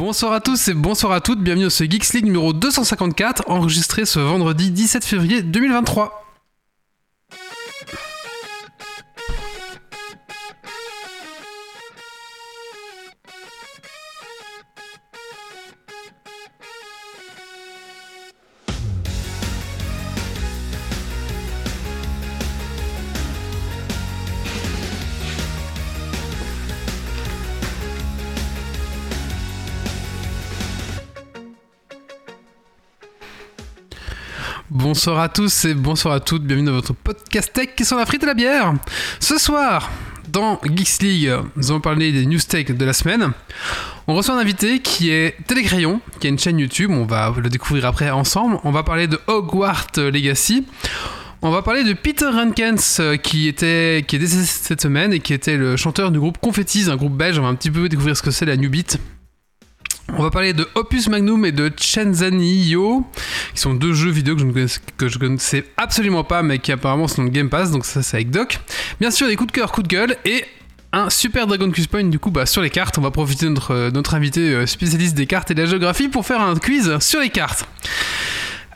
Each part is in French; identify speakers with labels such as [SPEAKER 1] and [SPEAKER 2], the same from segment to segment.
[SPEAKER 1] Bonsoir à tous et bonsoir à toutes, bienvenue au ce Geeks League numéro 254, enregistré ce vendredi 17 février 2023. Bonsoir à tous et bonsoir à toutes, bienvenue dans votre podcast tech qui la frite et la bière. Ce soir, dans Geeks League, nous allons parler des news tech de la semaine. On reçoit un invité qui est Télécrayon, qui a une chaîne YouTube, on va le découvrir après ensemble. On va parler de Hogwarts Legacy. On va parler de Peter Rankens qui était qui est décédé cette semaine et qui était le chanteur du groupe Confettis, un groupe belge. On va un petit peu découvrir ce que c'est la New Beat. On va parler de Opus Magnum et de Chenzanio, qui sont deux jeux vidéo que je ne connaissais, absolument pas, mais qui apparemment sont dans le Game Pass, donc ça c'est avec Doc. Bien sûr, des coups de cœur, coups de gueule, et un super Dragon Quest Point du coup bah, sur les cartes. On va profiter de notre, notre invité spécialiste des cartes et de la géographie pour faire un quiz sur les cartes.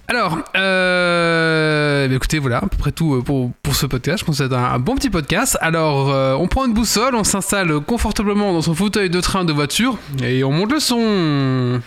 [SPEAKER 1] Alors, euh, bah écoutez, voilà, à peu près tout pour, pour ce podcast. Je pense que c'est un, un, bon petit podcast. Alors, euh, on prend une boussole, on s'installe confortablement dans son fauteuil de train de voiture et on monte le son.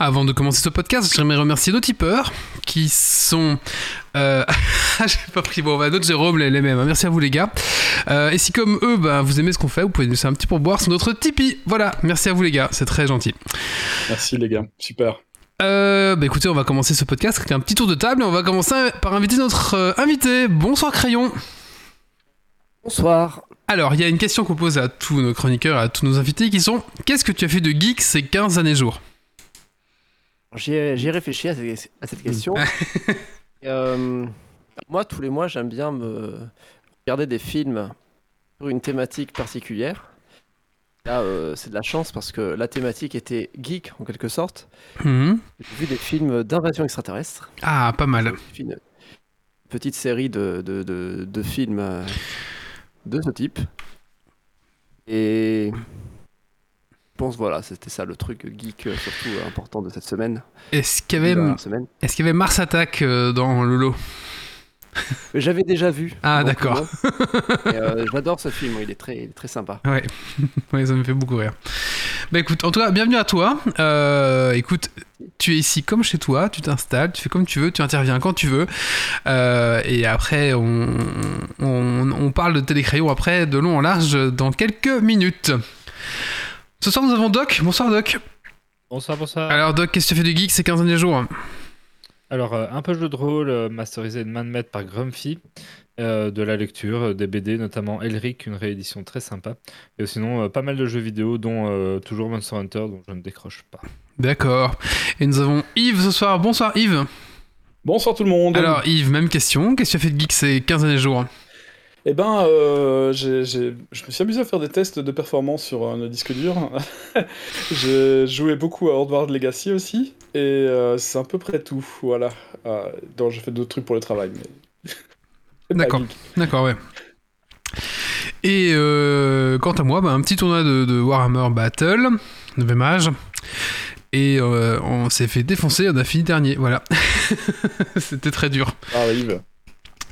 [SPEAKER 1] Avant de commencer ce podcast, j'aimerais remercier nos tipeurs qui sont. Euh... J'ai pas pris. Bon, bah, d'autres Jérôme, les, les mêmes. Merci à vous, les gars. Euh, et si, comme eux, bah, vous aimez ce qu'on fait, vous pouvez nous laisser un petit pourboire sur notre Tipeee. Voilà, merci à vous, les gars. C'est très gentil.
[SPEAKER 2] Merci, les gars. Super.
[SPEAKER 1] Euh, bah écoutez, on va commencer ce podcast avec un petit tour de table et on va commencer par inviter notre euh, invité. Bonsoir, Crayon.
[SPEAKER 3] Bonsoir.
[SPEAKER 1] Alors, il y a une question qu'on pose à tous nos chroniqueurs, à tous nos invités qui sont Qu'est-ce que tu as fait de geek ces 15 années jours?
[SPEAKER 3] J'ai réfléchi à cette, à cette question. euh, moi, tous les mois, j'aime bien me regarder des films sur une thématique particulière. Là, euh, c'est de la chance parce que la thématique était geek en quelque sorte.
[SPEAKER 1] Mm.
[SPEAKER 3] J'ai vu des films d'invasion extraterrestre.
[SPEAKER 1] Ah, pas mal.
[SPEAKER 3] Une petite série de, de, de, de films de ce type. Et pense voilà, c'était ça le truc geek euh, surtout euh, important de cette semaine.
[SPEAKER 1] Est-ce qu'il y avait, y Mars Attack euh, dans le lot?
[SPEAKER 3] J'avais déjà vu.
[SPEAKER 1] Ah d'accord.
[SPEAKER 3] euh, J'adore ce film, il est très, il est très sympa.
[SPEAKER 1] Ouais. ouais, ça me fait beaucoup rire. Bah écoute, en tout cas, bienvenue à toi. Euh, écoute, tu es ici comme chez toi, tu t'installes, tu fais comme tu veux, tu interviens quand tu veux. Euh, et après, on, on, on parle de télécrayon après de long en large dans quelques minutes. Ce soir, nous avons Doc. Bonsoir, Doc.
[SPEAKER 4] Bonsoir, bonsoir.
[SPEAKER 1] Alors, Doc, qu'est-ce que tu fais de geek ces 15 derniers jours
[SPEAKER 4] Alors, euh, un peu de jeu de rôle euh, masterisé de main de maître par Grumpy, euh, de la lecture, euh, des BD, notamment Elric, une réédition très sympa. Et sinon, euh, pas mal de jeux vidéo, dont toujours Monster Hunter, dont je ne décroche pas.
[SPEAKER 1] D'accord. Et nous avons Yves ce soir. Bonsoir, Yves.
[SPEAKER 2] Bonsoir tout le monde.
[SPEAKER 1] Alors, Yves, même question. Qu'est-ce que tu as fait de geek ces 15 derniers jours
[SPEAKER 2] eh ben, euh, j'ai, j'ai, je me suis amusé à faire des tests de performance sur un disque dur. j'ai joué beaucoup à Hogwarts Legacy aussi, et euh, c'est à peu près tout. Voilà. Euh, donc, j'ai fait d'autres trucs pour le travail. Mais...
[SPEAKER 1] D'accord, d'accord, ouais. Et euh, quant à moi, bah, un petit tournoi de, de Warhammer Battle, de mage. Et euh, on s'est fait défoncer, on a fini dernier, voilà. C'était très dur.
[SPEAKER 2] Ah, Yves.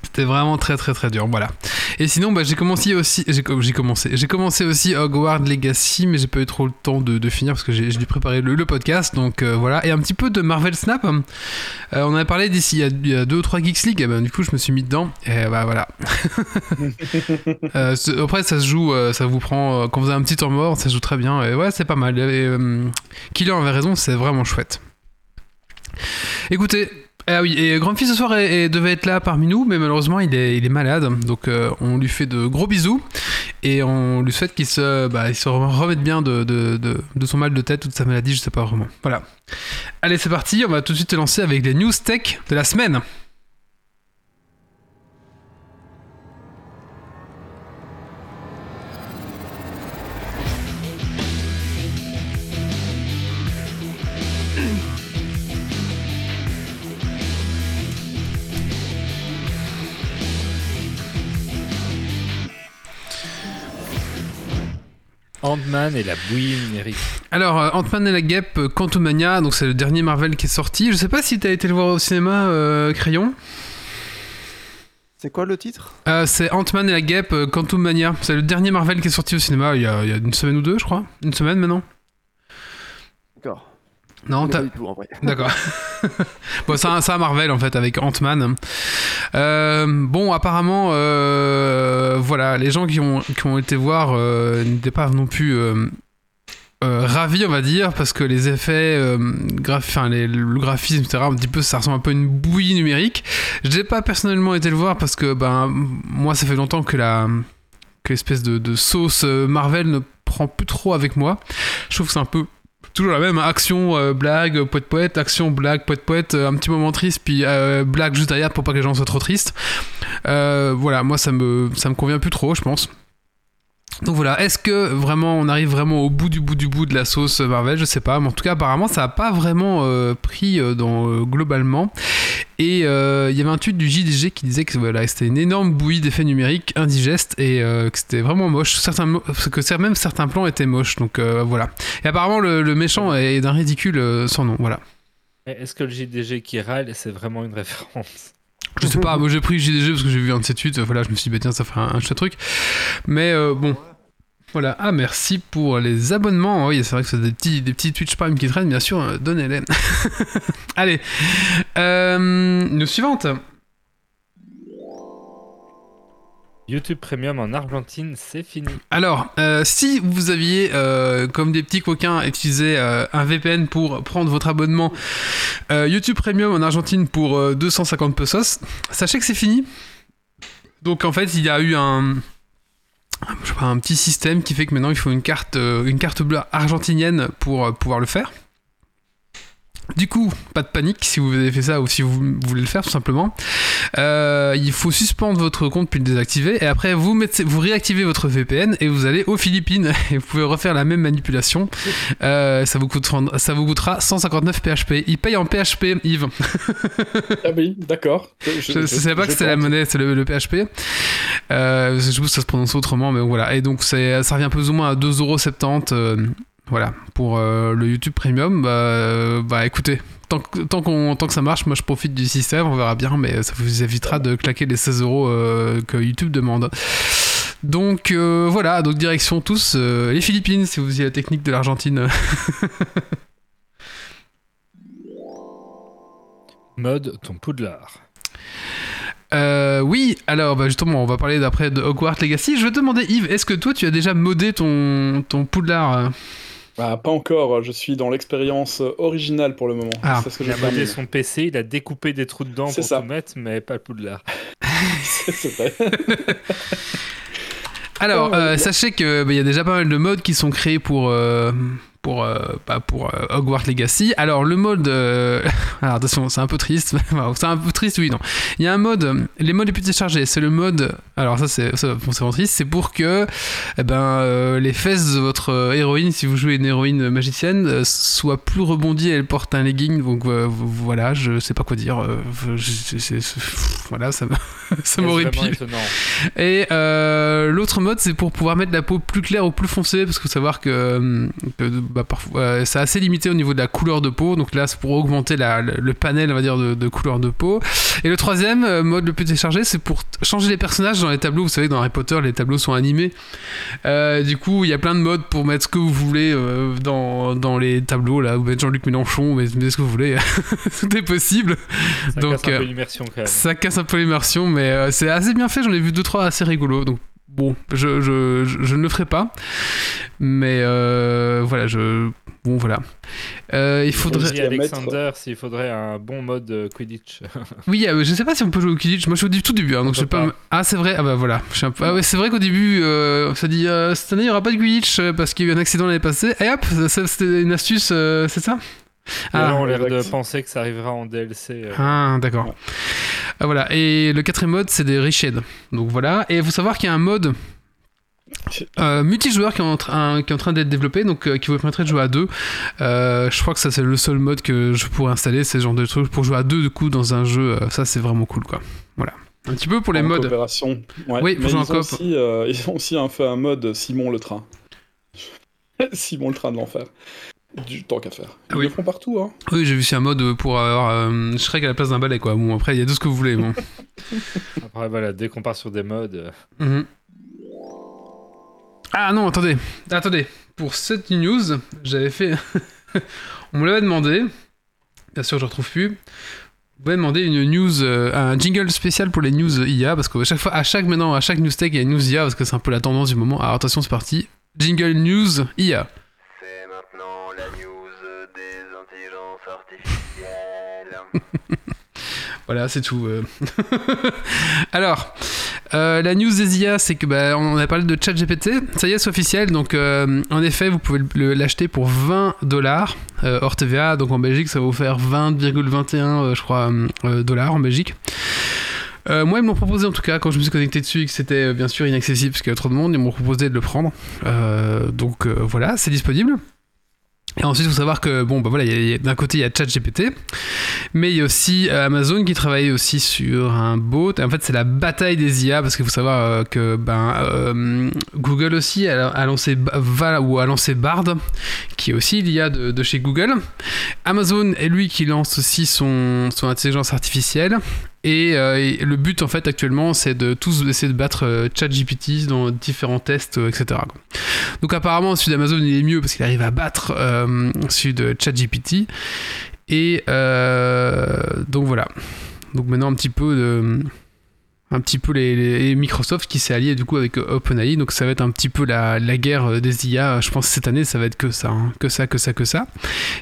[SPEAKER 1] C'était vraiment très très très dur, voilà. Et sinon, bah, j'ai commencé aussi, j'ai, commencé, j'ai commencé aussi Hogwarts Legacy, mais j'ai pas eu trop le temps de, de finir parce que j'ai, dû préparer le, le podcast, donc euh, voilà. Et un petit peu de Marvel Snap. Euh, on en a parlé d'ici il y a, il y a deux ou trois Geeks League, et ben, du coup je me suis mis dedans, et bah voilà. euh, après ça se joue, euh, ça vous prend, quand vous avez un petit temps mort, ça se joue très bien, et ouais c'est pas mal. Et, Killer avait raison, c'est vraiment chouette. Écoutez, ah oui, et Grumpy ce soir devait être là parmi nous, mais malheureusement il est, malade, donc euh, on lui fait de gros bisous et on lui souhaite qu'il se, bah, se remette bien de, son mal de tête ou de sa maladie, je sais pas vraiment. Voilà. Allez, c'est parti, on va tout de suite te lancer avec les news tech de la semaine.
[SPEAKER 4] Ant-Man et la bouillie numérique.
[SPEAKER 1] Alors, euh, Ant-Man et la guêpe, euh, Quantumania, donc c'est le dernier Marvel qui est sorti. Je sais pas si t'as été le voir au cinéma, euh, Crayon.
[SPEAKER 3] C'est quoi le titre?
[SPEAKER 1] Euh, c'est Ant-Man et la guêpe, Quantumania. C'est le dernier Marvel qui est sorti au cinéma il y, a, il y a une semaine ou deux, je crois. Une semaine maintenant. Non, t'as-
[SPEAKER 3] pas du tout, en vrai.
[SPEAKER 1] D'accord. bon, c'est un, c'est un Marvel en fait avec Ant-Man. Euh, bon, apparemment, euh, voilà, les gens qui ont, qui ont été voir euh, n'étaient pas non plus ravis, on va dire, parce que les effets, graph- enfin, les- le graphisme, etc., un petit peu, ça ressemble un peu à une bouillie numérique. Je n'ai pas personnellement été le voir parce que, ben, moi, ça fait longtemps que la que l'espèce de, de sauce Marvel ne prend plus trop avec moi. Je trouve que c'est un peu toujours la même. Action euh, blague poète poète. Action blague poète poète. Euh, un petit moment triste puis euh, blague juste derrière pour pas que les gens soient trop tristes. Euh, voilà moi ça me ça me convient plus trop je pense donc voilà, est-ce que vraiment on arrive vraiment au bout du bout du bout de la sauce Marvel? Je sais pas, mais en tout cas apparemment ça a pas vraiment euh, pris euh, dans, euh, globalement. Et il y avait un tweet du JDG qui disait que voilà, c'était une énorme bouillie d'effets numériques indigeste et que c'était vraiment moche. Certains, que même certains plans étaient moches, donc voilà. Et apparemment le, le méchant est d'un ridicule sans nom, voilà.
[SPEAKER 4] Est-ce que le JDG qui râle, c'est vraiment une référence?
[SPEAKER 1] Je sais pas, moi j'ai pris JDG parce que j'ai vu un de ses tweets, voilà, je me suis dit, bah tiens, ça fait un, un chouette truc. Mais euh, bon, voilà. Ah, merci pour les abonnements. Oui, c'est vrai que c'est des petits, des petits Twitch Prime qui traînent, bien sûr, euh, donnez-les. Allez, euh, news suivante.
[SPEAKER 4] YouTube Premium en Argentine, c'est fini.
[SPEAKER 1] Alors, euh, si vous aviez, euh, comme des petits coquins, utilisé euh, un VPN pour prendre votre abonnement YouTube Premium en Argentine pour euh, 250 pesos, sachez que c'est fini. Donc en fait, il y a eu un, un petit système qui fait que maintenant il faut une carte, une carte bleue argentinienne pour pouvoir le faire. Du coup, pas de panique si vous avez fait ça ou si vous voulez le faire tout simplement. Euh, il faut suspendre votre compte puis le désactiver et après vous mettez, vous réactivez votre VPN et vous allez aux Philippines et vous pouvez refaire la même manipulation. Euh, ça vous coûtera, ça vous coûtera 159 PHP. Il paye en PHP, Yves.
[SPEAKER 2] Ah oui, d'accord.
[SPEAKER 1] Je ne savais pas que c'était la monnaie, c'est le, le PHP. Euh, je sais pas si ça se prononce autrement, mais voilà. Et donc ça revient plus ou moins à 2,70€. Voilà, pour euh, le YouTube Premium, bah, euh, bah écoutez, tant que, tant, que ça marche, moi je profite du système, on verra bien, mais ça vous évitera de claquer les 16 euros euh, que YouTube demande. Donc euh, voilà, donc direction tous euh, les Philippines, si vous faisiez la technique de l'Argentine.
[SPEAKER 4] Mode ton poudlard.
[SPEAKER 1] Euh, oui, alors bah, justement, on va parler d'après de Hogwarts Legacy. Je vais te demander, Yves, est-ce que toi tu as déjà modé ton, ton Poudlard?
[SPEAKER 2] Ah, pas encore, je suis dans l'expérience originale pour le moment.
[SPEAKER 1] Ah,
[SPEAKER 2] c'est ce que
[SPEAKER 4] Il a modé son PC, il a découpé des trous dedans pour
[SPEAKER 2] ça.
[SPEAKER 4] tout mettre, mais pas le poudlard.
[SPEAKER 2] C'est vrai.
[SPEAKER 1] Alors,
[SPEAKER 2] Oh,
[SPEAKER 1] euh, sachez que bah, y a déjà pas mal de modes qui sont créés pour euh, pour euh, bah, pour euh, Hogwarts Legacy. Alors le mode, euh, alors attention, c'est un peu triste. C'est un peu triste, oui non. Il y a un mode, les modes les plus téléchargés, c'est le mode. Alors ça c'est vraiment triste, c'est pour que eh ben euh, les fesses de votre héroïne, si vous jouez une héroïne magicienne, soient plus rebondies. Elle porte un legging, donc voilà, je sais pas quoi dire. je- je- je- je- voilà, ça ça m'horripile. Et l'autre mode, c'est pour pouvoir mettre la peau plus claire ou plus foncée, parce qu'il faut savoir que, que, bah, parfois, euh, c'est assez limité au niveau de la couleur de peau. Donc là, c'est pour augmenter la- le, le panel, on va dire, de, de couleur de peau. Et le troisième euh, mode le plus téléchargé, c'est pour changer les personnages dans les tableaux. Vous savez, dans Harry Potter, les tableaux sont animés. Euh, du coup, il y a plein de modes pour mettre ce que vous voulez euh, dans, dans les tableaux. Là, vous mettez Jean-Luc Mélenchon, mais mettez ce que vous voulez. Tout est possible.
[SPEAKER 4] Ça
[SPEAKER 1] Donc,
[SPEAKER 4] casse un peu l'immersion.
[SPEAKER 1] Ça casse un peu l'immersion, mais euh, c'est assez bien fait. J'en ai vu deux trois assez rigolos. Donc bon, je, je, je, je ne le ferai pas. Mais euh, voilà, je bon voilà. Euh, il faudrait.
[SPEAKER 2] juste-
[SPEAKER 4] Dis
[SPEAKER 2] à mettre-
[SPEAKER 4] Alexander s'il faudrait un bon mode euh, Quidditch.
[SPEAKER 1] Oui, euh, je sais pas si on peut jouer au Quidditch. Moi, je suis au tout début, hein, donc je sais pas.
[SPEAKER 4] pas.
[SPEAKER 1] Ah, c'est vrai. Ah bah voilà. Je suis un peu- Ah ouais, c'est vrai qu'au début, euh, ça dit euh, cette année il y aura pas de Quidditch parce qu'il y a eu un accident l'année passée. Et hop, c'était une astuce, euh, c'est ça? Ah,
[SPEAKER 4] ont l'air de penser que ça arrivera en DLC. euh.
[SPEAKER 1] Ah, d'accord.
[SPEAKER 2] Ouais.
[SPEAKER 1] Ah, voilà. Et le quatrième mode, c'est des Riched. Donc voilà. Et il faut savoir qu'il y a un mode euh, multijoueur qui est en train, qui est en train d'être développé, donc euh, qui vous permettrait de jouer à deux. Euh, je crois que ça, c'est le seul mode que je pourrais installer, ce genre de truc pour jouer à deux, du coup, dans un jeu. euh, ça, c'est vraiment cool, quoi. Voilà. Un petit peu pour les
[SPEAKER 2] en
[SPEAKER 1] modes.
[SPEAKER 2] coopération. Ouais.
[SPEAKER 1] Oui, pour
[SPEAKER 2] Mais
[SPEAKER 1] jouer en
[SPEAKER 2] ils ont
[SPEAKER 1] coop.
[SPEAKER 2] aussi, euh, ils ont aussi un, fait un mode Simon le train. Simon le train de l'enfer. Du temps qu'à faire. Ils
[SPEAKER 1] Ah oui.
[SPEAKER 2] le font partout, hein.
[SPEAKER 1] Oui, j'ai vu c'est un mode pour avoir euh, Shrek à la place d'un balai, quoi. Bon, après, il y a tout ce que vous voulez. Bon.
[SPEAKER 4] Après, voilà, dès qu'on part sur des modes. euh,
[SPEAKER 1] Mhm. Ah non, attendez, attendez. Pour cette news, j'avais fait. On me l'avait demandé. Bien sûr, je ne retrouve plus. Vous m'avez demandé une news, euh, un jingle spécial pour les news IA parce que à chaque fois, à chaque maintenant, à chaque news tech, il y a une news IA parce que c'est un peu la tendance du moment. Alors attention, c'est parti. Jingle news IA.
[SPEAKER 5] Maintenant la news des intelligences artificielles.
[SPEAKER 1] Voilà, c'est tout. euh. Alors, euh, la news des IA, c'est que bah, on a parlé de ChatGPT. Ça y est, c'est officiel. Donc, euh, en effet, vous pouvez le- l'acheter pour 20 dollars euh, hors TVA. Donc, en Belgique, ça va vous faire 20,21, euh, je crois, euh, dollars en Belgique. Euh, moi, ils m'ont proposé en tout cas, quand je me suis connecté dessus et que c'était euh, bien sûr inaccessible parce qu'il y avait trop de monde, ils m'ont proposé de le prendre. Euh, donc euh, voilà, c'est disponible. Et ensuite, il faut savoir que, bon, bah voilà, d'un côté, il y a ChatGPT, mais il y a aussi euh, Amazon qui travaille aussi sur un bot. En fait, c'est la bataille des IA parce qu'il faut savoir euh, que ben, euh, Google aussi a, lancé ou a lancé Bard, qui est aussi l'IA de, chez Google. Amazon est lui qui lance aussi son intelligence artificielle. Et, euh, et le but en fait actuellement c'est de tous essayer de battre euh, ChatGPT dans différents tests, euh, etc. Donc apparemment celui d'Amazon il est mieux parce qu'il arrive à battre celui de ChatGPT. Et donc voilà. Donc maintenant un petit peu de un petit peu les, Microsoft qui s'est allié du coup avec euh, OpenAI donc ça va être un petit peu la, la guerre euh, des IA je pense cette année ça va être que ça hein. que ça que ça que ça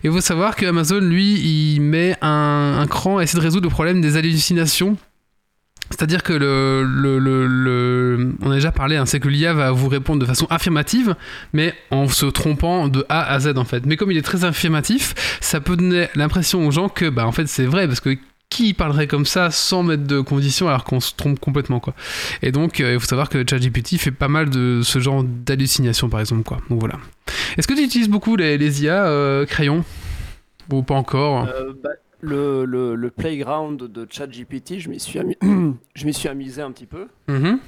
[SPEAKER 1] et il faut savoir que Amazon lui il met un, un cran à essayer de résoudre le problème des hallucinations c'est-à-dire que le, le, le- le- on a déjà parlé, hein, c'est que l'IA va vous répondre de façon affirmative, mais en se trompant de A à Z en fait. Mais comme il est très affirmatif, ça peut donner l'impression aux gens que, bah en fait, c'est vrai parce que qui parlerait comme ça sans mettre de conditions alors qu'on se trompe complètement quoi. Et donc euh, il faut savoir que ChatGPT fait pas mal de ce genre d'hallucinations par exemple quoi. Donc voilà. Est-ce que tu utilises beaucoup les, les IA euh, crayon? Ou pas encore?
[SPEAKER 3] Euh, bah, le, le, le playground de ChatGPT, je m'y suis, ami- je m'y suis amusé un petit peu.
[SPEAKER 1] Mhm.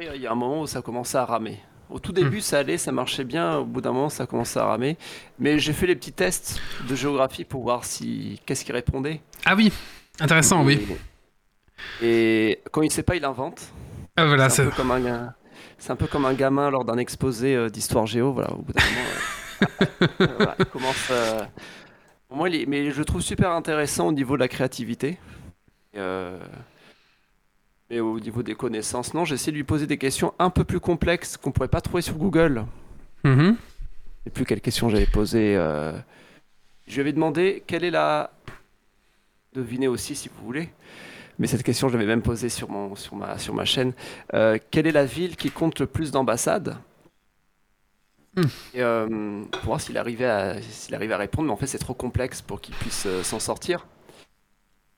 [SPEAKER 3] Et Il y a un moment où ça commençait à ramer. Au tout début, ça allait, ça marchait bien. Au bout d'un moment, ça commençait à ramer. Mais j'ai fait les petits tests de géographie pour voir si qu'est-ce qu'il répondait.
[SPEAKER 1] Ah oui, intéressant oui.
[SPEAKER 3] Et, quand il sait pas, il invente.
[SPEAKER 1] Ah voilà,
[SPEAKER 3] c'est un, peu comme un, peu comme gamin lors d'un exposé euh, d'histoire géo. Voilà, au bout d'un moment, euh, voilà, il commence. euh, Moi, il mais je le trouve super intéressant au niveau de la créativité. Mais au niveau des connaissances, non, j'essaie de lui poser des questions un peu plus complexes qu'on pourrait pas trouver sur Google.
[SPEAKER 1] Mhm.
[SPEAKER 3] Je sais plus quelle question j'avais posée. Je lui avais demandé quelle est la. Devinez aussi si vous voulez. Mais cette question, je l'avais même posée sur, mon, sur, ma, sur ma chaîne. Euh, quelle est la ville qui compte le plus d'ambassades? Et, euh, Pour voir s'il arrivait, à, s'il arrivait à répondre, mais en fait, c'est trop complexe pour qu'il puisse euh, s'en sortir.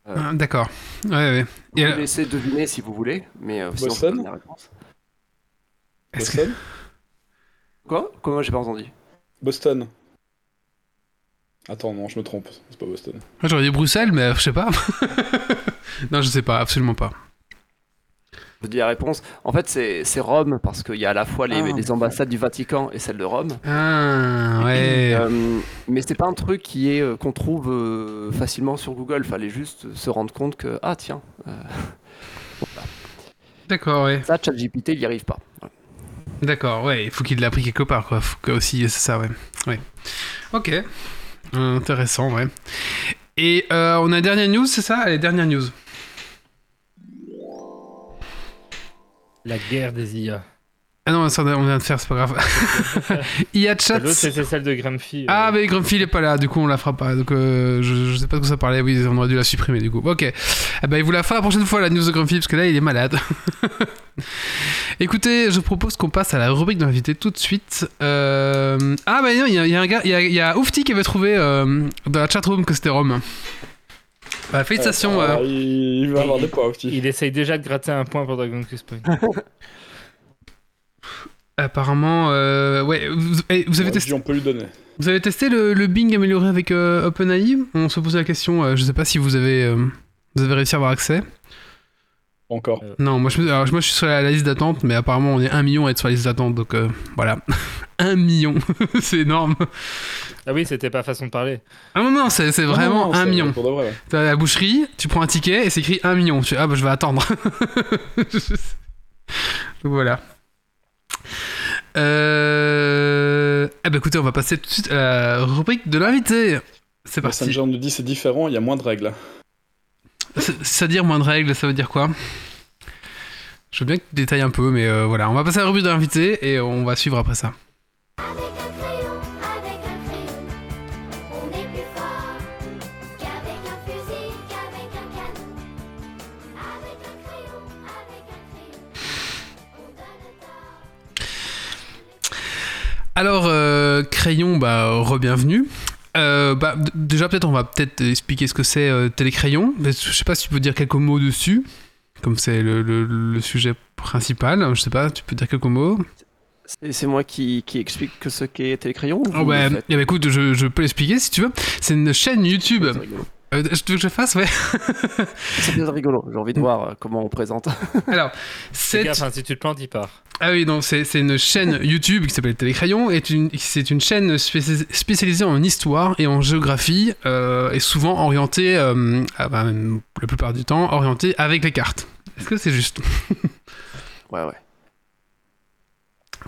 [SPEAKER 1] Ah, D'accord. Ouais, ouais.
[SPEAKER 3] Vous
[SPEAKER 1] Et, euh,
[SPEAKER 3] de deviner si vous voulez, mais euh, sinon, la réponse.
[SPEAKER 1] est-ce que-
[SPEAKER 2] Boston
[SPEAKER 3] Quoi? Comment j'ai pas entendu?
[SPEAKER 2] Boston. Attends, non, je me trompe. C'est pas Boston.
[SPEAKER 1] Moi j'aurais dit Bruxelles, mais je sais pas. non, je sais pas, absolument pas.
[SPEAKER 3] Je vous dis la réponse. En fait, c'est c'est Rome, parce qu'il y a à la fois les,
[SPEAKER 2] Ah.
[SPEAKER 3] les ambassades du Vatican et celle de Rome.
[SPEAKER 1] Ah, ouais.
[SPEAKER 3] Euh, mais c'est pas un truc qui est euh, qu'on trouve euh, facilement sur Google. Fallait juste se rendre compte que ah tiens, euh,
[SPEAKER 1] D'accord, ouais.
[SPEAKER 3] ça ChatGPT il y arrive pas. Voilà.
[SPEAKER 1] D'accord, ouais. Il faut qu'il l'ait appris quelque part, quoi. Faut que aussi, c'est ça, ouais. Ouais. Ok. Euh, intéressant, ouais. Et euh, on a dernière news, c'est ça? Allez, dernière news.
[SPEAKER 4] La guerre des IA.
[SPEAKER 1] Ah non, ça, on vient de faire, c'est pas grave. IA chat.
[SPEAKER 4] L'autre, c'était celle de Grumpy.
[SPEAKER 1] Ah,
[SPEAKER 4] euh,
[SPEAKER 1] mais Grumpy il est pas là, du coup on la fera pas. Donc euh, je, je sais pas de quoi ça parlait, oui, on aurait dû la supprimer du coup. Ok. Eh ben, il vous la fera la prochaine fois la news de Grumpy parce que là il est malade. Écoutez, je propose qu'on passe à la rubrique de l'invité tout de suite. Euh, Ah bah non, il y, a- il y a un gars, il y a, il y a Oufti qui avait trouvé euh, dans la chatroom que c'était Rome. Bah, félicitations.
[SPEAKER 2] Ah,
[SPEAKER 1] euh.
[SPEAKER 2] il, il va avoir des points, petit.
[SPEAKER 4] Il essaye déjà de gratter un point pour Dragon Quest Point.
[SPEAKER 1] Apparemment, euh, ouais, vous, vous avez
[SPEAKER 2] Ouais,
[SPEAKER 1] testé,
[SPEAKER 2] On peut lui donner.
[SPEAKER 1] vous avez testé le, le Bing amélioré avec euh, OpenAI? On se posait la question, euh, je sais pas si vous avez, euh, vous avez réussi à avoir accès.
[SPEAKER 2] Encore.
[SPEAKER 1] Non, moi je, alors, moi je suis sur la, la liste d'attente, mais apparemment on est un million à être sur la liste d'attente, donc euh, voilà. un million. c'est énorme.
[SPEAKER 4] Ah oui, c'était pas façon de parler.
[SPEAKER 1] Ah non, non, c'est c'est vraiment
[SPEAKER 2] Non, non,
[SPEAKER 1] un
[SPEAKER 2] c'est
[SPEAKER 1] million.
[SPEAKER 2] Pour de vrai, ouais.
[SPEAKER 1] T'as la boucherie, tu prends un ticket et c'est écrit un million. Tu fais, ah bah je vais attendre. Donc voilà. Euh... Eh bah écoutez, on va passer tout de suite à la rubrique de l'invité. C'est parti.
[SPEAKER 2] Messenger nous dit c'est différent, il y a moins de règles.
[SPEAKER 1] C'est- C'est-à-dire moins de règles, ça veut dire quoi? Je veux bien que tu détailles un peu, mais euh, voilà. On va passer à la rubrique de l'invité et on va suivre après ça. Alors, euh, Crayon, bah, re-bienvenue. Euh, bah, déjà, peut-être, on va peut-être expliquer ce que c'est euh, Télécrayon. Je sais pas si tu peux dire quelques mots dessus, comme c'est le, le- le sujet principal. Je sais pas, tu peux dire quelques mots?
[SPEAKER 3] C'est moi qui, qui explique que ce qu'est Télécrayon
[SPEAKER 1] Oh, bah, bah, écoute, je, je peux l'expliquer si tu veux. C'est une chaîne YouTube. Euh, je tu veux que je fasse Ouais.
[SPEAKER 3] C'est bien rigolo. J'ai envie de voir euh, comment on présente.
[SPEAKER 1] Alors,
[SPEAKER 4] gaffe, hein, si tu te plantes, il part.
[SPEAKER 1] Ah oui, non, c'est une chaîne YouTube qui s'appelle Télécrayon. et une- C'est une chaîne spéci- spécialisée en histoire et en géographie, euh, et souvent orientée, euh, ah bah, la plupart du temps, orientée avec les cartes. Est-ce que c'est juste?
[SPEAKER 3] Ouais, ouais.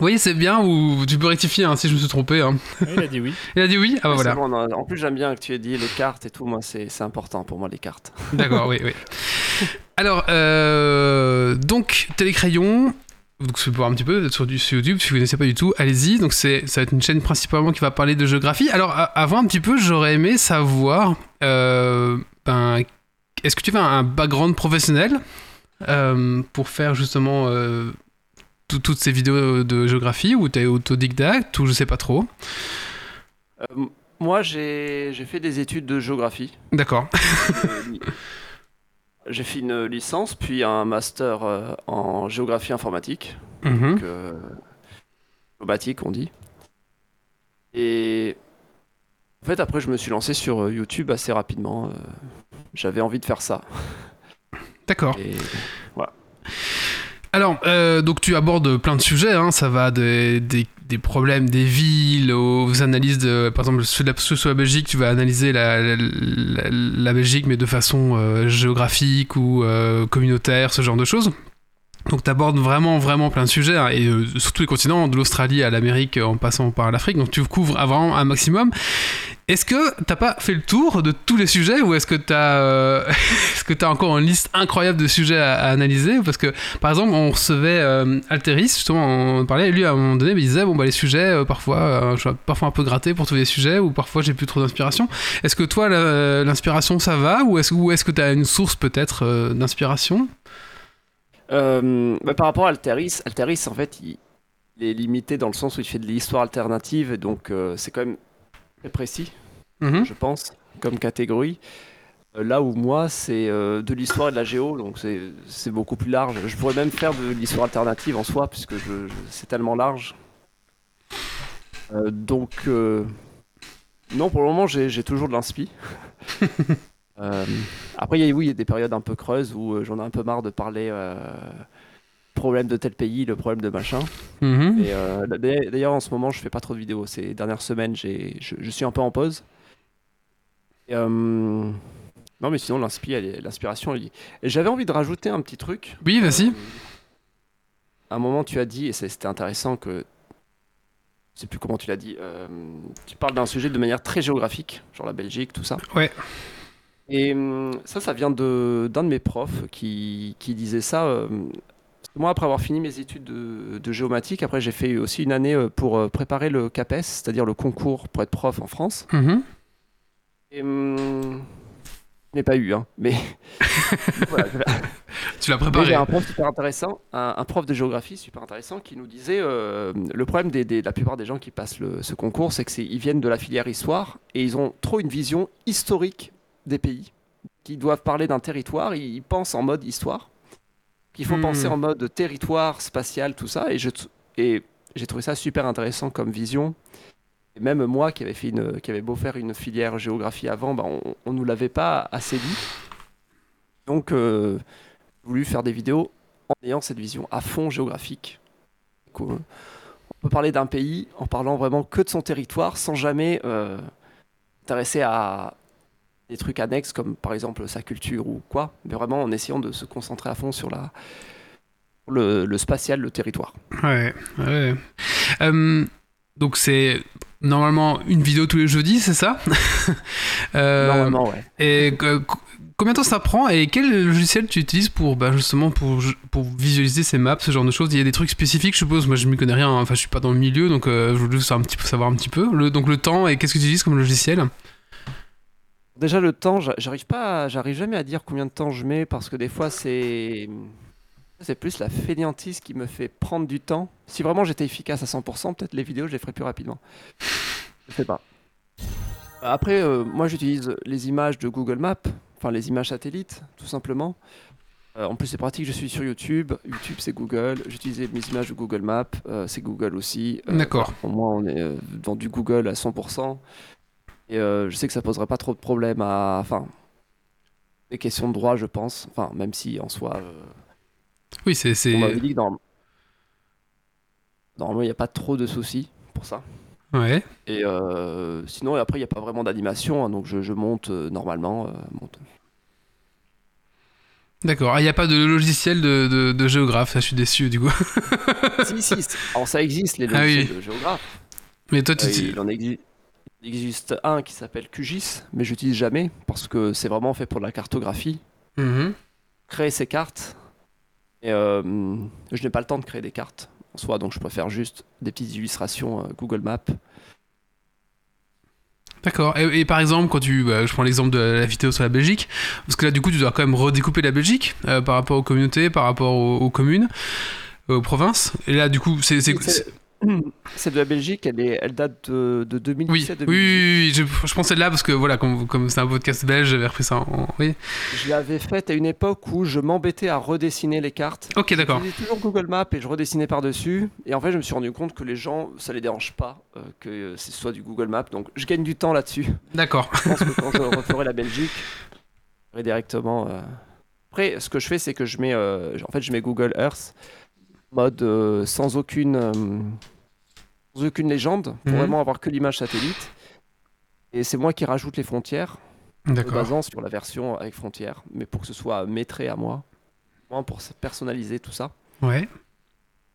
[SPEAKER 1] Oui, c'est bien, ou tu peux rectifier hein, si je me suis trompé. hein.
[SPEAKER 4] Oui, il a dit oui.
[SPEAKER 1] Il a dit oui? Ah bah voilà.
[SPEAKER 3] c'est bon, non, en plus, j'aime bien que tu aies dit les cartes et tout. Moi, c'est important pour moi, les cartes.
[SPEAKER 1] D'accord, oui, oui. Alors, euh, donc, Télécrayon, donc c'est pour un petit peu sur, du, sur YouTube, si vous ne connaissez pas du tout, allez-y. Donc, c'est, ça va être une chaîne principalement qui va parler de géographie. Alors, avant un petit peu, j'aurais aimé savoir, euh, ben, est-ce que tu as un background professionnel euh, pour faire justement euh, toutes ces vidéos de géographie ou t'es autodidacte ou je sais pas trop
[SPEAKER 3] Euh, moi, j'ai fait des études de géographie.
[SPEAKER 1] D'accord.
[SPEAKER 3] Euh, j'ai fait une licence, puis un master euh, en géographie informatique.
[SPEAKER 1] Mhm.
[SPEAKER 3] donc, euh, on dit. Et en fait, après, je me suis lancé sur YouTube assez rapidement. J'avais envie de faire ça.
[SPEAKER 1] D'accord.
[SPEAKER 3] Et
[SPEAKER 1] Alors, euh, donc tu abordes plein de sujets, hein, ça va des, des, problèmes des villes aux analyses de, par exemple, sur la, la Belgique, tu vas analyser la, la, Belgique, mais de façon euh, géographique ou euh, communautaire, ce genre de choses. Donc tu abordes vraiment, vraiment plein de sujets, hein, et sur tous les continents, de l'Australie à l'Amérique en passant par l'Afrique, donc tu couvres vraiment un maximum. Est-ce que t'as pas fait le tour de tous les sujets ou est-ce que t'as euh, t'as encore une liste incroyable de sujets à, analyser? Parce que par exemple, on recevait euh, Alteris, justement, on parlait, lui à un moment donné, il disait bon bah les sujets, euh, parfois, je suis un peu gratté pour trouver les sujets, ou parfois j'ai plus trop d'inspiration. Est-ce que toi, l'inspiration, ça va, ou est-ce est-ce que t'as une source peut-être d'inspiration?
[SPEAKER 3] Bah, par rapport à Alteris, Alteris, en fait, il, est limité dans le sens où il fait de l'histoire alternative, donc c'est quand même précis,
[SPEAKER 1] Mhm.
[SPEAKER 3] je pense, comme catégorie. Euh, Là où moi, c'est euh, de l'histoire et de la géo, donc c'est beaucoup plus large. Je pourrais même faire de l'histoire alternative en soi, puisque je, je- c'est tellement large. Euh, donc, euh, non, pour le moment, j'ai toujours de l'inspi. Euh, après, il y a, oui, il y a des périodes un peu creuses où j'en ai un peu marre de parler problème de tel pays, le problème de machin. D'a- d'ailleurs, en ce moment, je fais pas trop de vidéos. Ces dernières semaines, je, je suis un peu en pause. Euh, non, mais sinon, l'inspiration, elle y- j'avais envie de rajouter un petit truc.
[SPEAKER 1] Oui, vas-y.
[SPEAKER 3] Euh, à un moment, tu as dit, et c'était intéressant que. Je sais plus comment tu l'as dit. euh, tu parles d'un sujet de manière très géographique, genre la Belgique, tout ça.
[SPEAKER 1] Ouais.
[SPEAKER 3] Et hum, ça, ça vient d'un de mes profs qui, qui disait ça. euh, moi, après avoir fini mes études de, de géomatique, après j'ai fait aussi une année pour préparer le CAPES, c'est-à-dire le concours pour être prof en France.
[SPEAKER 1] Mhm.
[SPEAKER 3] Et hum, je n'ai pas eu, hein, mais voilà,
[SPEAKER 1] Tu l'as préparé.
[SPEAKER 3] j'ai un prof super intéressant, un, un prof de géographie super intéressant qui nous disait euh, le problème des, des- de la plupart des gens qui passent le- ce concours, c'est que c'est ils viennent de la filière histoire et ils ont trop une vision historique des pays. Qui doivent parler d'un territoire, ils, ils pensent en mode histoire. Qu'il faut
[SPEAKER 1] Hmm.
[SPEAKER 3] penser en mode territoire, spatial, tout ça. Et je t- et j'ai trouvé ça super intéressant comme vision. Et même moi qui avait fait une, qui avait beau faire une filière géographie avant, bah, on, on nous l'avait pas assez dit. Donc euh, j'ai voulu faire des vidéos en ayant cette vision à fond géographique. Cool. on peut parler d'un pays en parlant vraiment que de son territoire sans jamais euh, s'intéresser à des trucs annexes comme par exemple sa culture ou quoi, mais vraiment en essayant de se concentrer à fond sur la, le, le spatial, le territoire.
[SPEAKER 1] Ouais, ouais. Euh, donc c'est normalement une vidéo tous les jeudis, c'est ça Euh,
[SPEAKER 3] Normalement, ouais.
[SPEAKER 1] Et euh, co- combien de temps ça prend et quel logiciel tu utilises pour bah, justement pour, pour visualiser ces maps, ce genre de choses? Il y a des trucs spécifiques, je suppose. Moi, je m'y connais rien. hein. Enfin, je suis pas dans le milieu, donc euh, je voulais juste un petit peu savoir un petit peu. Le, donc le temps et qu'est-ce que tu utilises comme logiciel?
[SPEAKER 3] Déjà le temps, j'a- j'arrive pas, j'arrive jamais à dire combien de temps je mets parce que des fois c'est, c'est plus la fainéantise qui me fait prendre du temps. Si vraiment j'étais efficace à 100%, peut-être les vidéos je les ferais plus rapidement. Je sais pas. Après, euh, moi j'utilise les images de Google Maps, enfin les images satellites, tout simplement. Euh, en plus c'est pratique, je suis sur YouTube. YouTube c'est Google. J'utilise mes images de Google Maps, euh, c'est Google aussi. Euh,
[SPEAKER 1] D'accord.
[SPEAKER 3] Pour moi on est euh, dans du Google à 100%. Et euh, je sais que ça poserait pas trop de problèmes à. Enfin. Des questions de droit, je pense. Enfin, même si en soi.
[SPEAKER 1] Oui, c'est. c'est-
[SPEAKER 3] on m'avait dit que dans- Normalement, il n'y a pas trop de soucis pour ça.
[SPEAKER 1] Ouais.
[SPEAKER 3] Et euh, sinon, et après, il n'y a pas vraiment d'animation. hein, donc, je, je monte euh, normalement. euh, monte.
[SPEAKER 1] D'accord. Ah, il n'y a pas de logiciel de, de, de géographe. Ça, je suis déçu du coup.
[SPEAKER 3] si, si. c'est- Alors, ça existe, les
[SPEAKER 1] Ah oui.
[SPEAKER 3] logiciels de géographe.
[SPEAKER 1] Mais toi, tu.
[SPEAKER 3] Euh,
[SPEAKER 1] tu-
[SPEAKER 3] il en il existe un qui s'appelle QGIS, mais j'utilise jamais parce que c'est vraiment fait pour la cartographie.
[SPEAKER 1] Mhm.
[SPEAKER 3] créer ces cartes. Et euh, je n'ai pas le temps de créer des cartes en soi, donc je préfère juste des petites illustrations euh, Google Maps.
[SPEAKER 1] D'accord. Et, et par exemple, quand tu, bah, je prends l'exemple de la vidéo sur la Belgique, parce que là, du coup, tu dois quand même redécouper la Belgique euh, par rapport aux communautés, par rapport aux, aux communes, aux provinces. Et là, du coup, c'est-
[SPEAKER 3] Celle de la Belgique, elle, est, elle date de, de
[SPEAKER 1] oui,
[SPEAKER 3] 2017
[SPEAKER 1] oui, oui, oui, je, je pensais là parce que voilà, comme, comme c'est un podcast belge, j'avais repris ça. En, oui.
[SPEAKER 3] Je l'avais faite à une époque où je m'embêtais à redessiner les cartes.
[SPEAKER 1] Ok, d'accord.
[SPEAKER 3] J'utilisais toujours Google Maps et je redessinais par-dessus. Et en fait, je me suis rendu compte que les gens, ça les dérange pas euh, que ce soit du Google Maps. Donc, je gagne du temps là-dessus.
[SPEAKER 1] D'accord.
[SPEAKER 3] Je pense que quand je referai la Belgique, je ferai directement. euh. Après, ce que je fais, c'est que je mets, euh, en fait, je mets Google Earth mode euh, sans aucune, euh, sans aucune légende, pour
[SPEAKER 1] Mhm.
[SPEAKER 3] vraiment avoir que l'image satellite. Et c'est moi qui rajoute les frontières, me basant sur la version avec frontières, mais pour que ce soit maîtré à moi, pour se personnaliser tout ça.
[SPEAKER 1] Ouais.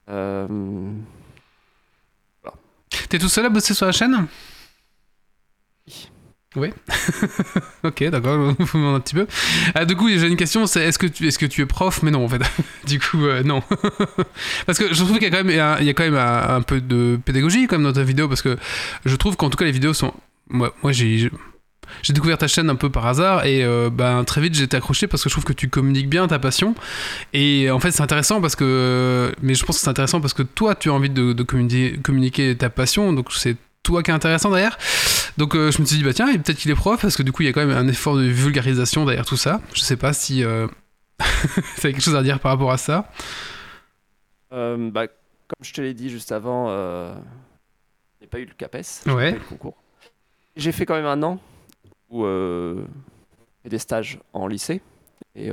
[SPEAKER 3] Euh,
[SPEAKER 1] T'es tout seul à bosser sur la chaîne? Oui. ok, d'accord, demande un petit peu. Ah, du coup, j'ai une question, c'est est-ce que, tu, est-ce que tu es prof? Mais non, en fait. du coup, euh, non. parce que je trouve qu'il y a quand même, un, il y a quand même un, peu de pédagogie dans ta vidéo, parce que je trouve qu'en tout cas, les vidéos sont... Moi, moi j'ai... J'ai découvert ta chaîne un peu par hasard et euh, ben, très vite été accroché parce que je trouve que tu communiques bien ta passion et en fait c'est intéressant parce que mais je pense que c'est intéressant parce que toi tu as envie de, communiquer ta passion donc c'est toi qui est intéressant derrière donc euh, je me suis dit bah tiens peut-être qu'il est prof parce que du coup il y a quand même un effort de vulgarisation derrière tout ça je sais pas si euh... t'as quelque chose à dire par rapport à ça
[SPEAKER 3] euh, bah, comme je te l'ai dit juste avant, euh, je n'ai pas eu le CAPES, j'ai
[SPEAKER 1] Ouais.
[SPEAKER 3] pas eu le concours. J'ai fait quand même un an où j'ai fait des stages en lycée. Et.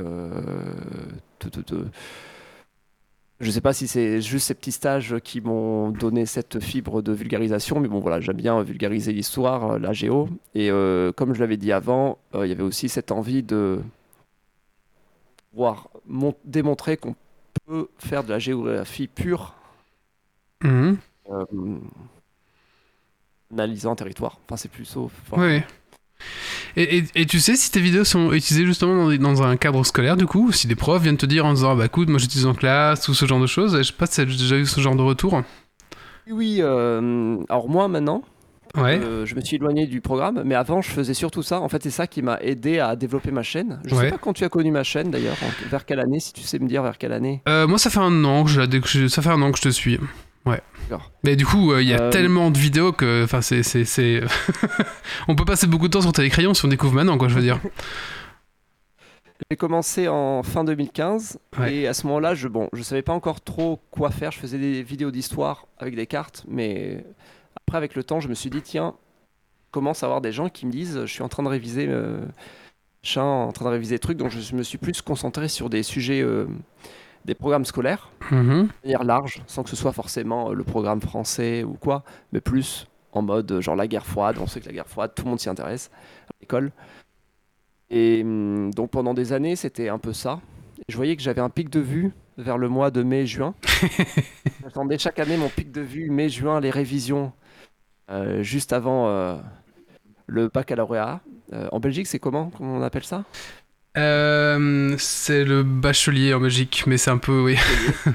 [SPEAKER 3] Je sais pas si c'est juste ces petits stages qui m'ont donné cette fibre de vulgarisation, mais bon voilà, j'aime bien vulgariser l'histoire, euh, la géo. Et euh, comme je l'avais dit avant, euh, il y avait aussi cette envie de pouvoir mon- démontrer qu'on peut faire de la géographie pure euh, analysant un territoire. Enfin, c'est plus sauf. enfin,
[SPEAKER 1] Ouais. Et, et- et tu sais si tes vidéos sont utilisées justement dans, des- dans un cadre scolaire du coup, ou si des profs viennent te dire en disant bah écoute moi j'utilise en classe ou ce genre de choses, je sais pas si t'as déjà eu ce genre de retour.
[SPEAKER 3] Oui, euh, alors moi maintenant,
[SPEAKER 1] Ouais.
[SPEAKER 3] euh, je me suis éloigné du programme, mais avant je faisais surtout ça. En fait, c'est ça qui m'a aidé à développer ma chaîne. Je
[SPEAKER 1] Ouais.
[SPEAKER 3] sais pas quand tu as connu ma chaîne d'ailleurs, vers quelle année, si tu sais me dire vers quelle année.
[SPEAKER 1] Euh, moi ça fait un an que je- ça fait un an que je te suis. Ouais. Mais du coup euh, il y a
[SPEAKER 3] Euh,
[SPEAKER 1] tellement de vidéos que enfin c'est on peut passer beaucoup de temps sur télécrayon si on découvre maintenant quoi je veux dire.
[SPEAKER 3] J'ai commencé en fin 2015
[SPEAKER 1] Ouais.
[SPEAKER 3] et à ce moment-là, je bon, je savais pas encore trop quoi faire. Je faisais des vidéos d'histoire avec des cartes, mais après avec le temps, je me suis dit tiens, je commence à avoir des gens qui me disent je suis en train de réviser euh, machin, en train de réviser des trucs, donc je me suis plus concentré sur des sujets des programmes scolaires,
[SPEAKER 1] Mhm.
[SPEAKER 3] de manière large, sans que ce soit forcément euh, le programme français ou quoi, mais plus en mode euh, genre la guerre froide. On sait que la guerre froide, tout le monde s'y intéresse à l'école. Et hum, donc pendant des années, c'était un peu ça. Je voyais que j'avais un pic de vue vers le mois de mai-juin. J'attendais chaque année mon pic de vue mai-juin, les révisions, euh, juste avant euh, le baccalauréat. Euh, en Belgique, c'est comment, comment on appelle ça?
[SPEAKER 1] Euh, c'est le bachelier en Belgique, mais c'est un peu, oui.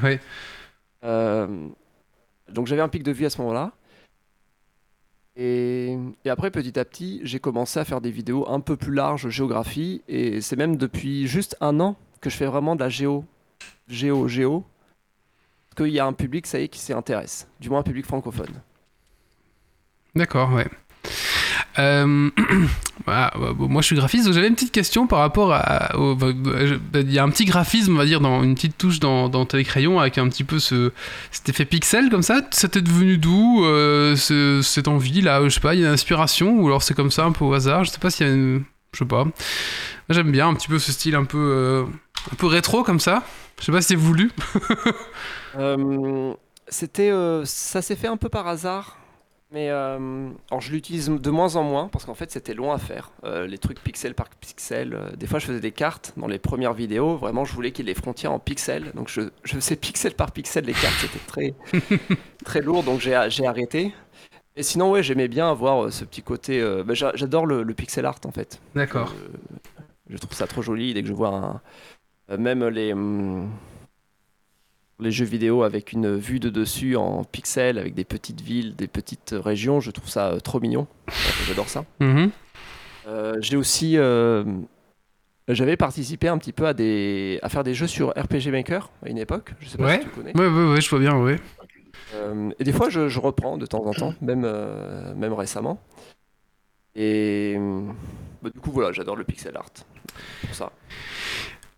[SPEAKER 3] Euh, donc j'avais un pic de vue à ce moment-là. Et, et après, petit à petit, j'ai commencé à faire des vidéos un peu plus larges, géographie. Et c'est même depuis juste un an que je fais vraiment de la géo, géo, géo. Parce qu'il y a un public, ça y est, qui s'y intéresse. Du moins un public francophone.
[SPEAKER 1] D'accord, ouais. Euh, bah, bon, moi je suis graphiste, j'avais une petite question par rapport à. bah, bah, Il y a un petit graphisme, on va dire, dans une petite touche dans, dans Télécrayon avec un petit peu ce, cet effet pixel comme ça. Ça t'est devenu d'où euh, ce- cette envie là Je sais pas, il y a une inspiration ou alors c'est comme ça un peu au hasard Je sais pas s'il y a une. Je sais pas. J'aime bien un petit peu ce style un peu, euh, un peu rétro comme ça. Je sais pas si c'est voulu.
[SPEAKER 3] C'était, ça s'est fait un peu par hasard, mais euh, alors je l'utilise de moins en moins parce qu'en fait c'était long à faire. Euh, les trucs pixel par pixel. euh, des fois je faisais des cartes dans les premières vidéos. Vraiment, je voulais qu'il y ait les frontières en pixels. Donc je, je faisais pixel par pixel les cartes. C'était très très lourd, donc j'ai j'ai arrêté. Et sinon ouais, j'aimais bien avoir ce petit côté. bah, j'a- J'adore le, le pixel art en fait.
[SPEAKER 1] D'accord.
[SPEAKER 3] Je trouve ça trop joli dès que je vois un, même les, hum, les jeux vidéo avec une vue de dessus en pixels, avec des petites villes, des petites régions, je trouve ça euh, trop mignon. J'adore ça.
[SPEAKER 1] Mhm.
[SPEAKER 3] Euh, J'ai aussi. euh, J'avais participé un petit peu à, des, à faire des jeux sur RPG Maker à une époque. Je sais pas
[SPEAKER 1] Ouais.
[SPEAKER 3] si tu connais.
[SPEAKER 1] Ouais, ouais, ouais, je vois bien, ouais.
[SPEAKER 3] Et des fois, je, je reprends de temps en temps, même, même récemment. Et bah, du coup, voilà, j'adore le pixel art. Pour ça.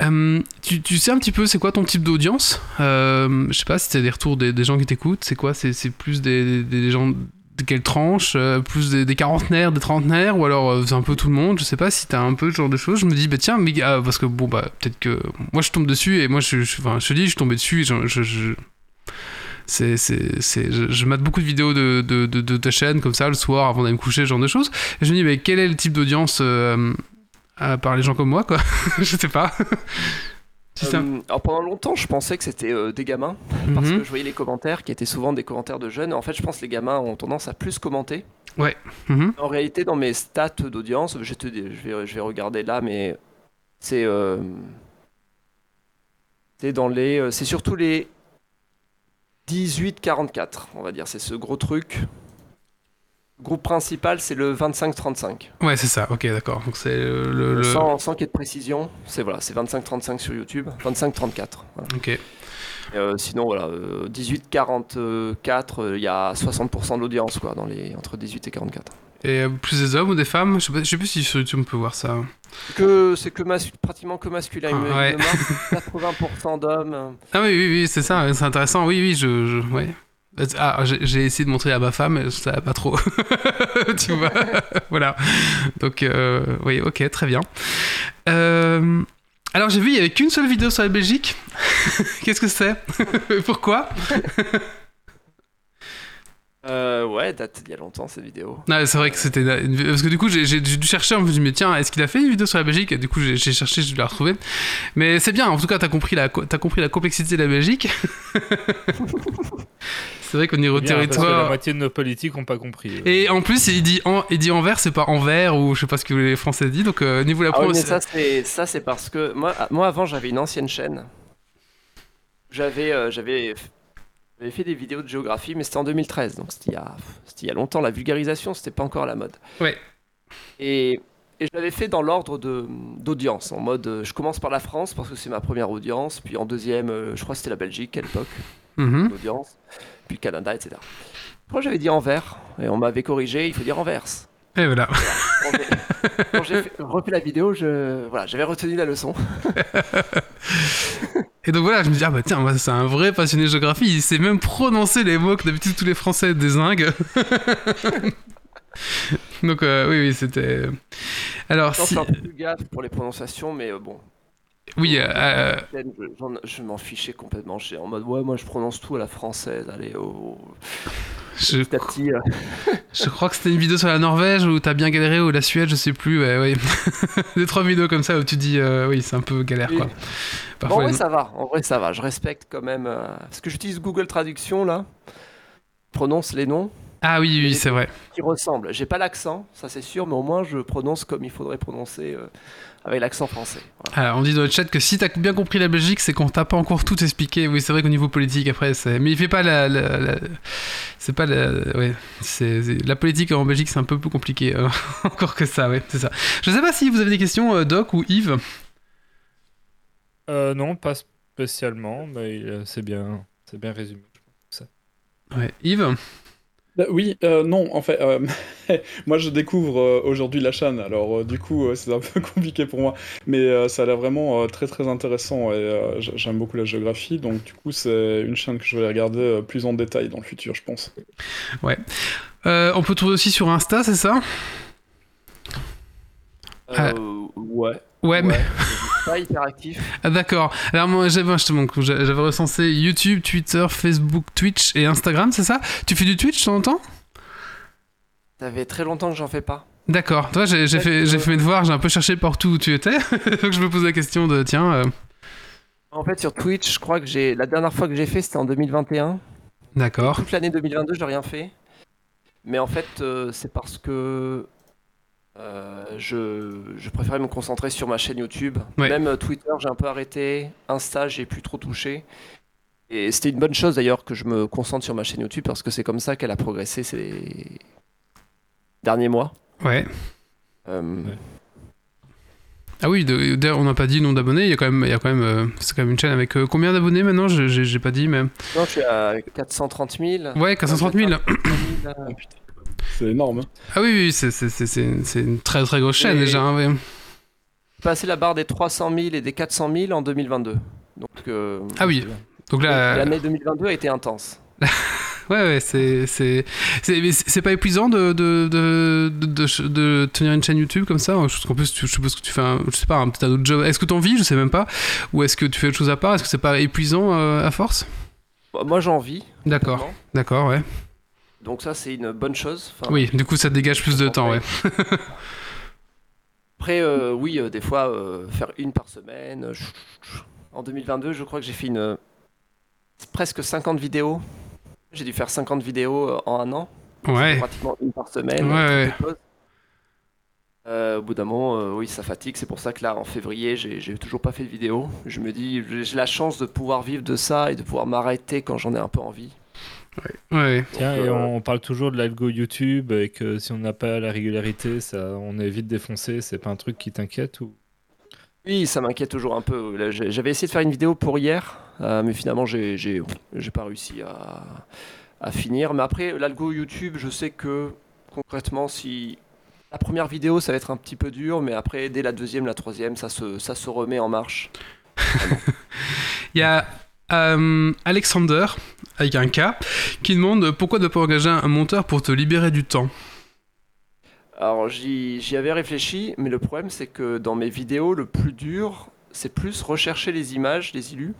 [SPEAKER 1] Euh, tu, sais un petit peu c'est quoi ton type d'audience euh, Je sais pas si c'est des retours des, gens qui t'écoutent, c'est quoi C'est plus des, gens de quelle tranche euh, Plus des, quarantenaires, des trentenaires Ou alors c'est un peu tout le monde Je sais pas si t'as un peu ce genre de choses. Je me dis, bah tiens, mais, ah, parce que bon, bah peut-être que. Moi je tombe dessus et moi je, je, enfin, je dis, je suis tombé dessus et je. je- je, je mate beaucoup de vidéos de, de, de, de ta chaîne comme ça le soir avant d'aller me coucher, ce genre de choses. Et je me dis, mais quel est le type d'audience euh, part les gens comme moi, quoi Je sais pas. Si c'est un-
[SPEAKER 3] Euh, alors pendant longtemps, je pensais que c'était euh, des gamins, parce
[SPEAKER 1] Mhm.
[SPEAKER 3] que je voyais les commentaires qui étaient souvent des commentaires de jeunes. En fait, je pense que les gamins ont tendance à plus commenter.
[SPEAKER 1] Mhm.
[SPEAKER 3] En réalité, dans mes stats d'audience, je, te dis- je, vais, je vais regarder là, mais c'est euh, c'est dans les, c'est surtout les 18-44, on va dire. C'est ce gros truc. Groupe principal, c'est le 25-35.
[SPEAKER 1] Ouais, c'est ça. Ok, d'accord. Donc c'est euh, le. le-
[SPEAKER 3] Sans, sans qu'il y ait de précision, c'est voilà, c'est 25-35 sur YouTube, 25-34. voilà.
[SPEAKER 1] Ok.
[SPEAKER 3] Euh, sinon, voilà, euh, 18-44, euh, il y a 60% de l'audience, quoi, dans les, entre 18 et 44.
[SPEAKER 1] Et plus des hommes ou des femmes? Je sais, pas, je sais plus si sur YouTube on peut voir ça.
[SPEAKER 3] Que, c'est que mas- pratiquement que masculin, il me,
[SPEAKER 1] Ah, ouais.
[SPEAKER 3] 80% d'hommes.
[SPEAKER 1] Ah oui, oui, oui, c'est ça. C'est intéressant. Oui, oui, je. je- ouais. Ah, j'ai essayé de montrer à ma femme, mais ça pas trop. tu vois Voilà. Donc, euh, oui, ok, très bien. Euh, alors, j'ai vu, il y avait qu'une seule vidéo sur la Belgique. Qu'est-ce que c'est Pourquoi
[SPEAKER 3] Euh, ouais, date d'il y a longtemps cette vidéo.
[SPEAKER 1] Non, c'est vrai que c'était une- parce que du coup j'ai dû chercher, je me suis dit mais tiens est-ce qu'il a fait une vidéo sur la Belgique? Et Du coup j'ai cherché, je l'ai retrouvé. Mais c'est bien, en tout cas t'as compris la t'as compris la complexité de la Belgique. C'est vrai qu'au niveau
[SPEAKER 4] Bien, parce que la
[SPEAKER 1] territoire.
[SPEAKER 4] moitié de nos politiques n'ont pas compris.
[SPEAKER 1] Et en plus il dit en, il dit envers, c'est pas envers ou je sais pas ce que les Français disent. Donc euh, niveau la
[SPEAKER 3] Ah oui, mais ça c'est parce que moi moi avant j'avais une ancienne chaîne. J'avais euh, j'avais j'avais fait des vidéos de géographie mais c'était en 2013 donc c'était il y a c'était il y a longtemps la vulgarisation c'était pas encore à la mode.
[SPEAKER 1] Ouais.
[SPEAKER 3] Et et je l'avais fait dans l'ordre de d'audience en mode euh, je commence par la France parce que c'est ma première audience puis en deuxième euh, je crois que c'était la Belgique à l'époque
[SPEAKER 1] Mhm.
[SPEAKER 3] l'audience puis le Canada etc. Moi j'avais dit envers et on m'avait corrigé il faut dire envers.
[SPEAKER 1] Et voilà.
[SPEAKER 3] Quand j'ai- refait la vidéo, je voilà, j'avais retenu la leçon.
[SPEAKER 1] Et donc voilà, je me dis, ah bah tiens, moi, c'est un vrai passionné de géographie, il sait même prononcer les mots que d'habitude tous les Français désinguent. donc euh, oui, oui, c'était... Alors,
[SPEAKER 3] Je pense
[SPEAKER 1] si...
[SPEAKER 3] un peu plus gaffe pour les prononciations, mais euh, bon.
[SPEAKER 1] Oui, euh, euh,
[SPEAKER 3] Je, m'en fichais complètement. J'étais en mode, ouais, moi je prononce tout à la française. Allez,
[SPEAKER 1] je,
[SPEAKER 3] petit à petit. euh,
[SPEAKER 1] je crois que c'était une vidéo sur la Norvège où t'as bien galéré ou la Suède, je sais plus. Ouais, ouais. Des trois vidéos comme ça où tu dis, euh, oui, c'est un peu galère quoi.
[SPEAKER 3] En vrai, ça va. En vrai, ça va. Je respecte quand même. Parce que j'utilise Google Traduction là. Je prononce les noms
[SPEAKER 1] Ah oui, oui, c'est vrai.
[SPEAKER 3] qui ressemblent. J'ai pas l'accent, ça c'est sûr, mais au moins je prononce comme il faudrait prononcer euh, avec l'accent français. Voilà.
[SPEAKER 1] Alors, on dit dans le chat que si t'as bien compris la Belgique, c'est qu'on t'a pas encore tout expliqué. Oui, c'est vrai qu'au niveau politique, après, c'est. Mais il fait pas la. la- la- C'est pas la. Ouais. C'est c'est- La politique en Belgique, c'est un peu plus compliqué. euh, encore que ça, ouais, c'est ça. Je sais pas si vous avez des questions, euh, Doc ou Yves.
[SPEAKER 4] Euh, non, pas spécialement, mais euh, c'est bien, c'est bien résumé.
[SPEAKER 1] Ouais. Yves?
[SPEAKER 2] Bah oui, euh, non, en fait, euh, moi je découvre euh, aujourd'hui la chaîne, alors euh, du coup euh, c'est un peu compliqué pour moi, mais euh, ça a l'air vraiment euh, très très intéressant et euh, j- j'aime beaucoup la géographie, donc du coup c'est une chaîne que je vais regarder euh, plus en détail dans le futur, je pense.
[SPEAKER 1] Euh, On peut trouver aussi sur Insta, c'est ça? Ah.
[SPEAKER 3] Euh, ouais.
[SPEAKER 1] Ouais, mais.
[SPEAKER 3] Pas hyper actif.
[SPEAKER 1] Ah, d'accord. Alors, moi, j'avais j'avais j'avais recensé YouTube, Twitter, Facebook, Twitch et Instagram, c'est ça? Tu fais du Twitch de temps en temps?
[SPEAKER 3] Ça fait très longtemps que j'en fais pas.
[SPEAKER 1] D'accord. Toi, j'ai j'ai fait, j'ai fait mes devoirs, j'ai un peu cherché partout où tu étais. Donc, je me pose la question de tiens. euh,
[SPEAKER 3] En fait, sur Twitch, je crois que j'ai la dernière fois que j'ai fait, c'était en 2021.
[SPEAKER 1] D'accord.
[SPEAKER 3] Toute l'année 2022, je n'ai rien fait. Mais en fait, euh, c'est parce que euh, je, je préférais me concentrer sur ma chaîne YouTube.
[SPEAKER 1] Ouais.
[SPEAKER 3] Même euh, Twitter, j'ai un peu arrêté. Insta, j'ai plus trop touché. Et c'était une bonne chose d'ailleurs que je me concentre sur ma chaîne YouTube parce que c'est comme ça qu'elle a progressé ces derniers mois.
[SPEAKER 1] Ouais.
[SPEAKER 3] Euh,
[SPEAKER 4] Ouais.
[SPEAKER 1] Ah oui, d'ailleurs, on n'a pas dit nombre d'abonnés. Il y a quand même, il y a quand même, c'est quand même une chaîne avec euh, combien d'abonnés maintenant? Je- J'ai pas dit, mais
[SPEAKER 3] Non, je suis à 430 000.
[SPEAKER 1] ouais, 430 000.
[SPEAKER 2] Oh, putain. C'est énorme. hein.
[SPEAKER 1] Ah oui, oui, c'est c'est- c'est- c'est une, c'est une très très grosse chaîne
[SPEAKER 3] Et-
[SPEAKER 1] déjà. hein, ouais.
[SPEAKER 3] passé la barre des 300 000 et des 400 000 en 2022. Donc, euh,
[SPEAKER 1] Ah oui. Donc là,
[SPEAKER 3] l'année 2022 a été intense.
[SPEAKER 1] ouais, ouais, c'est c'est c'est mais c'est- c'est pas épuisant de de, de, de, de- de tenir une chaîne YouTube comme ça. Je qu'en plus, tu- je suppose que tu fais, un, je sais pas, un petit autre job. Est-ce que t'en vis Je sais même pas. Ou est-ce que tu fais autre chose à part? Est-ce que c'est pas épuisant euh, à force?
[SPEAKER 3] Bon, Moi, j'en vis.
[SPEAKER 1] D'accord, d'accord, ouais.
[SPEAKER 3] Donc ça, c'est une bonne chose. Enfin,
[SPEAKER 1] Oui, du coup, ça te dégage plus de temps, ouais.
[SPEAKER 3] Après, euh, oui, euh, des fois, euh, faire une par semaine. En 2022, je crois que j'ai fait une presque 50 vidéos. J'ai dû faire 50 vidéos en un an.
[SPEAKER 1] Ouais.
[SPEAKER 3] Pratiquement une par semaine.
[SPEAKER 1] Ouais, ouais.
[SPEAKER 3] au bout d'un moment, oui, ça fatigue. C'est pour ça que là, en février, j'ai toujours pas fait de vidéo. Je me dis, j'ai la chance de pouvoir vivre de ça et de pouvoir m'arrêter quand j'en ai un peu envie.
[SPEAKER 1] Ouais.
[SPEAKER 4] Tiens,
[SPEAKER 3] Donc,
[SPEAKER 4] et on parle toujours de l'algo YouTube et que si on n'a pas la régularité, ça, on est vite défoncé. C'est pas un truc qui t'inquiète ou?
[SPEAKER 3] Oui, ça m'inquiète toujours un peu. J'avais essayé de faire une vidéo pour hier, euh, mais finalement, j'ai j'ai- j'ai pas réussi à, à finir. Mais après, l'algo YouTube, je sais que concrètement, si la première vidéo, ça va être un petit peu dur, mais après, dès la deuxième, la troisième, ça se, ça se remet en marche.
[SPEAKER 1] Il y a euh, Alexander, avec un K, qui demande pourquoi ne pas engager un monteur pour te libérer du temps.
[SPEAKER 3] Alors, j'y avais réfléchi, mais le problème, c'est que dans mes vidéos, le plus dur, c'est plus rechercher les images, les illus,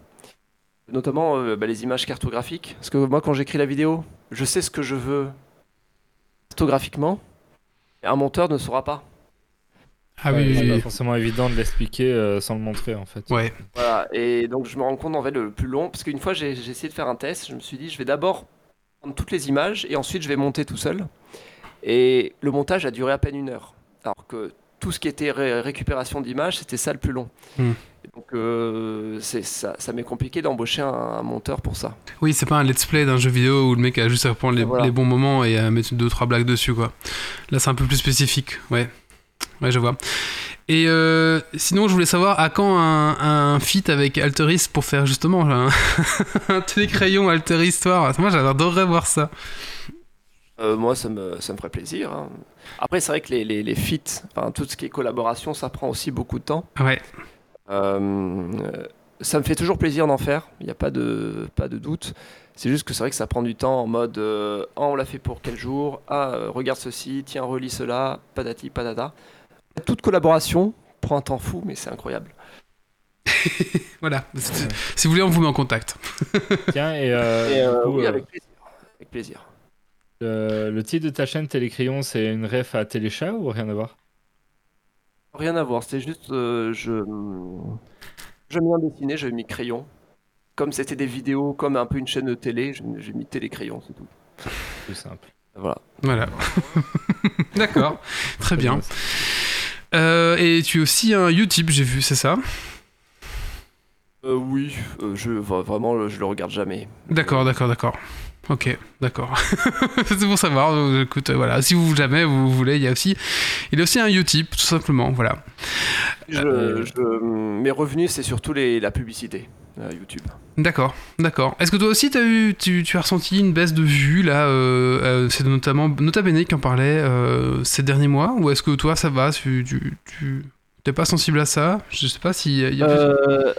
[SPEAKER 3] notamment euh, bah, les images cartographiques. Parce que moi, quand j'écris la vidéo, je sais ce que je veux cartographiquement, un monteur ne saura pas.
[SPEAKER 1] Ah
[SPEAKER 4] Ouais,
[SPEAKER 1] oui,
[SPEAKER 4] c'est
[SPEAKER 1] oui,
[SPEAKER 4] pas forcément évident de l'expliquer euh, sans le montrer en fait.
[SPEAKER 1] Ouais.
[SPEAKER 3] Voilà, et donc je me rends compte en fait le plus long, parce qu'une fois j'ai essayé de faire un test, je me suis dit je vais d'abord prendre toutes les images et ensuite je vais monter tout seul. Et le montage a duré à peine une heure. Alors que tout ce qui était ré- récupération d'images, c'était ça le plus long.
[SPEAKER 1] Hmm.
[SPEAKER 3] Donc euh, ça, ça m'est compliqué d'embaucher un, un monteur pour ça.
[SPEAKER 1] Oui, c'est pas un let's play d'un jeu vidéo où le mec a juste à prendre les,
[SPEAKER 3] Voilà.
[SPEAKER 1] les bons moments et à mettre deux trois blagues dessus quoi. Là, c'est un peu plus spécifique. Ouais. Ouais, je vois. Et euh, sinon, je voulais savoir à quand un, un feat avec Alteris pour faire justement un, un télécrayon Alter Histoire. Moi, j'adorerais voir ça.
[SPEAKER 3] Euh, moi ça me, ça me ferait plaisir. hein. Après c'est vrai que les, les, les feats, enfin tout ce qui est collaboration, ça prend aussi beaucoup de temps.
[SPEAKER 1] Ouais.
[SPEAKER 3] Euh, ça me fait toujours plaisir d'en faire, il n'y a pas de, pas de doute. C'est juste que c'est vrai que ça prend du temps en mode euh, Ah, on l'a fait pour quel jour? Ah, regarde ceci, tiens, relis cela, patati patata. Toute collaboration prend un temps fou, mais c'est incroyable.
[SPEAKER 1] voilà. Si vous voulez, on vous met en contact.
[SPEAKER 4] Tiens, et, euh,
[SPEAKER 3] Et, euh,
[SPEAKER 4] du coup,
[SPEAKER 3] oui,
[SPEAKER 4] euh,
[SPEAKER 3] avec plaisir. Avec plaisir.
[SPEAKER 4] le, le titre de ta chaîne Télécrayon, c'est une ref à Téléchat ou rien à voir?
[SPEAKER 3] Rien à voir, c'était juste. euh, je. J'aime bien dessiner, j'avais mis crayon. Comme c'était des vidéos, comme un peu une chaîne de télé, j'ai j'ai mis télécrayon, c'est tout.
[SPEAKER 4] Plus simple.
[SPEAKER 3] Voilà.
[SPEAKER 1] Voilà. D'accord. Très bien. Euh, et tu as aussi un Utip, j'ai vu, c'est ça
[SPEAKER 3] Euh, oui, euh, je, vra- vraiment, je le regarde jamais.
[SPEAKER 1] D'accord, d'accord, d'accord. Ok, d'accord. c'est pour savoir. Écoute, voilà, si vous jamais vous voulez, il y a aussi, il y a aussi un Utip, tout simplement. Voilà.
[SPEAKER 3] Je, je- mes revenus, c'est surtout les, la publicité, YouTube.
[SPEAKER 1] D'accord, d'accord. Est-ce que toi aussi, as eu, tu, tu as ressenti une baisse de vues là euh, euh, C'est notamment Nota Bene qui en parlait euh, ces derniers mois, ou est-ce que toi ça va Tu, tu, tu t'es pas sensible à ça? Je sais pas s'il y a. il y a plus-
[SPEAKER 3] Euh,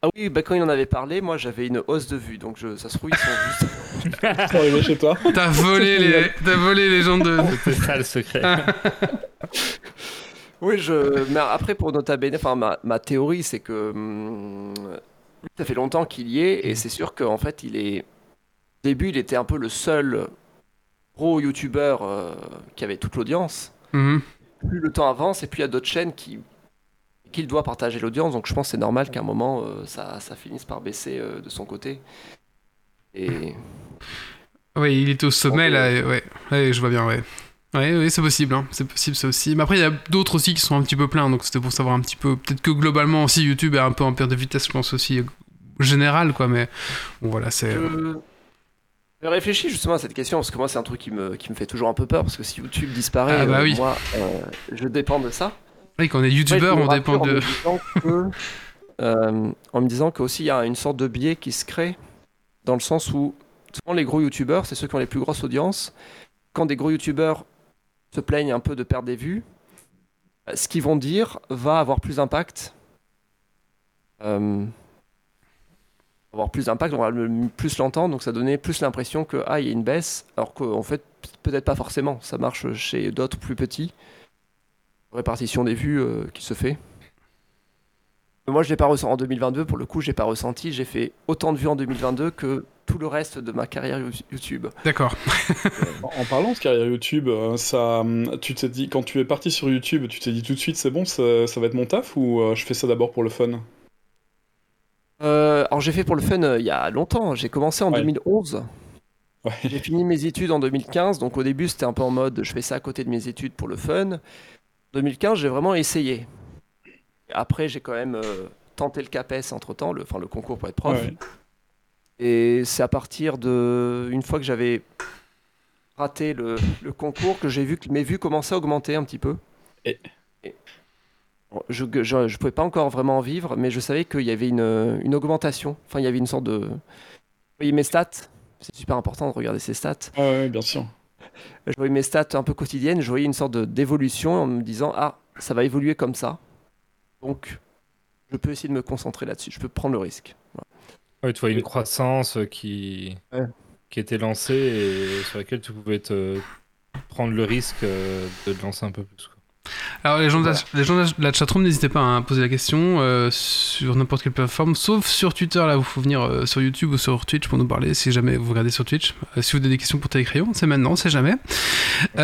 [SPEAKER 3] ah oui, bah, quand il en avait parlé, moi j'avais une hausse de vues, donc je, ça se trouve, ils sont juste.
[SPEAKER 2] C'est arrivé chez toi.
[SPEAKER 1] T'as volé les, t'as volé les gens de.
[SPEAKER 4] C'était ça le secret.
[SPEAKER 3] Oui, je. Mais après, pour Nota Bene, enfin, ma, ma théorie, c'est que. hum, ça fait longtemps qu'il y est, et c'est sûr qu'en fait, il est. Au début, il était un peu le seul gros youtubeur euh, qui avait toute l'audience.
[SPEAKER 1] Mhm.
[SPEAKER 3] Plus le temps avance, et puis il y a d'autres chaînes qui qu'il doit partager l'audience, donc je pense que c'est normal qu'à un moment, euh, ça, ça finisse par baisser euh, de son côté. Et.
[SPEAKER 1] Oui, il était au sommet là. Ouais, ouais, je vois bien, ouais. Ouais, oui, c'est possible, hein. c'est possible, ça aussi. Mais après, il y a d'autres aussi qui sont un petit peu pleins, donc c'était pour savoir un petit peu. Peut-être que globalement aussi, YouTube est un peu en perte de vitesse, je pense aussi, euh, général, quoi. Mais bon, voilà, c'est.
[SPEAKER 3] Je... je réfléchis justement à cette question parce que moi c'est un truc qui me, qui me fait toujours un peu peur parce que si YouTube disparaît,
[SPEAKER 1] Ah bah
[SPEAKER 3] euh,
[SPEAKER 1] oui.
[SPEAKER 3] moi euh, je dépends de ça.
[SPEAKER 1] Oui, quand on est youtubeur, on dépend
[SPEAKER 3] en
[SPEAKER 1] de.
[SPEAKER 3] euh, en me disant qu'aussi il y a une sorte de biais qui se crée dans le sens où souvent les gros youtubeurs, c'est ceux qui ont les plus grosses audiences. Quand des gros youtubeurs se plaignent un peu de perdre des vues, ce qu'ils vont dire va avoir plus d'impact. Euh, avoir plus d'impact, on va plus l'entendre, donc ça donnait plus l'impression que ah il y a une baisse, alors qu'en fait peut-être pas forcément. Ça marche chez d'autres plus petits. Répartition des vues euh, qui se fait. Moi je l'ai pas ressenti en 2022, pour le coup j'ai pas ressenti, j'ai fait autant de vues en 2022 que tout le reste de ma carrière You- YouTube.
[SPEAKER 1] D'accord.
[SPEAKER 2] En en parlant de carrière YouTube, euh, ça, hum, tu t'es dit quand tu es parti sur YouTube, tu t'es dit tout de suite c'est bon, ça, ça va être mon taf ou euh, je fais ça d'abord pour le fun?
[SPEAKER 3] Euh, alors j'ai fait pour le fun euh, il y a longtemps, j'ai commencé en
[SPEAKER 2] Ouais.
[SPEAKER 3] 2011.
[SPEAKER 2] Ouais.
[SPEAKER 3] J'ai fini mes études en 2015, donc au début c'était un peu en mode je fais ça à côté de mes études pour le fun. En 2015 j'ai vraiment essayé. Après j'ai quand même euh, tenté le CAPES entre temps, le, enfin le concours pour être prof.
[SPEAKER 2] Ouais.
[SPEAKER 3] Et c'est à partir de une fois que j'avais raté le, le concours que j'ai vu que mes vues commençaient à augmenter un petit peu.
[SPEAKER 2] Et-
[SPEAKER 3] Et- je, je, je pouvais pas encore vraiment en vivre, mais je savais qu'il y avait une, une augmentation. Enfin, il y avait une sorte de. Vous voyez mes stats C'est super important de regarder ces stats.
[SPEAKER 2] Ah ouais, bien sûr.
[SPEAKER 3] Je voyais mes stats un peu quotidiennes, je voyais une sorte d'évolution en me disant Ah, ça va évoluer comme ça. Donc, je peux essayer de me concentrer là-dessus, je peux prendre le risque.
[SPEAKER 4] Ouais, tu vois une croissance euh, qui,
[SPEAKER 3] Ouais.
[SPEAKER 4] qui était lancée et sur laquelle tu pouvais te prendre le risque euh, de te lancer un peu plus. quoi.
[SPEAKER 1] Alors, les gens, de la- les gens de la- de la chatroom, n'hésitez pas à poser la question euh, sur n'importe quelle plateforme, sauf sur Twitter. Là, vous faut venir euh, sur YouTube ou sur Twitch pour nous parler si jamais vous regardez sur Twitch. Euh, si vous avez des questions pour Télécrayon, c'est maintenant, c'est jamais.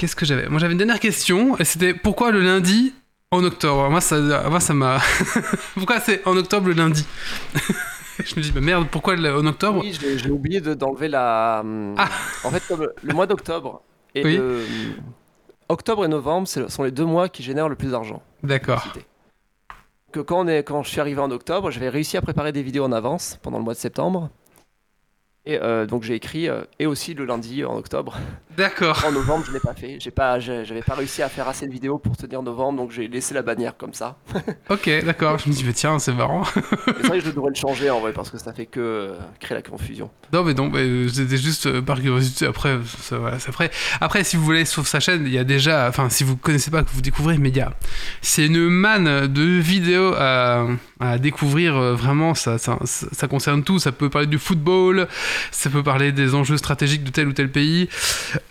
[SPEAKER 1] Qu'est-ce que j'avais? Moi, j'avais une dernière question et c'était pourquoi le lundi en octobre? Moi, ça moi, ça m'a. pourquoi c'est en octobre le lundi? Je me dis, bah merde, pourquoi le- en octobre?
[SPEAKER 3] Oui, j'ai oublié de- d'enlever la. hum,
[SPEAKER 1] Ah.
[SPEAKER 3] En fait, comme le mois d'octobre et
[SPEAKER 1] Oui.
[SPEAKER 3] le. Octobre et novembre sont les deux mois qui génèrent le plus d'argent.
[SPEAKER 1] D'accord.
[SPEAKER 3] Que quand, on est, quand je suis arrivé en octobre, j'avais réussi à préparer des vidéos en avance pendant le mois de septembre. Et euh, donc j'ai écrit euh, et aussi le lundi en octobre.
[SPEAKER 1] D'accord.
[SPEAKER 3] En novembre, je l'ai pas fait. J'ai pas, j'avais pas réussi à faire assez de vidéos pour tenir novembre, donc j'ai laissé la bannière comme ça.
[SPEAKER 1] Ok, d'accord. Je me dis, mais tiens, c'est marrant.
[SPEAKER 3] C'est vrai que je devrais le changer en vrai parce que ça fait que euh, créer la confusion.
[SPEAKER 1] Non, mais non, mais euh, c'était juste euh, par curiosité. Après, ça, voilà, après. Après, si vous voulez sur sa chaîne, il y a déjà. Enfin, si vous connaissez pas, que vous découvrez, mais il y a. C'est une manne de vidéos à, à découvrir. Vraiment, ça, ça, ça concerne tout. Ça peut parler du football, ça peut parler des enjeux stratégiques de tel ou tel pays,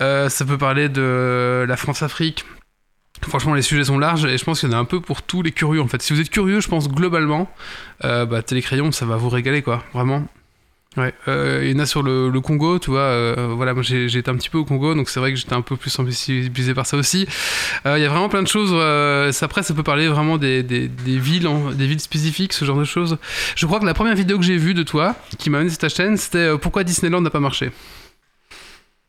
[SPEAKER 1] euh, ça peut parler de la France-Afrique. Franchement, les sujets sont larges et je pense qu'il y en a un peu pour tous les curieux en fait. Si vous êtes curieux, je pense globalement, euh, bah, Télécrayon, ça va vous régaler quoi, vraiment. Ouais, euh, il y en a sur le, Congo, tu vois. euh, voilà, moi j'ai un petit peu au Congo, donc c'est vrai que j'étais un peu plus sensibilisé par ça aussi. Euh, Il y a vraiment plein de choses. après, ça peut parler vraiment des, villes, des villes spécifiques, ce genre de choses. Je crois que la première vidéo que j'ai vue de toi, qui m'a amené sur ta chaîne, c'était pourquoi Disneyland n'a pas marché?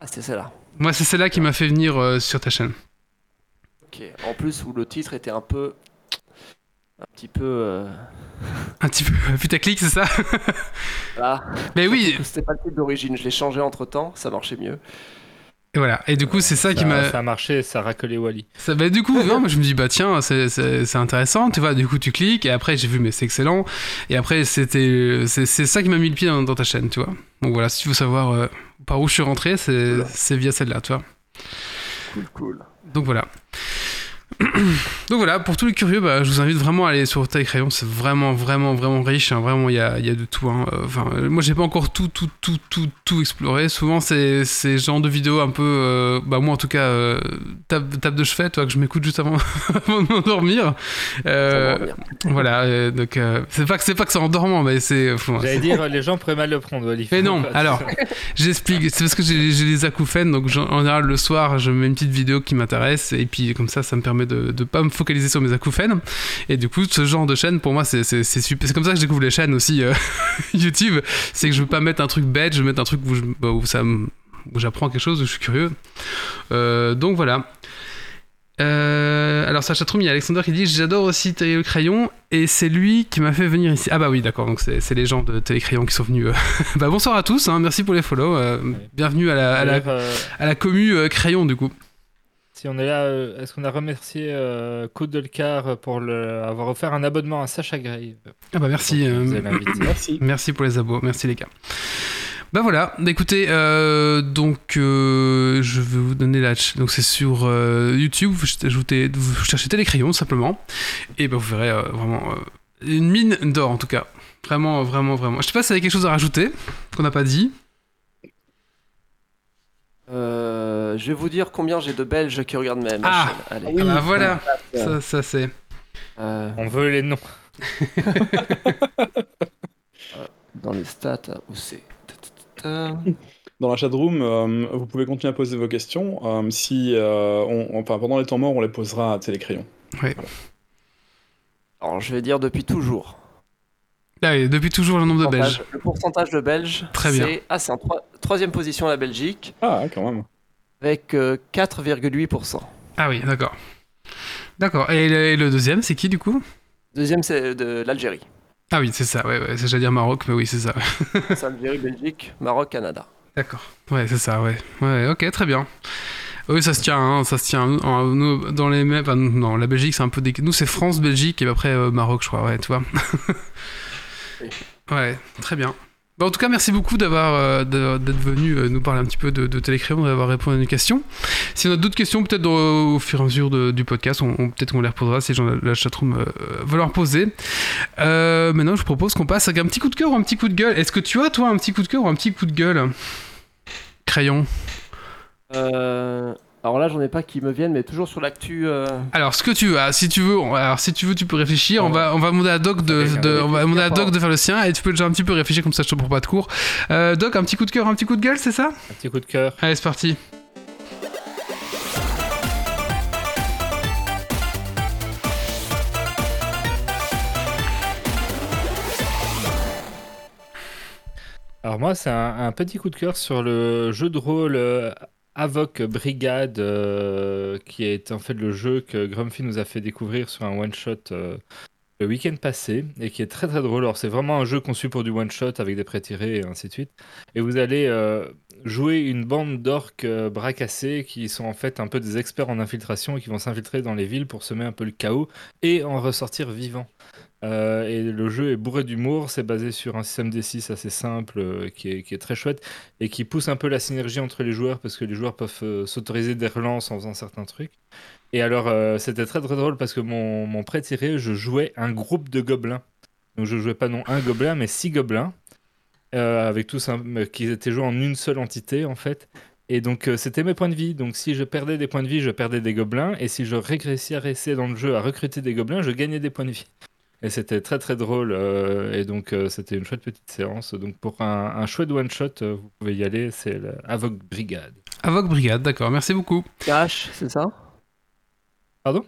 [SPEAKER 3] Ah, c'était celle-là.
[SPEAKER 1] Moi, c'est celle-là qui m'a fait venir euh, sur ta chaîne.
[SPEAKER 3] Ok. En plus, où le titre était un peu. Un petit peu. euh,
[SPEAKER 1] Un petit peu putaclic, c'est ça?
[SPEAKER 3] Voilà.
[SPEAKER 1] Mais oui,
[SPEAKER 3] C'était pas le titre d'origine, je l'ai changé entre temps, ça marchait mieux.
[SPEAKER 1] Et voilà. Et du coup, c'est ça qui m'a.
[SPEAKER 4] Ça a marché, ça a racolé Wally.
[SPEAKER 1] Ça, bah, du coup, non, moi, je me dis, bah tiens, c'est- c'est c'est intéressant, tu vois, du coup, tu cliques, et après, j'ai vu, mais c'est excellent, et après, c'était, c'est c'est ça qui m'a mis le pied dans, dans ta chaîne, tu vois. Donc voilà, si tu veux savoir euh, par où je suis rentré, c'est c'est via celle-là, tu vois.
[SPEAKER 3] Cool, cool.
[SPEAKER 1] Donc voilà. Donc voilà, pour tous les curieux, bah, je vous invite vraiment à aller sur Taille Crayon, c'est vraiment, vraiment, vraiment riche, hein, vraiment, il y a, il y a de tout. hein. Euh, Enfin, moi, j'ai pas encore tout, tout, tout, tout, tout exploré. Souvent, c'est ces genres de vidéos un peu, euh, bah, moi en tout cas, euh, table, table de chevet, toi, que je m'écoute juste avant, avant de m'endormir. Euh, voilà, euh, donc euh, c'est pas que c'est pas que c'est en dormant, mais c'est.
[SPEAKER 4] J'allais dire, les gens pourraient mal le prendre, Wally.
[SPEAKER 1] mais non, alors, j'explique. C'est parce que j'ai des acouphènes, donc en général, le soir, je mets une petite vidéo qui m'intéresse, et puis comme ça, ça me permet de ne pas me focaliser sur mes acouphènes. Et du coup, ce genre de chaîne, pour moi, c'est super. C'est comme ça que je découvre les chaînes aussi euh, YouTube. C'est que je veux pas mettre un truc bête, je veux mettre un truc où, je- bah, où ça où j'apprends quelque chose, où je suis curieux. Euh, donc voilà. Euh, alors sur la chatroom, il y a Alexander qui dit j'adore aussi Télé Crayon et c'est lui qui m'a fait venir ici. Ah bah oui d'accord, donc c'est les gens de Télé Crayon qui sont venus. euh. bah bonsoir à tous, hein, merci pour les follow, euh, bienvenue à la, à la,
[SPEAKER 4] euh,
[SPEAKER 1] à la commu Crayon du coup.
[SPEAKER 4] Si on est là, euh, est-ce qu'on a remercié euh, Car pour le, avoir offert un abonnement à Sacha Grave?
[SPEAKER 1] Ah bah merci, euh.
[SPEAKER 2] Merci.
[SPEAKER 1] merci pour les abos, merci les gars. Bah voilà, Bah écoutez, euh, donc euh, je vais vous donner la... ch- Donc c'est sur euh, YouTube, vous, ajoutez, vous cherchez Télécrayon simplement, et bah vous verrez euh, vraiment euh, une mine d'or en tout cas. Vraiment, vraiment, vraiment. Je sais pas si vous avez quelque chose à rajouter, qu'on n'a pas dit.
[SPEAKER 3] Euh, je vais vous dire combien j'ai de Belges qui regardent ma, ma
[SPEAKER 1] Ah.
[SPEAKER 3] chaîne. Allez.
[SPEAKER 1] Ah bah voilà,
[SPEAKER 3] Ouais.
[SPEAKER 1] ça, ça c'est...
[SPEAKER 3] Euh,
[SPEAKER 4] On veut les noms.
[SPEAKER 3] dans les stats, où c'est.
[SPEAKER 2] Dans la chatroom, euh, vous pouvez continuer à poser vos questions. Euh, si, euh, on, enfin, pendant les temps morts, on les posera à Télécrayon.
[SPEAKER 3] Alors, je vais dire depuis toujours.
[SPEAKER 1] Ah oui, depuis toujours le nombre de Belges.
[SPEAKER 3] Le pourcentage de Belges.
[SPEAKER 1] Très bien.
[SPEAKER 3] c'est- Ah, c'est en troi- troisième position la Belgique,
[SPEAKER 2] Ah, quand même.
[SPEAKER 3] avec euh, 4,8%.
[SPEAKER 1] Ah oui, d'accord. D'accord, et le, et le deuxième, c'est qui du coup?
[SPEAKER 3] Deuxième, c'est de l'Algérie.
[SPEAKER 1] Ah oui, c'est ça, ouais, ouais, c'est- j'allais dire Maroc, mais oui, c'est ça.
[SPEAKER 3] C'est Algérie, Belgique, Maroc, Canada.
[SPEAKER 1] D'accord. Ouais, c'est ça, ouais. Ouais, ok, très bien. Oui, ça se tient, hein, ça se tient. En- nous, dans les mêmes. Enfin, non, la Belgique, c'est un peu. Des... Nous, c'est France, Belgique, et après euh, Maroc, je crois, ouais, tu vois. Ouais, très bien. Bon, en tout cas, merci beaucoup d'avoir euh, d'être venu euh, nous parler un petit peu de, de Télécrayon, d'avoir répondu à nos questions. Si on a d'autres questions, peut-être au fur et à mesure du podcast, on, peut-être qu'on les reposera si gens de la chatroom euh, veulent en poser. Euh, maintenant, je propose qu'on passe avec un petit coup de cœur ou un petit coup de gueule. Est-ce que tu as, toi, un petit coup de cœur ou un petit coup de gueule? Crayon.
[SPEAKER 3] Euh, alors là, j'en ai pas qui me viennent, mais toujours sur l'actu. euh,
[SPEAKER 1] Alors, ce que tu veux, ah, si tu veux, on- alors si tu veux, tu peux réfléchir. On va, on va demander à Doc de, on va demander à Doc de faire le sien, et tu peux déjà un petit peu réfléchir comme ça, je te prends pas de cours. Euh, Doc, un petit coup de cœur, un petit coup de gueule, c'est ça?
[SPEAKER 4] Un petit coup de cœur.
[SPEAKER 1] Allez, c'est parti.
[SPEAKER 4] Alors moi, c'est un, un petit coup de cœur sur le jeu de rôle euh, Avoc Brigade, euh, qui est en fait le jeu que Grumpy nous a fait découvrir sur un one-shot euh, le week-end passé, et qui est très très drôle. Alors c'est vraiment un jeu conçu pour du one-shot avec des pré-tirés et ainsi de suite. Et vous allez euh, jouer une bande d'orques bracassés qui sont en fait un peu des experts en infiltration et qui vont s'infiltrer dans les villes pour semer un peu le chaos et en ressortir vivants. Euh, et le jeu est bourré d'humour, c'est basé sur un système D6 assez simple euh, qui, est, très chouette et qui pousse un peu la synergie entre les joueurs parce que les joueurs peuvent euh, s'autoriser des relances en faisant certains trucs. Et alors, c'était très très drôle parce que mon, mon pré-tiré, je jouais un groupe de gobelins. Donc, je jouais pas non un gobelin, mais six gobelins, avec tous qui étaient joués en une seule entité en fait. Et donc, c'était mes points de vie. Donc, si je perdais des points de vie, je perdais des gobelins. Et si je régressais dans le jeu à recruter des gobelins, je gagnais des points de vie. Et c'était très très drôle. euh, et donc, euh, c'était une chouette petite séance. Donc, pour un, un chouette one-shot, euh, vous pouvez y aller. C'est Avoc Brigade.
[SPEAKER 1] Avoc Brigade, d'accord, merci beaucoup.
[SPEAKER 3] H, c'est ça?
[SPEAKER 4] Pardon?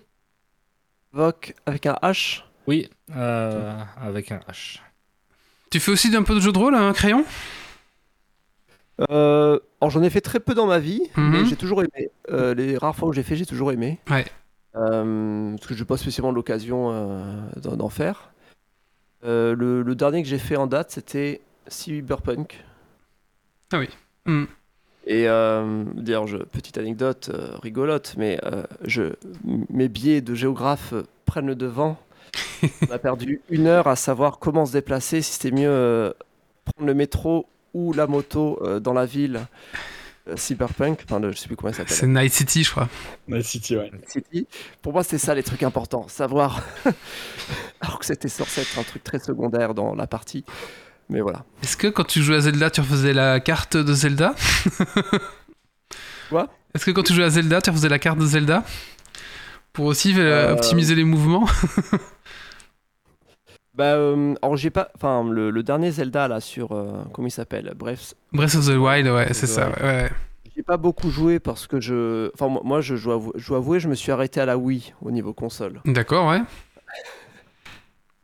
[SPEAKER 3] Voc avec un H?
[SPEAKER 4] Oui, euh, avec un H.
[SPEAKER 1] Tu fais aussi un peu de jeu de rôle, un crayon?
[SPEAKER 3] Euh, alors j'en ai fait très peu dans ma vie,
[SPEAKER 1] Mhm.
[SPEAKER 3] mais j'ai toujours aimé. Euh, les rares fois où j'ai fait, j'ai toujours aimé.
[SPEAKER 1] Ouais.
[SPEAKER 3] Euh, parce que je n'ai pas spécialement l'occasion euh, d'en faire. Euh, le, le dernier que j'ai fait en date, c'était Cyberpunk.
[SPEAKER 1] Ah oui. Mhm.
[SPEAKER 3] Et d'ailleurs, petite anecdote rigolote, mais je, mes biais de géographe prennent le devant. On a perdu une heure à savoir comment se déplacer, si c'était mieux prendre le métro ou la moto dans la ville Cyberpunk, enfin le- je sais plus comment ça
[SPEAKER 1] C'est
[SPEAKER 3] s'appelle.
[SPEAKER 1] Night City, je crois.
[SPEAKER 2] Night City, ouais.
[SPEAKER 3] City. Pour moi, c'était ça les trucs importants, savoir. Alors que c'était censé être un truc très secondaire dans la partie. Mais voilà.
[SPEAKER 1] Est-ce que quand tu jouais à Zelda, tu refaisais la carte de Zelda?
[SPEAKER 3] Quoi?
[SPEAKER 1] Est-ce que quand tu jouais à Zelda, tu refaisais la carte de Zelda? Pour aussi euh,
[SPEAKER 3] Euh,
[SPEAKER 1] optimiser les mouvements?
[SPEAKER 3] Bah, euh, alors j'ai pas. Enfin, le, le dernier Zelda là sur. euh, comment il s'appelle? Bref,
[SPEAKER 1] Breath of the Wild, ouais, c'est ça.
[SPEAKER 3] Ouais. J'ai pas beaucoup joué parce que je. Enfin, moi- moi, je dois avou- je dois avouer, je me suis arrêté à la Wii au niveau console.
[SPEAKER 1] D'accord, ouais.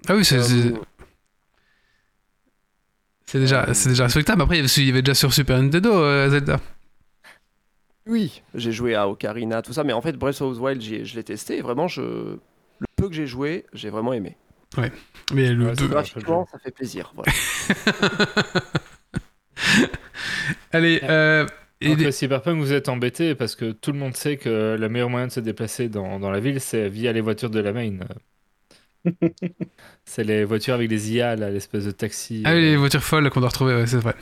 [SPEAKER 1] Ah oui, c'est
[SPEAKER 3] Euh,
[SPEAKER 1] c'est- déjà, c'est déjà respectable. Après, il y avait- déjà sur Super Nintendo, euh, Zelda.
[SPEAKER 3] oui, j'ai joué à Ocarina, tout ça, mais en fait, Breath of the Wild, je l'ai testé et vraiment, je. Le peu que j'ai joué, j'ai vraiment aimé.
[SPEAKER 1] Mais le
[SPEAKER 4] Ouais, c'est
[SPEAKER 1] deux-
[SPEAKER 4] vrai.
[SPEAKER 3] Graphiquement, ça fait plaisir. voilà.
[SPEAKER 1] Allez, euh, et
[SPEAKER 4] Donc,
[SPEAKER 1] des-
[SPEAKER 4] le Cyberpunk, vous êtes embêté parce que tout le monde sait que le meilleur moyen de se déplacer dans, dans la ville, c'est via les voitures de la main. c'est les voitures avec les IA, l'espèce de taxi.
[SPEAKER 1] Ah oui,
[SPEAKER 4] euh,
[SPEAKER 1] les voitures folles qu'on doit retrouver, ouais, c'est vrai.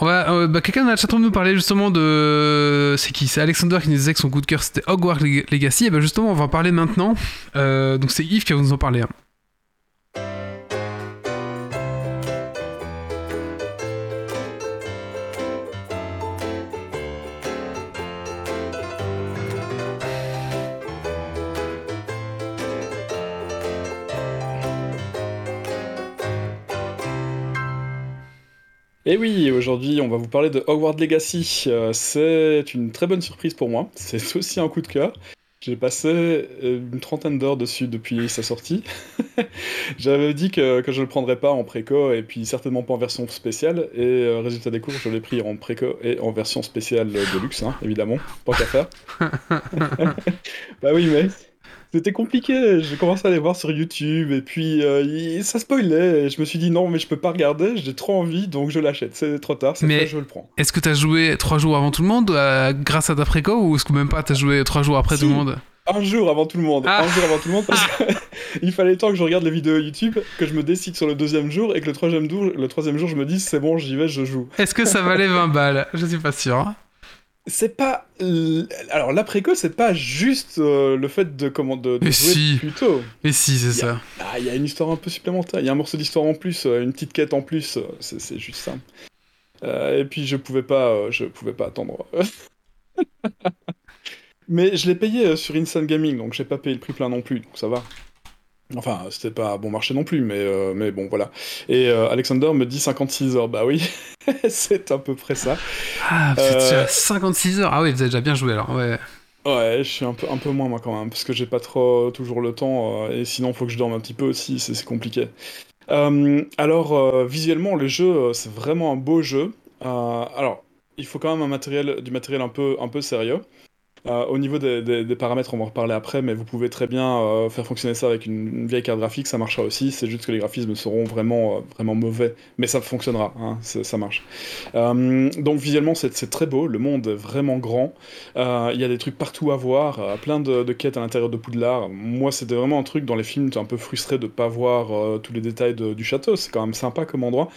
[SPEAKER 1] Va, euh, bah, quelqu'un dans la chatroom nous parlait justement de. C'est qui? C'est Alexander qui nous disait que son coup de cœur c'était Hogwarts Leg- Legacy. Et ben justement, on va en parler maintenant. Euh, donc c'est Yves qui va nous en parler. hein.
[SPEAKER 2] Et oui, aujourd'hui, on va vous parler de Hogwarts Legacy. Euh, c'est une très bonne surprise pour moi. C'est aussi un coup de cœur. J'ai passé euh, une trentaine d'heures dessus depuis sa sortie. J'avais dit que, que je ne le prendrais pas en préco et puis certainement pas en version spéciale. Et euh, résultat des courses, je l'ai pris en préco et en version spéciale de luxe, hein, évidemment. Pas qu'à faire. bah oui, mais c'était compliqué. J'ai commencé à aller voir sur YouTube et puis euh, ça spoilait. Et je me suis dit non, mais je peux pas regarder. J'ai trop envie, donc je l'achète. C'est trop tard. C'est
[SPEAKER 1] Mais-
[SPEAKER 2] fait, je le prends.
[SPEAKER 1] Est-ce que t'as joué trois jours avant tout le monde euh, grâce à ta préco ou est-ce que même pas t'as joué trois jours après
[SPEAKER 2] Si.
[SPEAKER 1] tout le monde?
[SPEAKER 2] Un jour avant tout le monde.
[SPEAKER 1] Ah.
[SPEAKER 2] Un jour avant tout le monde parce qu'il fallait tant que je regarde les vidéos YouTube que je me décide sur le deuxième jour et que le troisième jour, le troisième jour je me dis c'est bon, j'y vais, je joue.
[SPEAKER 1] Est-ce que ça valait 20 balles? Je suis pas sûr.
[SPEAKER 2] C'est pas. Alors l'après-co, c'est pas juste euh, le fait de, comment, de, jouer
[SPEAKER 1] si.
[SPEAKER 2] plus tôt.
[SPEAKER 1] Mais si, c'est ça.
[SPEAKER 2] Ah, il y a une histoire un peu supplémentaire, il y a un morceau d'histoire en plus, euh, une petite quête en plus, euh, c'est juste ça. Euh, et puis je pouvais pas, euh, je pouvais pas attendre. Mais je l'ai payé sur Instant Gaming, donc j'ai pas payé le prix plein non plus, donc ça va. Enfin, c'était pas bon marché non plus, mais, euh, mais bon, voilà. Et euh, Alexander me dit 56 heures, bah oui, c'est à peu près ça.
[SPEAKER 1] Ah, vous êtes
[SPEAKER 2] Euh,
[SPEAKER 1] déjà à 56 heures. Ah oui, vous avez déjà bien joué alors. Ouais.
[SPEAKER 2] Ouais, je suis un peu, un peu moins moi quand même, parce que j'ai pas trop toujours le temps, et sinon faut que je dorme un petit peu aussi, c'est compliqué. Alors, visuellement, le jeu, c'est vraiment un beau jeu. Alors, il faut quand même un matériel, du matériel un peu, un peu sérieux. Euh, au niveau des, paramètres, on va en reparler après, mais vous pouvez très bien euh, faire fonctionner ça avec une, vieille carte graphique, ça marchera aussi. C'est juste que les graphismes seront vraiment, euh, mauvais, mais ça fonctionnera, hein, ça marche. Donc visuellement, c'est très beau, le monde est vraiment grand. Il y a des trucs partout à voir, plein de, quêtes à l'intérieur de Poudlard. Moi, c'était vraiment un truc dans les films, t'es un peu frustré de pas voir tous les détails du château. C'est quand même sympa comme endroit.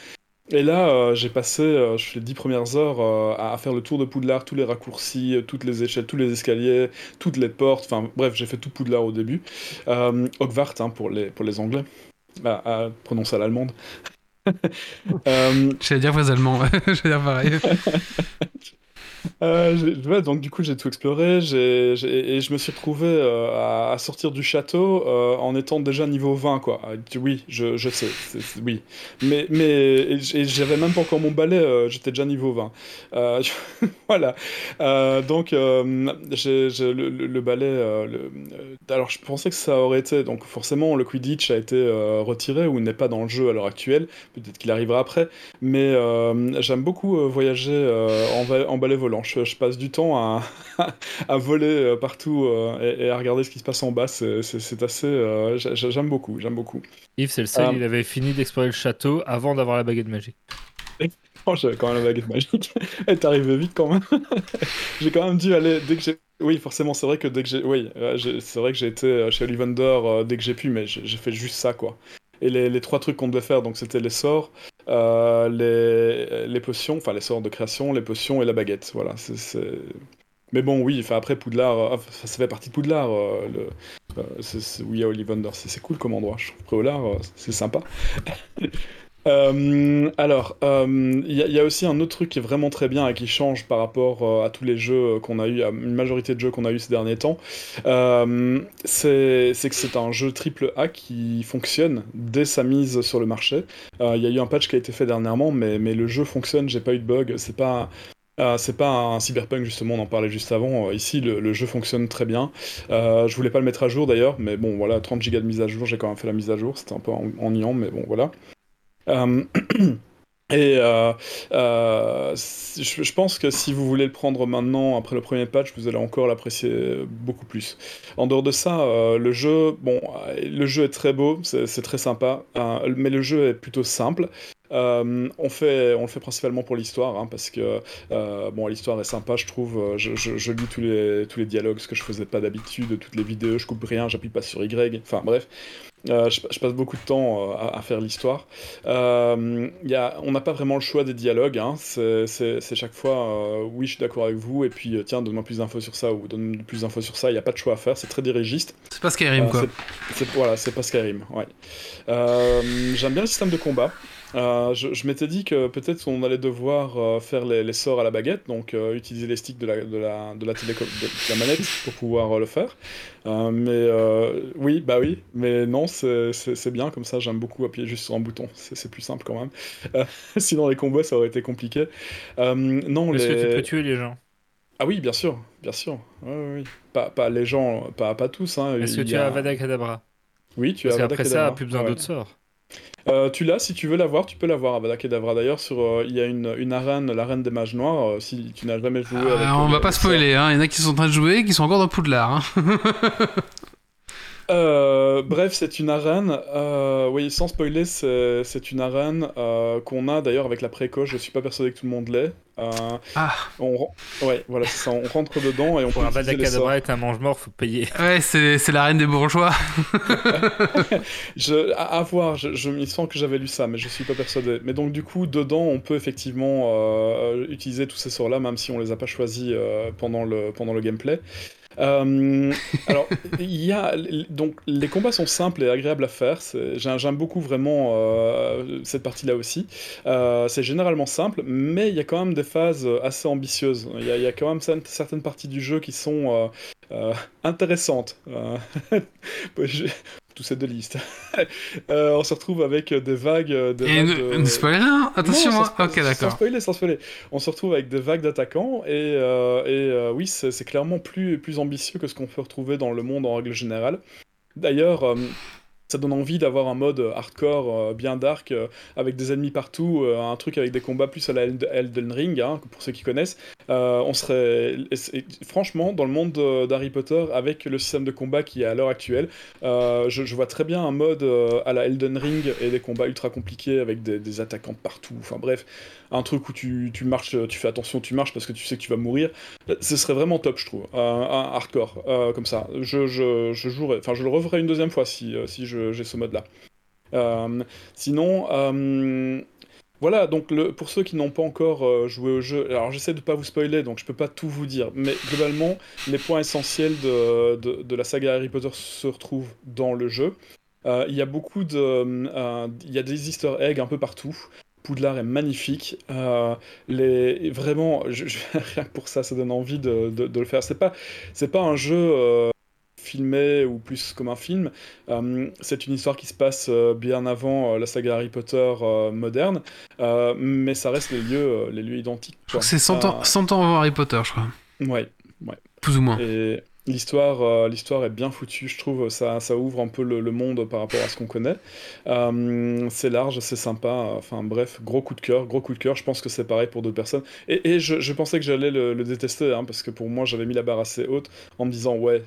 [SPEAKER 2] Et là, euh, j'ai passé euh, je fais les dix premières heures euh, à, à faire le tour de Poudlard, tous les raccourcis, euh, toutes les échelles, tous les escaliers, toutes les portes. Enfin, bref, j'ai fait tout Poudlard au début. Euh, Hogwarts, hein, pour, les, pour les Anglais. Ah, ah, prononce à l'allemande. Euh,
[SPEAKER 1] J'allais dire vos Allemands. J'allais dire pareil.
[SPEAKER 2] Euh, donc du coup j'ai tout exploré j'ai, et je me suis retrouvé euh, à, sortir du château euh, en étant déjà niveau 20 quoi. Oui, je, je sais, oui. Mais, mais et j'avais même pas encore mon balai, j'étais déjà niveau 20. Euh, voilà. Donc le, le- balai. alors je pensais que ça aurait été donc forcément le Quidditch a été retiré ou n'est pas dans le jeu à l'heure actuelle. Peut-être qu'il arrivera après. Mais j'aime beaucoup voyager en, va- en balai volant. Je, je passe du temps à, à voler euh, partout euh, et, et à regarder ce qui se passe en bas. C'est assez. euh, j'a- j'a- j'aime beaucoup. J'aime beaucoup.
[SPEAKER 4] Yves, c'est le seul, il avait fini d'explorer le château avant d'avoir la baguette magique.
[SPEAKER 2] Oh, j'avais quand même la baguette magique. Elle est arrivée vite quand même. j'ai quand même dû aller dès que j'ai. Oui, forcément, c'est vrai que dès que j'ai. Oui, c'est vrai que j'ai été chez Ollivander dès que j'ai pu, mais j'ai j'ai fait juste ça quoi. Et les, les trois trucs qu'on devait faire, donc c'était les sorts, euh, les, potions, enfin les sorts de création, les potions et la baguette. Voilà, c'est. Mais bon, oui, après Poudlard, euh, ça fait partie de Poudlard. euh, le, euh, oui, Ollivander, c'est c'est cool comme endroit. Je trouve Préolard, euh, c'est sympa. Euh, alors, euh, il y, a- il y a aussi un autre truc qui est vraiment très bien et qui change par rapport euh, à tous les jeux qu'on a eu, à une majorité de jeux qu'on a eu ces derniers temps. Euh, c'est que c'est un jeu triple A qui fonctionne dès sa mise sur le marché. Euh, Il y a eu un patch qui a été fait dernièrement, mais, le jeu fonctionne, j'ai pas eu de bug. C'est pas. euh, un cyberpunk justement, on en parlait juste avant. Euh, ici, le, jeu fonctionne très bien. Euh, je voulais pas le mettre à jour d'ailleurs, mais bon, voilà, 30 gigas de mise à jour, j'ai quand même fait la mise à jour. C'était un peu en- ennuyant, mais bon, voilà. Euh, et euh, euh, je, pense que si vous voulez le prendre maintenant, après le premier patch, vous allez encore l'apprécier beaucoup plus. En dehors de ça, le jeu, bon, le jeu est très beau, c'est très sympa, mais le jeu est plutôt simple. On, le fait principalement pour l'histoire, hein, parce que bon, l'histoire est sympa, je trouve. Je, lis tous les, tous les dialogues, ce que je faisais pas d'habitude, toutes les vidéos, je coupe rien, j'appuie pas sur Y. Enfin bref, Euh, je, je passe beaucoup de temps euh, à, à faire l'histoire. Euh, y a, on n'a pas vraiment le choix des dialogues. hein. C'est chaque fois, euh, oui, je suis d'accord avec vous, et puis tiens, donne-moi plus d'infos sur ça, ou donne-moi plus d'infos sur ça. Il n'y a pas de choix à faire, c'est très dirigiste.
[SPEAKER 1] C'est pas Skyrim, quoi.
[SPEAKER 2] c'est- voilà, c'est pas Skyrim. Ouais. J'aime bien le système de combat. Euh, je je m'étais dit que peut-être on allait devoir euh, faire les, les sorts à la baguette, donc euh, utiliser les sticks de la, de la, de la, téléco- de la manette pour pouvoir le faire. Mais oui, bah oui, mais non, c'est bien comme ça. J'aime beaucoup appuyer juste sur un bouton, c'est plus simple quand même. Sinon, les combats ça aurait été compliqué. Non,
[SPEAKER 4] Est-ce
[SPEAKER 2] les...
[SPEAKER 4] que tu peux tuer les gens?
[SPEAKER 2] Ah oui, bien sûr, bien sûr. Ouais, oui. Pas, pas les gens, pas, pas tous. Hein.
[SPEAKER 4] Est-ce que tu
[SPEAKER 2] a-
[SPEAKER 4] as Avada Kedavra?
[SPEAKER 2] Oui, tu
[SPEAKER 4] Parce
[SPEAKER 2] as Avada
[SPEAKER 4] qu'après ça,
[SPEAKER 2] Kedavra.
[SPEAKER 4] plus besoin
[SPEAKER 2] Ouais.
[SPEAKER 4] d'autres sorts.
[SPEAKER 2] Euh, tu l'as, si tu veux l'avoir, tu peux l'avoir, Avada Kedavra. D'ailleurs, sur, euh, il y a une, une arène, l'arène des mages noirs. euh, si tu n'as jamais joué avec.
[SPEAKER 1] Ah, on
[SPEAKER 2] euh,
[SPEAKER 1] va pas
[SPEAKER 2] le-
[SPEAKER 1] spoiler, hein. il y en a qui sont en train de jouer, qui sont encore dans Poudlard. Hein.
[SPEAKER 2] Euh, bref, c'est une arène. euh, oui, sans spoiler, c'est une arène euh, qu'on a d'ailleurs avec la précoce. Je suis pas persuadé que tout le monde l'ait. Euh,
[SPEAKER 1] Ah.
[SPEAKER 2] on, ouais, voilà, c'est ça. On rentre dedans et on
[SPEAKER 4] Pour
[SPEAKER 2] peut
[SPEAKER 4] un. Badakadabra est un mange-mort, faut payer.
[SPEAKER 1] Ouais, c'est c'est la reine des bourgeois.
[SPEAKER 2] Je, à, à voir, je, je, il me semble que j'avais lu ça, mais je suis pas persuadé. Mais donc du coup, dedans, on peut effectivement euh, utiliser tous ces sorts-là, même si on les a pas choisis euh, pendant, le, pendant le gameplay. Euh, alors, il y a donc les combats sont simples et agréables à faire. J'aime beaucoup vraiment euh, cette partie-là aussi. Euh, c'est généralement simple, mais il y a quand même des phases assez ambitieuses. Il y a, quand même certaines- parties du jeu qui sont intéressantes. je- Tout c'est de liste. Euh, on se retrouve avec des vagues. euh, Des
[SPEAKER 1] Et
[SPEAKER 2] vagues
[SPEAKER 1] une,
[SPEAKER 2] de-
[SPEAKER 1] une spoiler hein Attention,
[SPEAKER 2] non,
[SPEAKER 1] hein.
[SPEAKER 2] sans,
[SPEAKER 1] ok,
[SPEAKER 2] sans
[SPEAKER 1] d'accord.
[SPEAKER 2] spoiler, sans spoiler. On se retrouve avec des vagues d'attaquants et, euh, et euh, oui, c'est clairement plus, plus ambitieux que ce qu'on peut retrouver dans le monde en règle générale. D'ailleurs, euh, ça donne envie d'avoir un mode hardcore euh, bien dark euh, avec des ennemis partout, euh, un truc avec des combats plus à la Eld- Elden Ring, hein, pour ceux qui connaissent. Euh, on serait, franchement, dans le monde de- d'Harry Potter, avec le système de combat qui est à l'heure actuelle, euh, je, vois très bien un mode euh, à la Elden Ring et des combats ultra compliqués avec des, attaquants partout. Enfin bref, un truc où tu, marches, tu fais attention, tu marches parce que tu sais que tu vas mourir. Ce serait vraiment top, je trouve. Un, hardcore euh, comme ça. Je, je, enfin je le referai une deuxième fois euh, si je- j'ai ce mode-là. Euh, sinon. euh, voilà, donc pour ceux qui n'ont pas encore euh, joué au jeu, alors j'essaie de pas vous spoiler, donc je peux pas tout vous dire, mais globalement, les points essentiels de, la saga Harry Potter se retrouvent dans le jeu. Il y a beaucoup de, il y a des Easter eggs un peu partout. Poudlard est magnifique. Les, vraiment, rien que pour ça, ça donne envie de, le faire. C'est pas, c'est pas un jeu filmé ou plus comme un film. Euh, c'est une histoire qui se passe euh, bien avant euh, la saga Harry Potter moderne, mais ça reste les lieux, les lieux identiques.
[SPEAKER 1] C'est 100 ans, 100 ans avant Harry Potter, je crois.
[SPEAKER 2] ouais.
[SPEAKER 1] Plus ou moins.
[SPEAKER 2] Et l'histoire, l'histoire est bien foutue, je trouve. Ça, ça ouvre un peu le, le monde par rapport à ce qu'on connaît. C'est large, c'est sympa. Enfin bref, gros coup de cœur, gros coup de cœur. Je pense que c'est pareil pour d'autres personnes. Et, et je, je pensais que j'allais le, le détester, hein, parce que pour moi, j'avais mis la barre assez haute en me disant ouais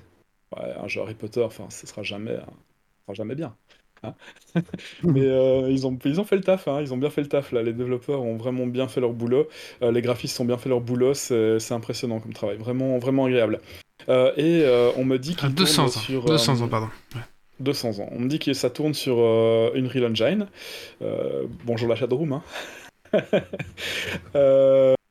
[SPEAKER 2] un jeu Harry Potter, enfin, ce sera jamais, ce sera jamais bien. hein. Mais euh, ils, ont, ils ont fait le taf, hein, ils ont bien fait le taf là. Les développeurs ont vraiment bien fait leur boulot. Euh, les graphistes ont bien fait leur boulot. C'est impressionnant comme travail, vraiment, vraiment agréable. Euh, et euh, on me dit qu'il
[SPEAKER 1] 200
[SPEAKER 2] tourne
[SPEAKER 1] ans.
[SPEAKER 2] sur
[SPEAKER 1] 200
[SPEAKER 2] euh,
[SPEAKER 1] ans, pardon.
[SPEAKER 2] 200 ans. On me dit que ça tourne sur euh, Unreal Engine. Euh, bonjour la chatroom. Hein.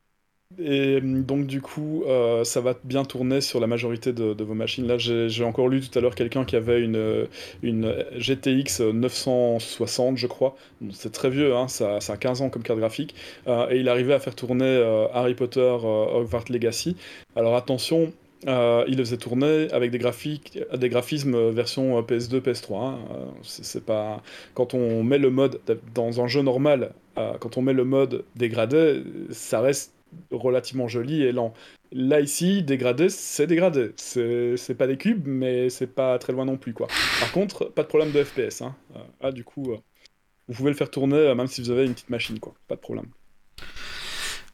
[SPEAKER 2] Euh, et donc du coup, euh, ça va bien tourner sur la majorité de, vos machines. Là, j'ai encore lu tout à l'heure quelqu'un qui avait une, une GTX 960, je crois. C'est très vieux, hein, ça, a 15 ans comme carte graphique. Euh, et il arrivait à faire tourner euh, Harry Potter euh, Hogwarts Legacy. Alors attention, euh, il le faisait tourner avec des graphiques, des graphismes euh, version euh, PS2, PS3. hein. Euh, c'est pas quand on met le mode dans un jeu normal, euh, quand on met le mode dégradé, ça reste relativement joli et lent. Là ici, dégradé, c'est dégradé. C'est pas des cubes, mais c'est pas très loin non plus quoi. Par contre, pas de problème de FPS. Hein. Euh, ah du coup, euh, vous pouvez le faire tourner euh, même si vous avez une petite machine quoi. Pas de problème.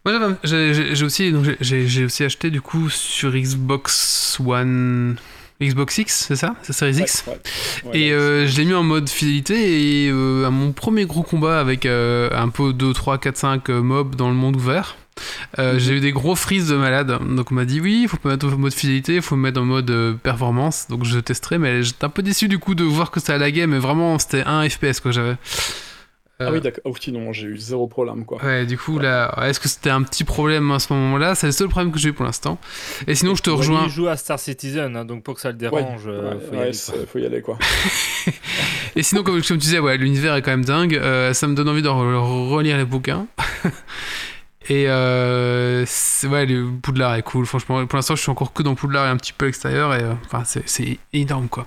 [SPEAKER 1] Moi, j'ai aussi, donc, j'ai- aussi acheté du coup sur Xbox One. Xbox X, c'est ça? C'est Series X?
[SPEAKER 2] Ouais, ouais. Ouais,
[SPEAKER 1] Et euh, je l'ai mis en mode fidélité et euh, à mon premier gros combat avec euh, un peu 2, 3, 4, 5 euh, mobs dans le monde ouvert, euh,
[SPEAKER 2] Mhm.
[SPEAKER 1] j'ai eu des gros frises de malade. Donc on m'a dit oui, il faut pas mettre en mode fidélité, il faut mettre en mode euh, performance. Donc je testerai, mais j'étais un peu déçu du coup de voir que ça laguait, mais vraiment c'était un FPS que j'avais.
[SPEAKER 2] Ah
[SPEAKER 1] Euh,
[SPEAKER 2] oui, d'accord. Oh, sinon, j'ai eu zéro problème quoi.
[SPEAKER 1] Ouais, du coup, là, est-ce que c'était un petit problème à ce moment-là? C'est le seul problème que j'ai eu pour l'instant. Et sinon, je te rejoins.
[SPEAKER 4] Il joue à Star Citizen, hein, donc pour que ça le dérange, euh,
[SPEAKER 2] Ouais,
[SPEAKER 4] faut y
[SPEAKER 2] ouais,
[SPEAKER 4] aller, quoi.
[SPEAKER 2] faut y aller quoi.
[SPEAKER 1] Et sinon, comme, comme tu disais, ouais, l'univers est quand même dingue. Euh, ça me donne envie de re- relire les bouquins. et euh, c'est- ouais, le Poudlard est cool. Franchement, pour l'instant, je suis encore que dans Poudlard et un petit peu à l'extérieur. Et euh, enfin, c'est- c'est énorme quoi.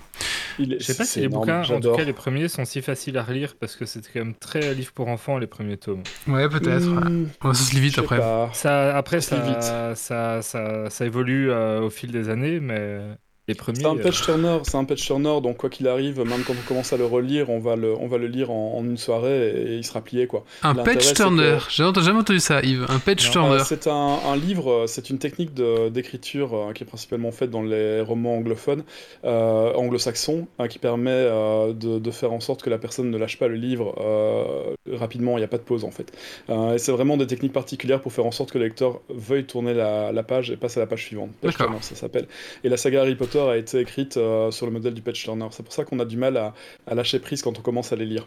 [SPEAKER 2] Il
[SPEAKER 4] Je sais pas si les
[SPEAKER 2] énorme,
[SPEAKER 4] bouquins, en tout cas les premiers, sont si faciles à relire parce que c'est quand même très livre pour enfants les premiers tomes.
[SPEAKER 1] Ouais, peut-être. ouais.
[SPEAKER 2] Hmm,
[SPEAKER 1] Ouais, ça se lit vite après.
[SPEAKER 2] pas.
[SPEAKER 4] Ça, après,
[SPEAKER 2] Ça se lit
[SPEAKER 4] ça, ça, ça, ça évolue euh, au fil des années, mais les premiers.
[SPEAKER 2] C'est un
[SPEAKER 4] euh,
[SPEAKER 2] page turner, c'est un page turner, donc quoi qu'il arrive, même quand on commence à le relire, on va le, on va le lire en, en une soirée et, il sera plié quoi.
[SPEAKER 1] Un
[SPEAKER 2] c'est
[SPEAKER 1] turner.
[SPEAKER 2] que-
[SPEAKER 1] J'ai jamais entendu ça, Yves. Un
[SPEAKER 4] Non.
[SPEAKER 1] turner.
[SPEAKER 2] Euh, c'est un, un livre, euh, c'est une technique d'écriture euh, qui est principalement faite dans les romans anglophones, euh, anglo-saxons, qui permet euh, de, de faire en sorte que la personne ne lâche pas le livre euh, rapidement, il n'y a pas de pause en fait. Euh, et c'est vraiment des techniques particulières pour faire en sorte que le lecteur veuille tourner la, la page et passe à la page suivante.
[SPEAKER 1] D'accord.
[SPEAKER 2] turner, ça s'appelle. Et la saga Harry Potter a été écrite euh, sur le modèle du page turner. C'est pour ça qu'on a du mal à lâcher prise quand on commence à les lire.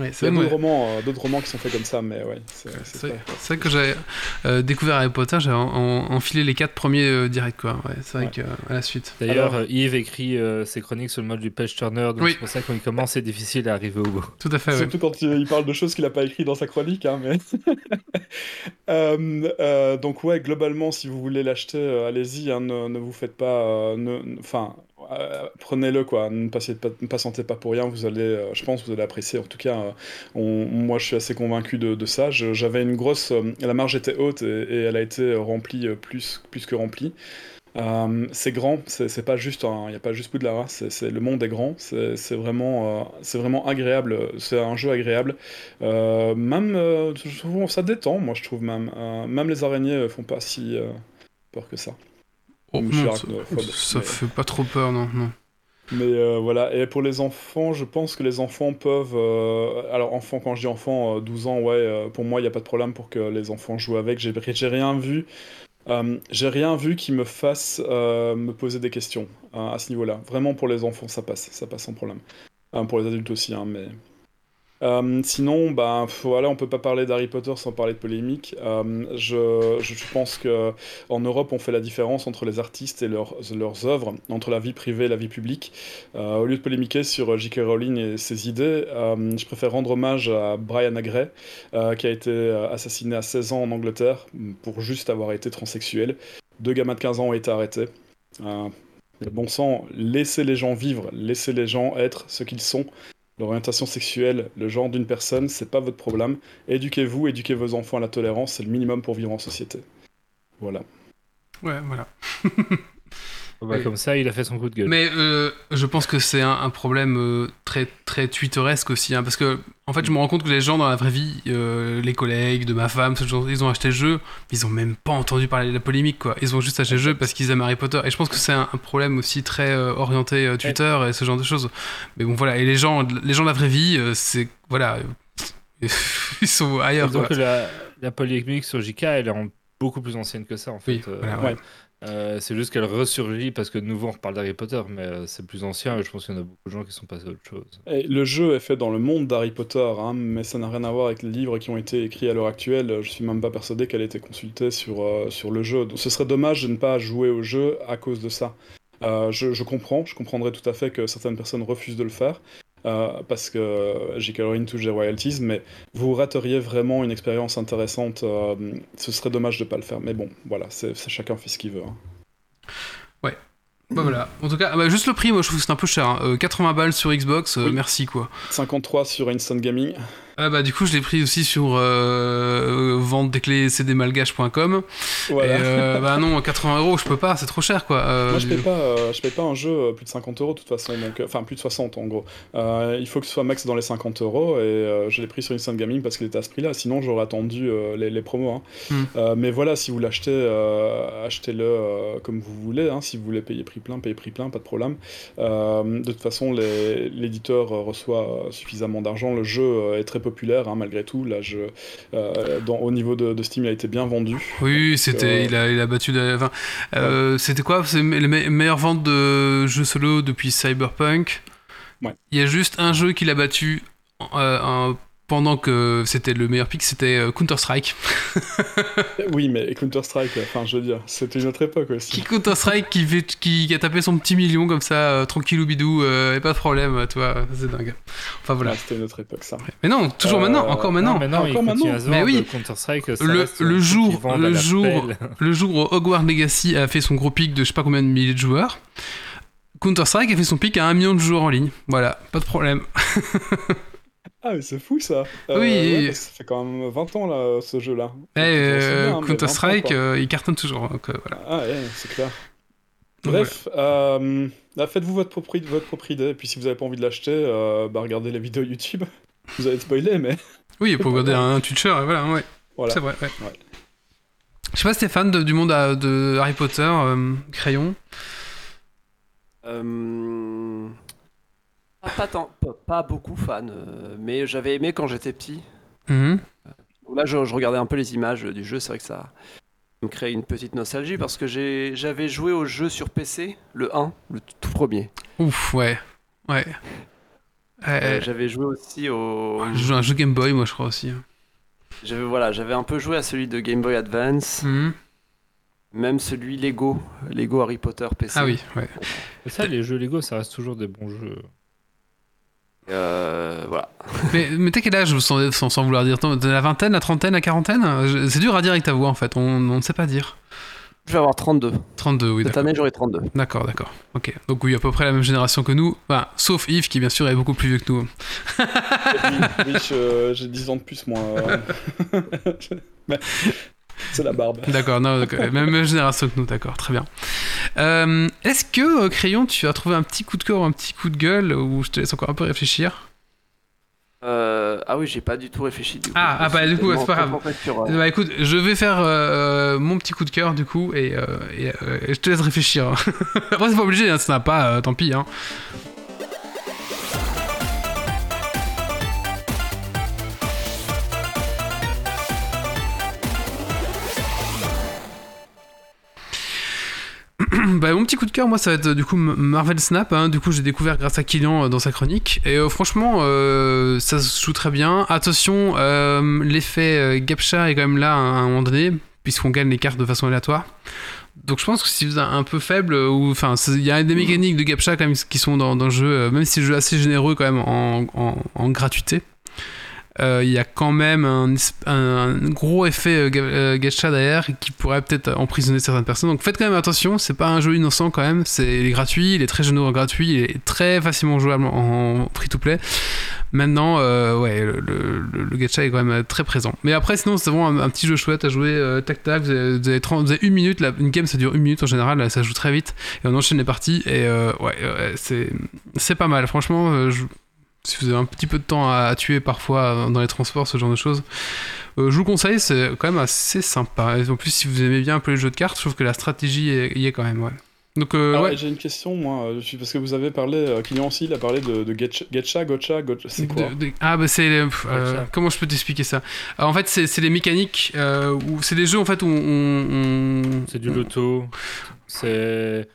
[SPEAKER 1] Ouais,
[SPEAKER 2] Il y a d'autres romans, euh, d'autres romans qui sont faits comme ça, mais ouais, c'est c'est
[SPEAKER 1] C'est
[SPEAKER 2] très-
[SPEAKER 1] c'est vrai que j'avais euh, découvert Harry Potter, j'avais en- en- enfilé les quatre premiers euh, directs, quoi. Ouais, c'est vrai
[SPEAKER 2] Ouais.
[SPEAKER 1] que euh, à la suite.
[SPEAKER 4] D'ailleurs,
[SPEAKER 2] Alors-
[SPEAKER 4] Yves écrit euh, ses chroniques sur le mode du page turner, donc
[SPEAKER 1] Oui.
[SPEAKER 4] c'est pour ça que quand il commence, c'est difficile à arriver au bout.
[SPEAKER 1] Tout à fait, ouais.
[SPEAKER 2] Surtout quand il, il parle de choses qu'il n'a pas écrit dans sa chronique. Hein, mais... Euh, euh, donc ouais, globalement, si vous voulez l'acheter, euh, allez-y. hein, ne, ne vous faites pas... euh, ne- ne- Enfin, euh, prenez-le, quoi. Ne, pas, ne patientez pas pour rien. Vous allez, euh, je pense, vous allez apprécier. En tout cas, euh, moi, je suis assez convaincu de, ça. J'avais une grosse... la marge était haute et, elle a été remplie plus, plus que remplie. C'est grand, c'est pas juste, il n'y a pas juste Poudlard, c'est le monde est grand, c'est vraiment, c'est vraiment agréable, c'est un jeu agréable. Même, trouve, ça détend, moi je trouve même. Même les araignées font pas si peur que ça.
[SPEAKER 1] Oh, non, ça,
[SPEAKER 2] mais-
[SPEAKER 1] fait pas trop peur, non, non.
[SPEAKER 2] Mais euh, voilà, et pour les enfants, je pense que les enfants peuvent... euh, Alors enfants, quand je dis enfants, euh, 12 ans, ouais, euh, pour moi, il n'y a pas de problème pour que les enfants jouent avec. J'ai rien vu. euh, j'ai rien vu qui me fasse euh, me poser des questions hein, à ce niveau-là. Vraiment pour les enfants, ça passe, ça passe sans problème. Euh, pour les adultes aussi, hein, mais Euh, sinon, pff, voilà, on peut pas parler d'Harry Potter sans parler de polémique. Euh, je, pense que en Europe, on fait la différence entre les artistes et leurs, œuvres, entre la vie privée et la vie publique. Euh, au lieu de polémiquer sur J.K. Rowling et ses idées, je préfère rendre hommage à Brian Agray, euh, qui a été assassiné à 16 ans en Angleterre pour juste avoir été transsexuel. Deux gamins de 15 ans ont été arrêtés. Bon sang, laissez les gens vivre, laissez les gens être ce qu'ils sont. L'orientation sexuelle, le genre d'une personne, c'est pas votre problème. Éduquez-vous, éduquez vos enfants à la tolérance, c'est le minimum pour vivre en société. Voilà.
[SPEAKER 1] Ouais, voilà.
[SPEAKER 4] Bah,
[SPEAKER 1] Oui.
[SPEAKER 4] Comme ça, il a fait son coup de gueule.
[SPEAKER 1] Mais euh, je pense que c'est un, un problème euh, très très twitteresque aussi, hein, parce que en fait, je me rends compte que les gens dans la vraie vie, euh, les collègues de ma femme, ce genre, ils ont acheté le jeu, mais ils ont même pas entendu parler de la polémique, quoi. Ils ont juste acheté le jeu parce qu'ils aiment Harry Potter. Et je pense que c'est un, un problème aussi très orienté Twitter et ce genre de choses. Mais bon, voilà. Et les gens, les gens de la vraie vie, c'est voilà, ils sont ailleurs.
[SPEAKER 4] Donc
[SPEAKER 1] quoi.
[SPEAKER 4] la, la polémique sur JK, elle est en- beaucoup plus ancienne que ça en fait.
[SPEAKER 1] Oui,
[SPEAKER 2] ouais.
[SPEAKER 4] Euh, c'est juste qu'elle ressurgit parce que de nouveau on reparle d'Harry Potter, mais euh, c'est plus ancien et je pense qu'il y en a beaucoup de gens qui sont passés à autre chose.
[SPEAKER 2] Et le jeu est fait dans le monde d'Harry Potter, hein, mais ça n'a rien à voir avec les livres qui ont été écrits à l'heure actuelle. Je suis même pas persuadé qu'elle ait été consultée sur, euh, sur le jeu. Donc, ce serait dommage de ne pas jouer au jeu à cause de ça. Je, je comprends, je comprendrais tout à fait que certaines personnes refusent de le faire. Euh, parce que J.K. Rowling touche des royalties, mais vous rateriez vraiment une expérience intéressante. euh, ce serait dommage de ne pas le faire. Mais bon, voilà, c'est chacun fait ce qu'il veut. hein.
[SPEAKER 1] Bah voilà. En tout cas, ah bah, juste le prix, moi je trouve que c'est un peu cher. hein. Euh, 80 balles sur Xbox,
[SPEAKER 2] Oui.
[SPEAKER 1] merci quoi.
[SPEAKER 2] 53 sur Instant Gaming.
[SPEAKER 1] Ah bah du coup je l'ai pris aussi sur euh, vente des clés cdmalgache.com
[SPEAKER 2] Voilà.
[SPEAKER 1] et euh, bah non 80 euros je peux pas c'est trop cher quoi Euh,
[SPEAKER 2] Moi, je paye pas, euh, je paye pas un jeu euh, plus de 50 euros de toute façon, donc euh, enfin plus de 60 en gros. Euh, il faut que ce soit max dans les 50 euros et euh, je l'ai pris sur Instant Gaming parce qu'il était à ce prix-là. Sinon, j'aurais attendu euh, les, les promos. hein.
[SPEAKER 1] Hmm.
[SPEAKER 2] Euh, mais voilà, si vous l'achetez, euh, achetez-le euh, comme vous voulez. hein. Si vous voulez payer prix plein, payez prix plein, pas de problème. Euh, de toute façon, l'éditeur euh, reçoit euh, suffisamment d'argent. Le jeu euh, est très populaire hein, malgré tout. Là, je, euh, dans, au niveau de, de Steam, il a été bien vendu.
[SPEAKER 1] Oui c'était
[SPEAKER 2] Euh,
[SPEAKER 1] il, a, il a battu la- enfin, euh, c'était quoi? C'est les me- meilleures ventes de jeux solo depuis Cyberpunk?
[SPEAKER 2] Ouais.
[SPEAKER 1] il y a juste un jeu qu'il a battu un- pendant que c'était le meilleur pic c'était euh, Counter Strike
[SPEAKER 2] Oui, mais Counter-Strike, enfin, je veux dire, c'était une autre époque aussi.
[SPEAKER 1] qui Counter Strike qui, fait- qui, qui a tapé son petit million comme ça euh, tranquillou bidou euh, et pas de problème tu vois c'est dingue enfin voilà
[SPEAKER 2] Ouais, c'était une autre époque, ça.
[SPEAKER 1] mais non toujours
[SPEAKER 2] Euh,
[SPEAKER 1] maintenant encore maintenant
[SPEAKER 4] Non, mais non,
[SPEAKER 2] Encore
[SPEAKER 4] il
[SPEAKER 2] maintenant.
[SPEAKER 1] Mais oui.
[SPEAKER 4] Counter-Strike, ça
[SPEAKER 1] Le- le
[SPEAKER 4] un truc
[SPEAKER 1] jour- le jour-. Le jour où Hogwarts Legacy a fait son gros pic de je sais pas combien de milliers de joueurs, Counter-Strike a fait son pic à un million de joueurs en ligne. Voilà, pas de problème.
[SPEAKER 2] Ah, mais c'est fou ça
[SPEAKER 1] Oui.
[SPEAKER 2] ouais, que ça fait quand même 20 ans là, ce jeu-là.
[SPEAKER 1] Et
[SPEAKER 2] Donc,
[SPEAKER 1] euh, Counter-Strike,
[SPEAKER 2] 20 ans, quoi.
[SPEAKER 1] euh, il cartonne toujours. donc, euh, voilà.
[SPEAKER 2] Ah ouais, c'est clair. Bref, euh, là, faites-vous votre propre, votre propre idée, et puis si vous avez pas envie de l'acheter, euh, bah, regardez les vidéos YouTube. Vous allez être spoilé, mais
[SPEAKER 1] Oui, pour regarder un Twitcher, et voilà, ouais.
[SPEAKER 2] voilà.
[SPEAKER 1] C'est vrai, ouais.
[SPEAKER 2] Ouais.
[SPEAKER 1] Je sais pas, Stéphane, de- du monde à- de Harry Potter, euh, crayon.
[SPEAKER 3] Euh, Pas, pas tant- pas- pas beaucoup fan, euh, mais j'avais aimé quand j'étais petit.
[SPEAKER 1] Mhm.
[SPEAKER 3] Donc Là, je, je regardais un peu les images du jeu, c'est vrai que ça me crée une petite nostalgie parce que j'avais joué au jeu sur PC, le 1, le tout premier.
[SPEAKER 1] Ouf, ouais. Ouais.
[SPEAKER 3] Euh,
[SPEAKER 1] Euh,
[SPEAKER 3] j'avais joué aussi au.
[SPEAKER 1] à un jeu Game Boy, moi, je crois aussi. hein.
[SPEAKER 3] J'avais voilà, j'avais un peu joué à celui de Game Boy Advance,
[SPEAKER 1] Mhm.
[SPEAKER 3] même celui Lego, Lego Harry Potter PC.
[SPEAKER 1] Ah oui, ouais.
[SPEAKER 4] Et ça, les jeux Lego, ça reste toujours des bons jeux.
[SPEAKER 3] Euh, voilà.
[SPEAKER 1] Mais, mais t'as quel âge, sans, sans, sans vouloir dire De la vingtaine, la trentaine, la quarantaine? C'est dur à dire avec ta voix, en fait. On on ne sait pas dire.
[SPEAKER 3] Je vais avoir 32.
[SPEAKER 1] 32, oui,
[SPEAKER 3] Cette
[SPEAKER 1] d'accord.
[SPEAKER 3] année, j'aurai 32.
[SPEAKER 1] D'accord, d'accord. Ok. Donc oui, à peu près la même génération que nous. Enfin, sauf Yves, qui bien sûr est beaucoup plus vieux que nous.
[SPEAKER 2] oui, oui, je- j'ai 10 ans de plus, moi. Mais c'est la barbe.
[SPEAKER 1] D'accord, non, d'accord. même, même génération que nous, d'accord, très bien. Euh, Est-ce que, euh, Crayon, tu as trouvé un petit coup de cœur ou un petit coup de gueule, ou je te laisse encore un peu réfléchir?
[SPEAKER 3] Euh, ah oui, j'ai pas du tout réfléchi du coup.
[SPEAKER 1] Ah, ah, bah, du coup, c'est pas grave.
[SPEAKER 3] sur, euh,
[SPEAKER 1] Bah écoute, je vais faire euh, mon petit coup de cœur du coup et, euh, et, euh, et je te laisse réfléchir. Après c'est pas obligé, hein, si ça n'a pas, euh, tant pis. Hein. bah, mon petit coup de cœur, moi, ça va être euh, du coup Marvel Snap. hein. Du coup, j'ai découvert grâce à Kylian euh, dans sa chronique. Et euh, franchement, ça se joue très bien. Attention, l'effet Gapcha est quand même là à un moment donné, puisqu'on gagne les cartes de façon aléatoire. Donc je pense que si vous êtes un peu faible, ou enfin, il y a des mécaniques de Gapcha quand même qui sont dans, le jeu, même si le jeu est assez généreux quand même en gratuité. Euh, Il y a quand même un, gros effet euh, euh, gacha derrière qui pourrait peut-être emprisonner certaines personnes. Donc faites quand même attention, c'est pas un jeu innocent quand même. C'est il est gratuit, il est très généreux gratuit, il est très facilement jouable en free to play. Maintenant, ouais, le, le- le- gacha est quand même très présent. Mais après, sinon, c'est vraiment un, petit jeu chouette à jouer. euh, tac tac, vous avez, vous avez 30 vous avez une minute. Une game ça dure une minute en général, ça joue très vite et on enchaîne les parties. Et ouais, ouais, c'est c'est pas mal. Franchement, je- si vous avez un petit peu de temps à, à tuer parfois euh, dans les transports, ce genre de choses, euh, je vous conseille, c'est quand même assez sympa. Et en plus, si vous aimez bien un peu les jeux de cartes, je trouve que la stratégie est- y est quand même, ouais. Donc, euh,
[SPEAKER 2] Ah
[SPEAKER 1] ouais.
[SPEAKER 2] ouais, J'ai une question, moi, parce que vous avez parlé, Kylian aussi, il a parlé de, de Getcha, Getcha, Gotcha, Gotcha, c'est quoi
[SPEAKER 1] De- de- ah bah c'est euh, comment je peux t'expliquer ça? Alors, En fait c'est les mécaniques euh, où c'est des jeux en fait où on, on-
[SPEAKER 4] C'est du loto. C'est.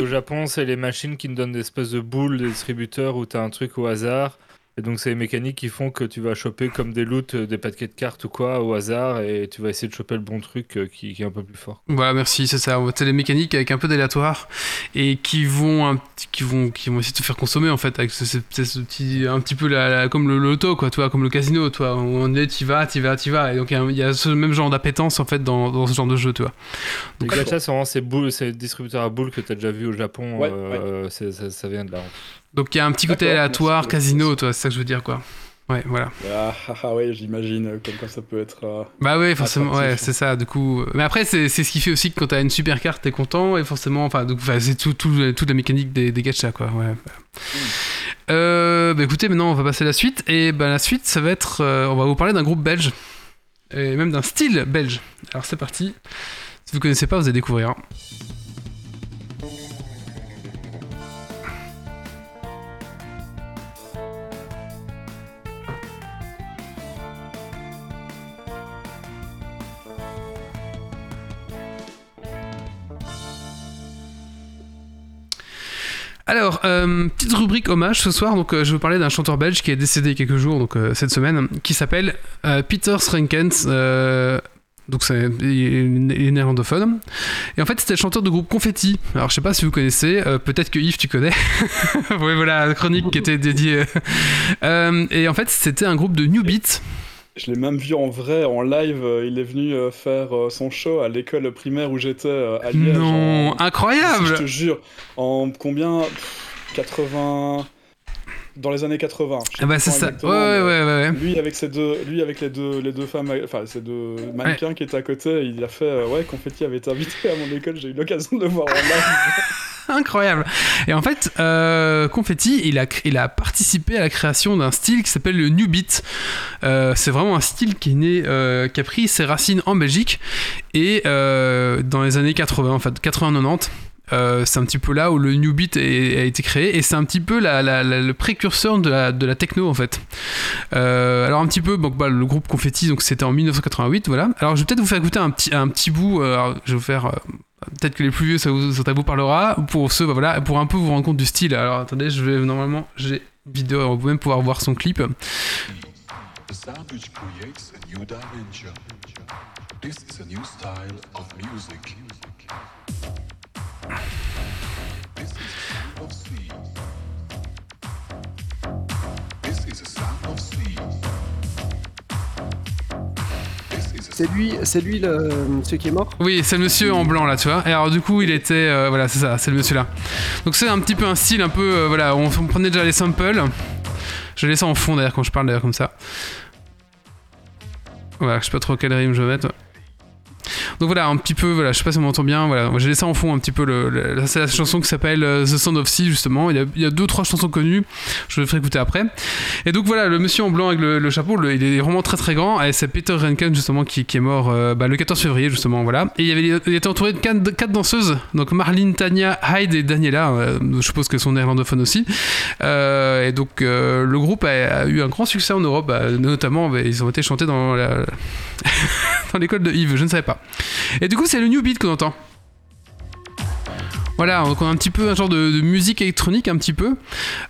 [SPEAKER 4] Au Japon, c'est les machines qui nous donnent des espèces de boules, des distributeurs où tu un truc au hasard. Et donc, c'est les mécaniques qui font que tu vas choper comme des loots, euh, des paquets de cartes ou quoi au hasard. Et tu vas essayer de choper le bon truc euh, qui, qui est un peu plus fort.
[SPEAKER 1] Voilà, merci, c'est ça. C'est les mécaniques avec un peu d'aléatoire et qui vont, un qui vont, qui vont essayer de te faire consommer en fait avec ce, ce- ce- ce petit, un petit peu la, la- comme le loto quoi, toi, comme le casino, toi. Où on est, t'y vas, t'y vas, t'y vas. Et donc il y a- il y, a ce même genre d'appétence en fait dans, dans ce genre de jeu, tu vois.
[SPEAKER 4] Les
[SPEAKER 1] Donc,
[SPEAKER 4] gachas, c'est vraiment ces, boules, ces distributeurs à boules que tu as déjà vu au Japon.
[SPEAKER 2] Ouais,
[SPEAKER 4] euh, ça vient de là.
[SPEAKER 1] Donc il y a un petit côté aléatoire, casino, toi, c'est ça que je veux dire quoi. Ouais, voilà.
[SPEAKER 2] Ah, ah, ah, ouais, j'imagine, comme quoi ça peut être... euh,
[SPEAKER 1] Bah ouais, forcément,
[SPEAKER 2] Attractif.
[SPEAKER 1] ouais, c'est ça, du coup. Mais après, c'est ce qui fait aussi que quand t'as une super carte, t'es content, et forcément, enfin, c'est tout, tout, toute la mécanique des, des gachas, quoi, ouais. Euh, bah écoutez, maintenant, on va passer à la suite, et bah la suite, ça va être, euh, on va vous parler d'un groupe belge, et même d'un style belge. Alors c'est parti. Si vous connaissez pas, vous allez découvrir. Alors, euh, petite rubrique hommage ce soir. Donc, euh, je vais vous parler d'un chanteur belge qui est décédé il y a quelques jours, donc euh, cette semaine, qui s'appelle euh, Peter Schrenkens. euh, donc, c'est, néerlandophone. Et en fait, c'était le chanteur du groupe Confetti. Alors, je sais pas si vous connaissez. peut-être que Yves, tu connais. voilà, la chronique qui était dédiée. Et en fait, c'était un groupe de New Beat.
[SPEAKER 2] Je l'ai même vu en vrai, en live, euh, il est venu euh, faire euh, son show à l'école primaire où j'étais à Liège.
[SPEAKER 1] Non,
[SPEAKER 2] en-
[SPEAKER 1] incroyable.
[SPEAKER 2] Je te jure, en combien? Pff, 80... Dans les années 80. je sais
[SPEAKER 1] Ah bah, c'est ça. Ouais, ouais, ouais, ouais.
[SPEAKER 2] Lui avec ses deux, lui avec les deux, les deux femmes, enfin ces deux mannequins qui étaient à côté, il a fait ouais Confetti avait été invité à mon école, j'ai eu l'occasion de le voir en live.
[SPEAKER 1] Incroyable. Et en fait, euh, Confetti, il a, participé à la création d'un style qui s'appelle le New Beat. Euh, c'est vraiment un style qui euh, qui a pris ses racines en Belgique et dans les années 80, en fait 80-90. Euh, c'est un petit peu là où le New Beat a été créé et c'est un petit peu le précurseur de la, techno en fait. Euh, alors un petit peu, donc, bah, le groupe Confetti, donc c'était en 1988, voilà. Alors je vais peut-être vous faire écouter un petit, un petit bout. euh, je vais faire Peut-être que les plus vieux, ça vous, ça vous parlera. Pour ceux, bah voilà, pour un peu vous rendre compte du style. Alors attendez, je vais normalement, j'ai vidéo, on même pouvoir voir son clip.
[SPEAKER 6] The.
[SPEAKER 3] C'est lui, c'est lui le, celui qui est mort?
[SPEAKER 1] Oui, c'est le monsieur en blanc là, tu vois. Et alors du coup, il était, euh, voilà, c'est ça, c'est le monsieur là. Donc c'est un petit peu un style un peu, euh, voilà, on, on prenait déjà les samples. Je laisse ça en fond d'ailleurs quand je parle d'ailleurs comme ça. Voilà, je sais pas trop quelle rime je vais mettre. Donc voilà, un petit peu, voilà, je sais pas si on m'entend bien, voilà, j'ai laissé en fond un petit peu c'est la chanson qui s'appelle euh, The Sound of Sea justement, il y, a, il y a deux trois chansons connues, je le ferai écouter après. Et donc voilà, le monsieur en blanc avec le, chapeau, il est vraiment très très grand, c'est Peter Renken justement qui, est mort euh, bah, le 14 février justement, voilà. Et il, était entouré de quatre, danseuses, donc Marlene, Tania, Hyde et Daniela, euh, je suppose qu'elles sont néerlandophones aussi. Et donc le groupe a, eu un grand succès en Europe, bah, notamment bah, ils ont été chantés dans l'école de Yves, je ne savais pas. Et du coup, c'est le New Beat qu'on entend. Voilà, donc on a un petit peu un genre de, musique électronique, un petit peu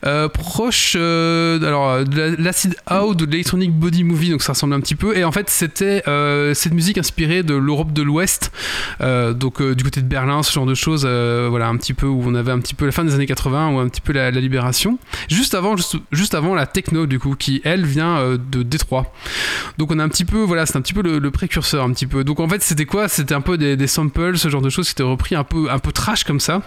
[SPEAKER 1] euh, proche, euh, alors de la- l'acid out, ou de l'électronic body movie, donc ça ressemble un petit peu. Et en fait, c'était euh, cette musique inspirée de l'Europe de l'Ouest, donc du côté de Berlin, ce genre de choses. voilà, un petit peu où on avait un petit peu la fin des années 80 ou un petit peu la, libération. Juste avant, juste, avant la techno du coup, qui elle vient de Détroit. Donc on a un petit peu, voilà, c'est un petit peu le, le précurseur, un petit peu. Donc en fait, c'était quoi? C'était un peu des, des samples, ce genre de choses qui étaient repris un peu, un peu trash comme ça.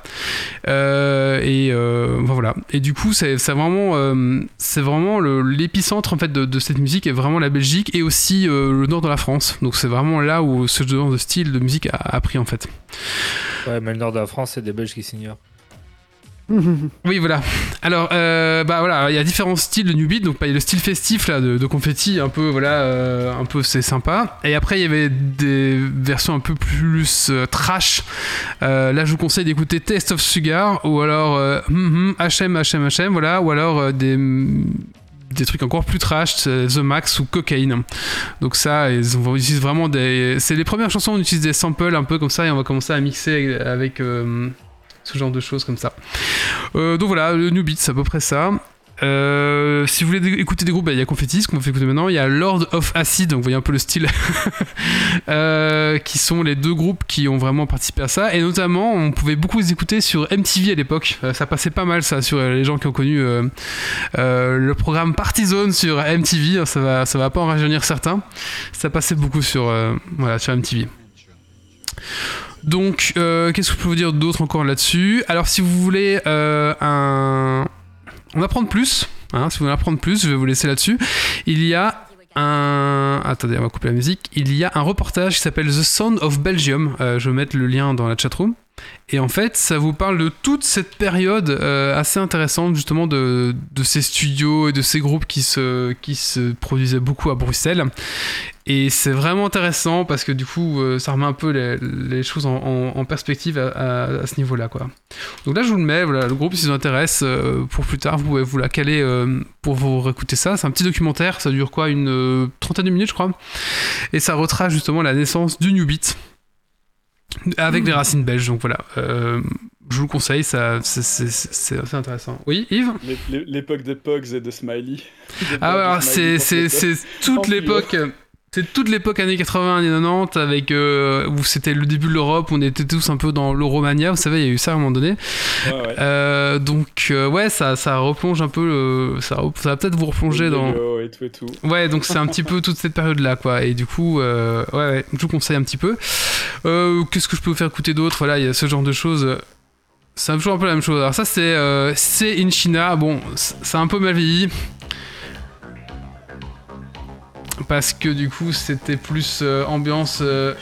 [SPEAKER 1] Euh, et euh, voilà. Et du coup, c'est vraiment, euh, c'est vraiment le- l'épicentre en fait de, cette musique est vraiment la Belgique et aussi euh, le nord de la France. Donc c'est vraiment là où ce genre de style de musique a, a pris en fait.
[SPEAKER 4] Ouais, mais le nord de la France, c'est des Belges qui s'ignorent.
[SPEAKER 1] Oui, voilà. Alors, euh, bah voilà, il y a différents styles de New. Donc, bah, il y a le style festif là de, confetti, un peu voilà, euh, un peu c'est sympa. Et après, il y avait des versions un peu plus euh, trash. Là, je vous conseille d'écouter Taste of Sugar ou alors hum, HM HM HM, voilà, ou alors des des trucs encore plus trash, The Max ou Cocaine. Donc ça, ils ont- on utilise vraiment des... C'est les premières chansons où on utilise des samples un peu comme ça et on va commencer à mixer avec ce genre de choses comme ça. Euh, donc voilà, le New Beat, c'est à peu près ça. Euh, si vous voulez écouter des groupes, bah, il y a Confetti, ce qu'on fait écouter maintenant. Il y a Lord of Acid, donc vous voyez un peu le style, Euh, qui sont les deux groupes qui ont vraiment participé à ça. Et notamment, on pouvait beaucoup les écouter sur MTV à l'époque. Ça passait pas mal, ça, sur les gens qui ont connu le programme Partizone sur MTV. Ça va, ça va pas en rajeunir certains. Ça passait beaucoup sur, voilà, sur MTV. Donc, euh, qu'est-ce que je peux vous dire d'autre encore là-dessus? Alors, si vous voulez euh, un... en apprendre plus, hein, si vous voulez en apprendre plus, je vais vous laisser là-dessus. Il y a un... Attendez, on va couper la musique. Il y a un reportage qui s'appelle The Sound of Belgium. Euh, je vais mettre le lien dans la chatroom. Et en fait, ça vous parle de toute cette période euh, assez intéressante, justement, de, de ces studios et de ces groupes qui se, qui se produisaient beaucoup à Bruxelles. Et c'est vraiment intéressant parce que du coup, euh, ça remet un peu les, choses en, perspective à, ce niveau-là, quoi. Donc là, je vous le mets, voilà, le groupe, si ça vous intéresse, euh, pour plus tard, vous pouvez vous la caler pour vous réécouter ça. C'est un petit documentaire, ça dure quoi, une trentaine de minutes, je crois. Et ça retrace justement la naissance du New Beat avec des racines belges. Donc voilà, euh, je vous le conseille, ça, c'est- c'est c'est assez intéressant. Oui, Yves?
[SPEAKER 2] L'é- l'é- L'époque des Pugs et de Smiley. Des
[SPEAKER 1] Ah alors c'est toute
[SPEAKER 2] Ennuyeux.
[SPEAKER 1] l'époque. C'est toute l'époque années 80, années 90, avec euh, où c'était le début de l'Europe, on était tous un peu dans l'Euromania, vous savez, il y a eu ça à un moment donné.
[SPEAKER 2] Ouais, ouais.
[SPEAKER 1] Euh, donc euh, ouais, ça, ça replonge un peu, le- ça, va peut-être vous replonger dans.
[SPEAKER 2] Yo-yo Et tout et tout.
[SPEAKER 1] Ouais, donc c'est un petit peu toute cette période-là, quoi. Et du coup, ouais, ouais, je vous conseille un petit peu. Qu'est-ce que je peux vous faire écouter d'autre? Voilà, il y a ce genre de choses. C'est toujours un peu la même chose. Alors ça, c'est euh, c'est in China. Bon, c'est un peu mal vieilli. Parce que du coup, c'était plus euh, ambiance... euh,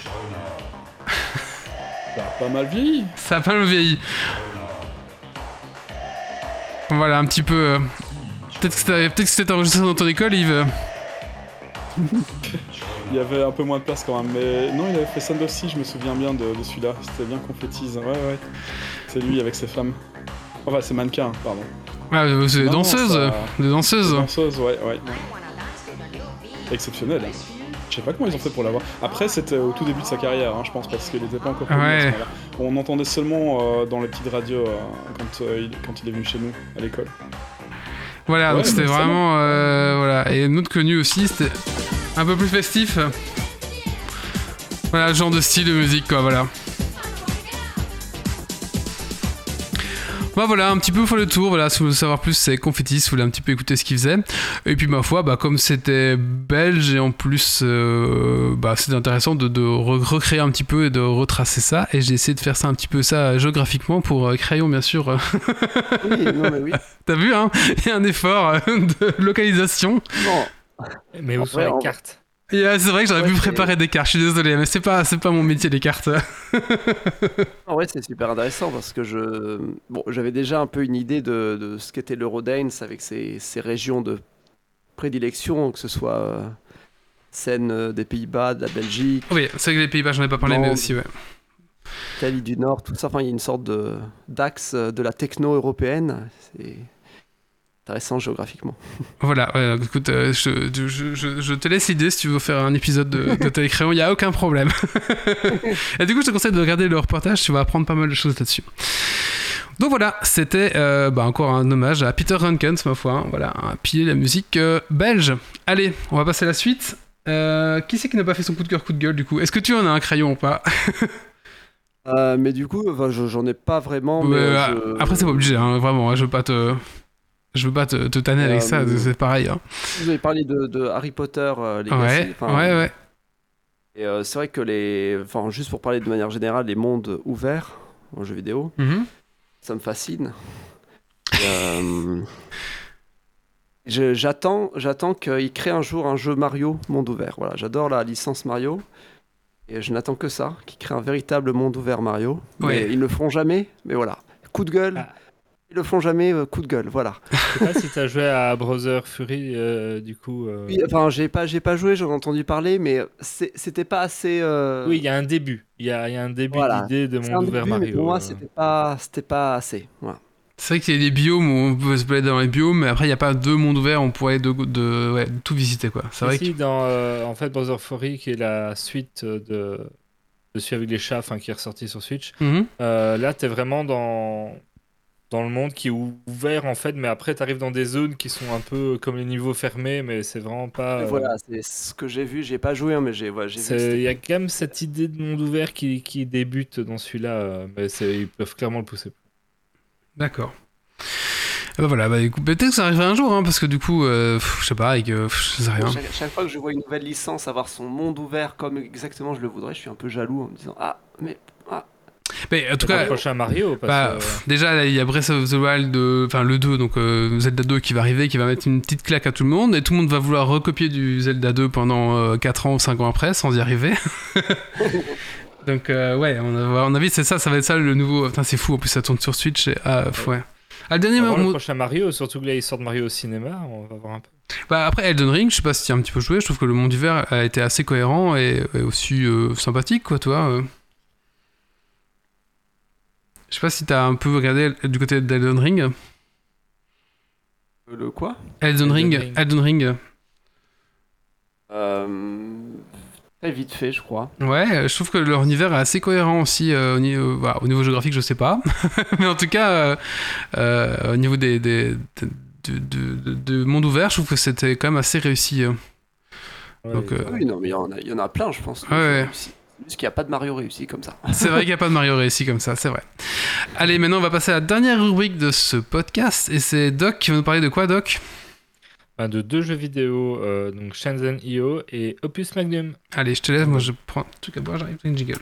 [SPEAKER 2] Ça a pas mal vieilli.
[SPEAKER 1] ça a pas mal vieilli. Voilà, un petit peu... euh, Peut-être que c'était peut-être que c'était enregistré dans ton école, Yves.
[SPEAKER 2] Il y avait un peu moins de place quand même. Mais non, il avait fait Sand Sea, je me souviens bien de, de celui-là. C'était bien confettise. Ouais, ouais. C'est lui avec ses femmes. Enfin, c'est mannequin, pardon.
[SPEAKER 1] Ah, euh, c'est des
[SPEAKER 2] Non, non,
[SPEAKER 1] danseuses.
[SPEAKER 2] ça-
[SPEAKER 1] Des danseuses.
[SPEAKER 2] Danseuse, ouais, ouais. Exceptionnel. Je sais pas comment ils ont fait pour l'avoir. Après, c'était au tout début de sa carrière, hein, je pense, parce qu'il était pas encore connu
[SPEAKER 1] Ouais.
[SPEAKER 2] On entendait seulement euh, dans les petites radios euh, quand, euh, il, quand il est venu chez nous, à l'école.
[SPEAKER 1] Voilà,
[SPEAKER 2] Ouais,
[SPEAKER 1] donc c'était vraiment. voilà. Et notre connu aussi, c'était un peu plus festif. Voilà, genre de style de musique, quoi, voilà. Bah voilà, un petit peu pour le tour, voilà, si vous voulez savoir plus, c'est Confetti, si vous voulez un petit peu écouter ce qu'il faisait. Et puis ma foi, bah comme c'était belge et en plus, euh, bah c'était intéressant de, de re- recréer un petit peu et de retracer ça. Et j'ai essayé de faire ça un petit peu ça géographiquement pour euh, Crayon, bien sûr.
[SPEAKER 3] Oui, non, mais oui.
[SPEAKER 1] T'as vu, hein Il y a un effort euh, de localisation.
[SPEAKER 3] Non,
[SPEAKER 4] Mais où
[SPEAKER 3] En
[SPEAKER 4] sont
[SPEAKER 3] vrai,
[SPEAKER 4] les
[SPEAKER 3] en-
[SPEAKER 4] cartes?
[SPEAKER 1] C'est vrai que j'aurais
[SPEAKER 3] Ouais,
[SPEAKER 1] pu préparer des cartes, je suis désolé, mais c'est pas, c'est pas mon métier les cartes.
[SPEAKER 3] en vrai, c'est super intéressant parce que je. Bon, j'avais déjà un peu une idée de, de ce qu'était l'Eurodance avec ses, ses régions de prédilection, que ce soit euh, scène euh, des Pays-Bas, de la Belgique,
[SPEAKER 1] oui, c'est vrai que les Pays-Bas, j'en ai pas parlé,
[SPEAKER 3] Non.
[SPEAKER 1] mais aussi, ouais.
[SPEAKER 3] Italie du Nord, tout ça. Enfin, il y a une sorte de d'axe euh, de la techno européenne. C'est intéressant géographiquement.
[SPEAKER 1] Voilà, ouais, écoute, euh, je, je- je- je te laisse l'idée si tu veux faire un épisode de, de Télécrayon, il n'y a aucun problème. Et du coup, je te conseille de regarder le reportage, tu vas apprendre pas mal de choses là-dessus. Donc voilà, c'était euh, bah, encore un hommage à Peter Rankens, ma foi. hein. voilà, un pilier de la musique euh, belge. Allez, on va passer à la suite. Euh, qui c'est qui n'a pas fait son coup de cœur, coup de gueule du coup? Est-ce que tu en as un crayon ou pas?
[SPEAKER 3] Euh, mais du coup, enfin, j'en ai pas vraiment. mais,
[SPEAKER 1] Ouais,
[SPEAKER 3] euh, je-
[SPEAKER 1] Après, c'est pas obligé, hein, vraiment. hein, je veux pas te. Je veux pas te, te tanner avec
[SPEAKER 3] Euh,
[SPEAKER 1] ça, c'est- c'est pareil. hein.
[SPEAKER 3] Vous avez parlé de, de Harry Potter, euh, Legacy,
[SPEAKER 1] Ouais,
[SPEAKER 3] enfin,
[SPEAKER 1] ouais, ouais.
[SPEAKER 3] Et euh, c'est vrai que les. Enfin, juste pour parler de manière générale, les mondes ouverts en jeu vidéo,
[SPEAKER 1] Mhm.
[SPEAKER 3] ça me fascine. Euh, J'attends, j'attends qu'ils créent un jour un jeu Mario monde ouvert. Voilà, j'adore la licence Mario. Et je n'attends que ça, qu'ils créent un véritable monde ouvert Mario. Mais
[SPEAKER 1] Ouais.
[SPEAKER 3] ils ne le feront jamais. Mais voilà, coup de gueule.
[SPEAKER 4] Ah.
[SPEAKER 3] Ils le feront jamais, euh, coup de gueule. Voilà.
[SPEAKER 4] Je sais pas si t'as joué à Brother Fury, euh, du coup. euh,
[SPEAKER 3] Oui, enfin, j'ai pas, j'ai pas joué, j'en ai entendu parler, mais c'était pas assez. euh,
[SPEAKER 4] Oui, il y a un début. Il y a, il y a un début
[SPEAKER 3] Voilà.
[SPEAKER 4] d'idée de monde ouvert
[SPEAKER 3] début, mais
[SPEAKER 4] Mario.
[SPEAKER 3] pour moi,
[SPEAKER 4] euh.
[SPEAKER 3] c'était pas, c'était pas assez. Voilà.
[SPEAKER 1] C'est vrai qu'il y a des biomes où on peut se balader dans les biomes, mais après, il n'y a pas deux mondes ouverts, on pourrait de, de, ouais, tout visiter, quoi. C'est vrai que...
[SPEAKER 4] dans euh, en fait Brother Fury, qui est la suite de de celui avec les chats, enfin, qui est ressorti sur Switch.
[SPEAKER 1] Mhm.
[SPEAKER 4] Euh, là, t'es vraiment dans dans le monde qui est ouvert en fait, mais après t'arrives dans des zones qui sont un peu comme les niveaux fermés, mais c'est vraiment pas. Euh,
[SPEAKER 3] Voilà, c'est ce que j'ai vu. J'ai pas joué, hein, mais j'ai, que c'était-
[SPEAKER 4] Il y a quand même cette idée de monde ouvert qui, qui débute dans celui-là, euh, mais c'est- ils peuvent clairement le pousser.
[SPEAKER 1] D'accord. Ah bah voilà, bah écoute, peut-être que ça arriverait un jour, hein, parce que du coup, euh, pff, je sais pas, avec, euh, pff, je sais rien.
[SPEAKER 3] Chaque, chaque fois que je vois une nouvelle licence avoir son monde ouvert comme exactement je le voudrais, je suis un peu jaloux en me disant ah mais
[SPEAKER 1] Mais en tout cas,
[SPEAKER 4] prochain Mario, parce
[SPEAKER 1] bah,
[SPEAKER 4] que,
[SPEAKER 1] pff, déjà, il y a Breath of the Wild, euh, enfin le 2, donc euh, Zelda 2 qui va arriver, qui va mettre une petite claque à tout le monde, et tout le monde va vouloir recopier du Zelda 2 pendant euh, 4 ans ou 5 ans après, sans y arriver. donc, euh, ouais, on a, à mon avis, c'est ça, ça va être ça le nouveau. Putain, c'est fou, en plus, ça tourne sur Switch. et- Ah, pff, ouais. Ah, le dernier,
[SPEAKER 4] Avant le prochain Mario, surtout que là ils sortent Mario au cinéma, on va voir un peu.
[SPEAKER 1] Bah après Elden Ring, je sais pas si tu as un petit peu joué, je trouve que le monde d'hiver a été assez cohérent et, et aussi euh, sympathique quoi, toi. euh. Je sais pas si t'as un peu regardé du côté d'Elden Ring.
[SPEAKER 3] le quoi?
[SPEAKER 1] Elden,
[SPEAKER 4] Elden
[SPEAKER 1] Ring,
[SPEAKER 4] Ring.
[SPEAKER 1] Elden Ring.
[SPEAKER 3] euh, Très vite fait, je crois.
[SPEAKER 1] Ouais, euh, je trouve que leur univers est assez cohérent aussi euh, au, niveau, bah, au niveau géographique, je sais pas, mais en tout cas euh, euh, au niveau des, des, de, de- de- de monde ouvert, je trouve que c'était quand même assez réussi. euh.
[SPEAKER 4] Ouais,
[SPEAKER 1] Donc,
[SPEAKER 4] et-
[SPEAKER 1] euh,
[SPEAKER 3] Ah Oui, non, mais il y, en a- il y en a plein, je pense.
[SPEAKER 1] Ouais,
[SPEAKER 3] juste qu'il n'y a pas de Mario réussi comme ça.
[SPEAKER 1] C'est vrai qu'il n'y a pas de Mario réussi comme ça, c'est vrai. Allez, maintenant on va passer à la dernière rubrique de ce podcast et c'est Doc qui va nous parler de quoi, Doc?
[SPEAKER 4] Enfin, de deux jeux vidéo, euh, donc Shenzhen IO et Opus Magnum.
[SPEAKER 1] Allez, je te laisse, moi je prends un truc à boire, j'arrive, une jingle.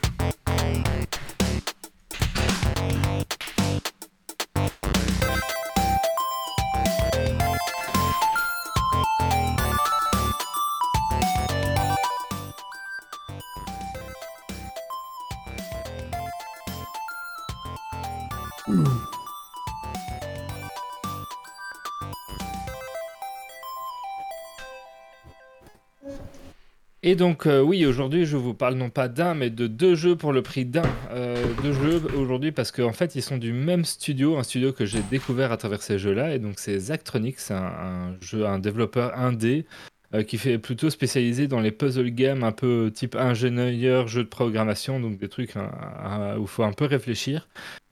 [SPEAKER 4] Et donc, euh, oui, aujourd'hui, je vous parle non pas d'un, mais de deux jeux pour le prix d'un. Euh, deux jeux aujourd'hui parce qu'en fait, ils sont du même studio, un studio que j'ai découvert à travers ces jeux-là. Et donc, c'est Zachtronics, c'est un, jeu, un développeur indé euh, qui fait plutôt spécialisé dans les puzzle games un peu type ingénieur, jeu de programmation, donc des trucs hein, où il faut un peu réfléchir.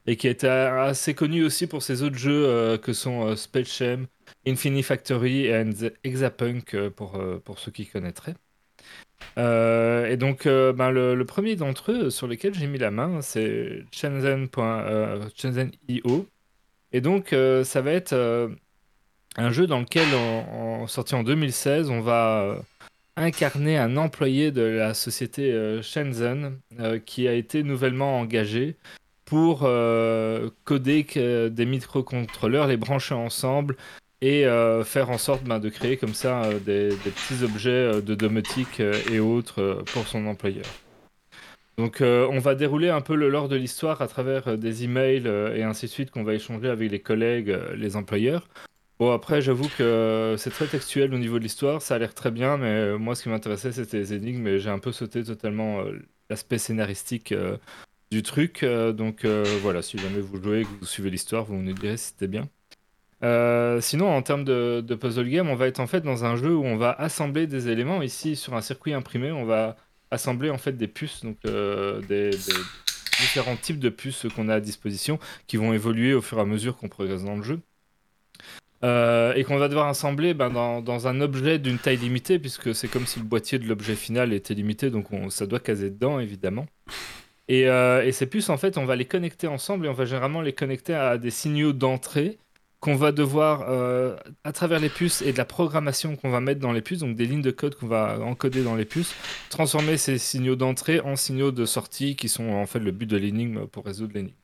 [SPEAKER 4] Et qui a été assez connu aussi pour ses autres jeux euh, que sont euh, Spellshem, Infinity Factory et Exapunk euh, pour, euh, pour ceux qui connaîtraient. Euh, et donc, euh, ben, le, premier d'entre eux sur lequel j'ai mis la main, c'est Shenzhen. euh, Shenzhen.io. Et donc, euh, ça va être un jeu dans lequel, en, en- sorti en 2016, on va incarner un employé de la société Shenzhen qui a été nouvellement engagé pour coder des microcontrôleurs, les brancher ensemble et euh, faire en sorte ben, de créer comme ça euh, des, petits objets euh, de domotique et autres pour son employeur. Donc on va dérouler un peu le lore de l'histoire à travers des emails et ainsi de suite qu'on va échanger avec les collègues, les employeurs. Bon après j'avoue que c'est très textuel au niveau de l'histoire, ça a l'air très bien, mais moi ce qui m'intéressait c'était les énigmes et j'ai un peu sauté totalement l'aspect scénaristique du truc. donc voilà, si jamais vous jouez et que vous suivez l'histoire, vous nous direz si c'était bien. Euh, sinon, en termes de, puzzle game, on va être en fait dans un jeu où on va assembler des éléments. Ici, sur un circuit imprimé, on va assembler en fait des puces, donc euh, différents types de puces qu'on a à disposition, qui vont évoluer au fur et à mesure qu'on progresse dans le jeu. Euh, et qu'on va devoir assembler ben, dans, un objet d'une taille limitée, puisque c'est comme si le boîtier de l'objet final était limité, donc on- ça doit caser dedans, évidemment. Et, et ces puces, en fait, on va les connecter ensemble et on va généralement les connecter à des signaux d'entrée qu'on va devoir, euh, à travers les puces et de la programmation qu'on va mettre dans les puces, donc des lignes de code qu'on va encoder dans les puces, transformer ces signaux d'entrée en signaux de sortie qui sont en fait le but de l'énigme pour résoudre l'énigme.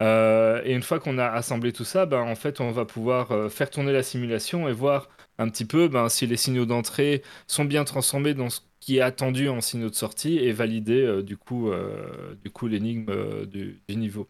[SPEAKER 4] Euh, et une fois qu'on a assemblé tout ça, ben, en fait, on va pouvoir euh, faire tourner la simulation et voir un petit peu ben, si les signaux d'entrée sont bien transformés dans ce qui est attendu en signaux de sortie et valider du coup, du coup l'énigme du niveau.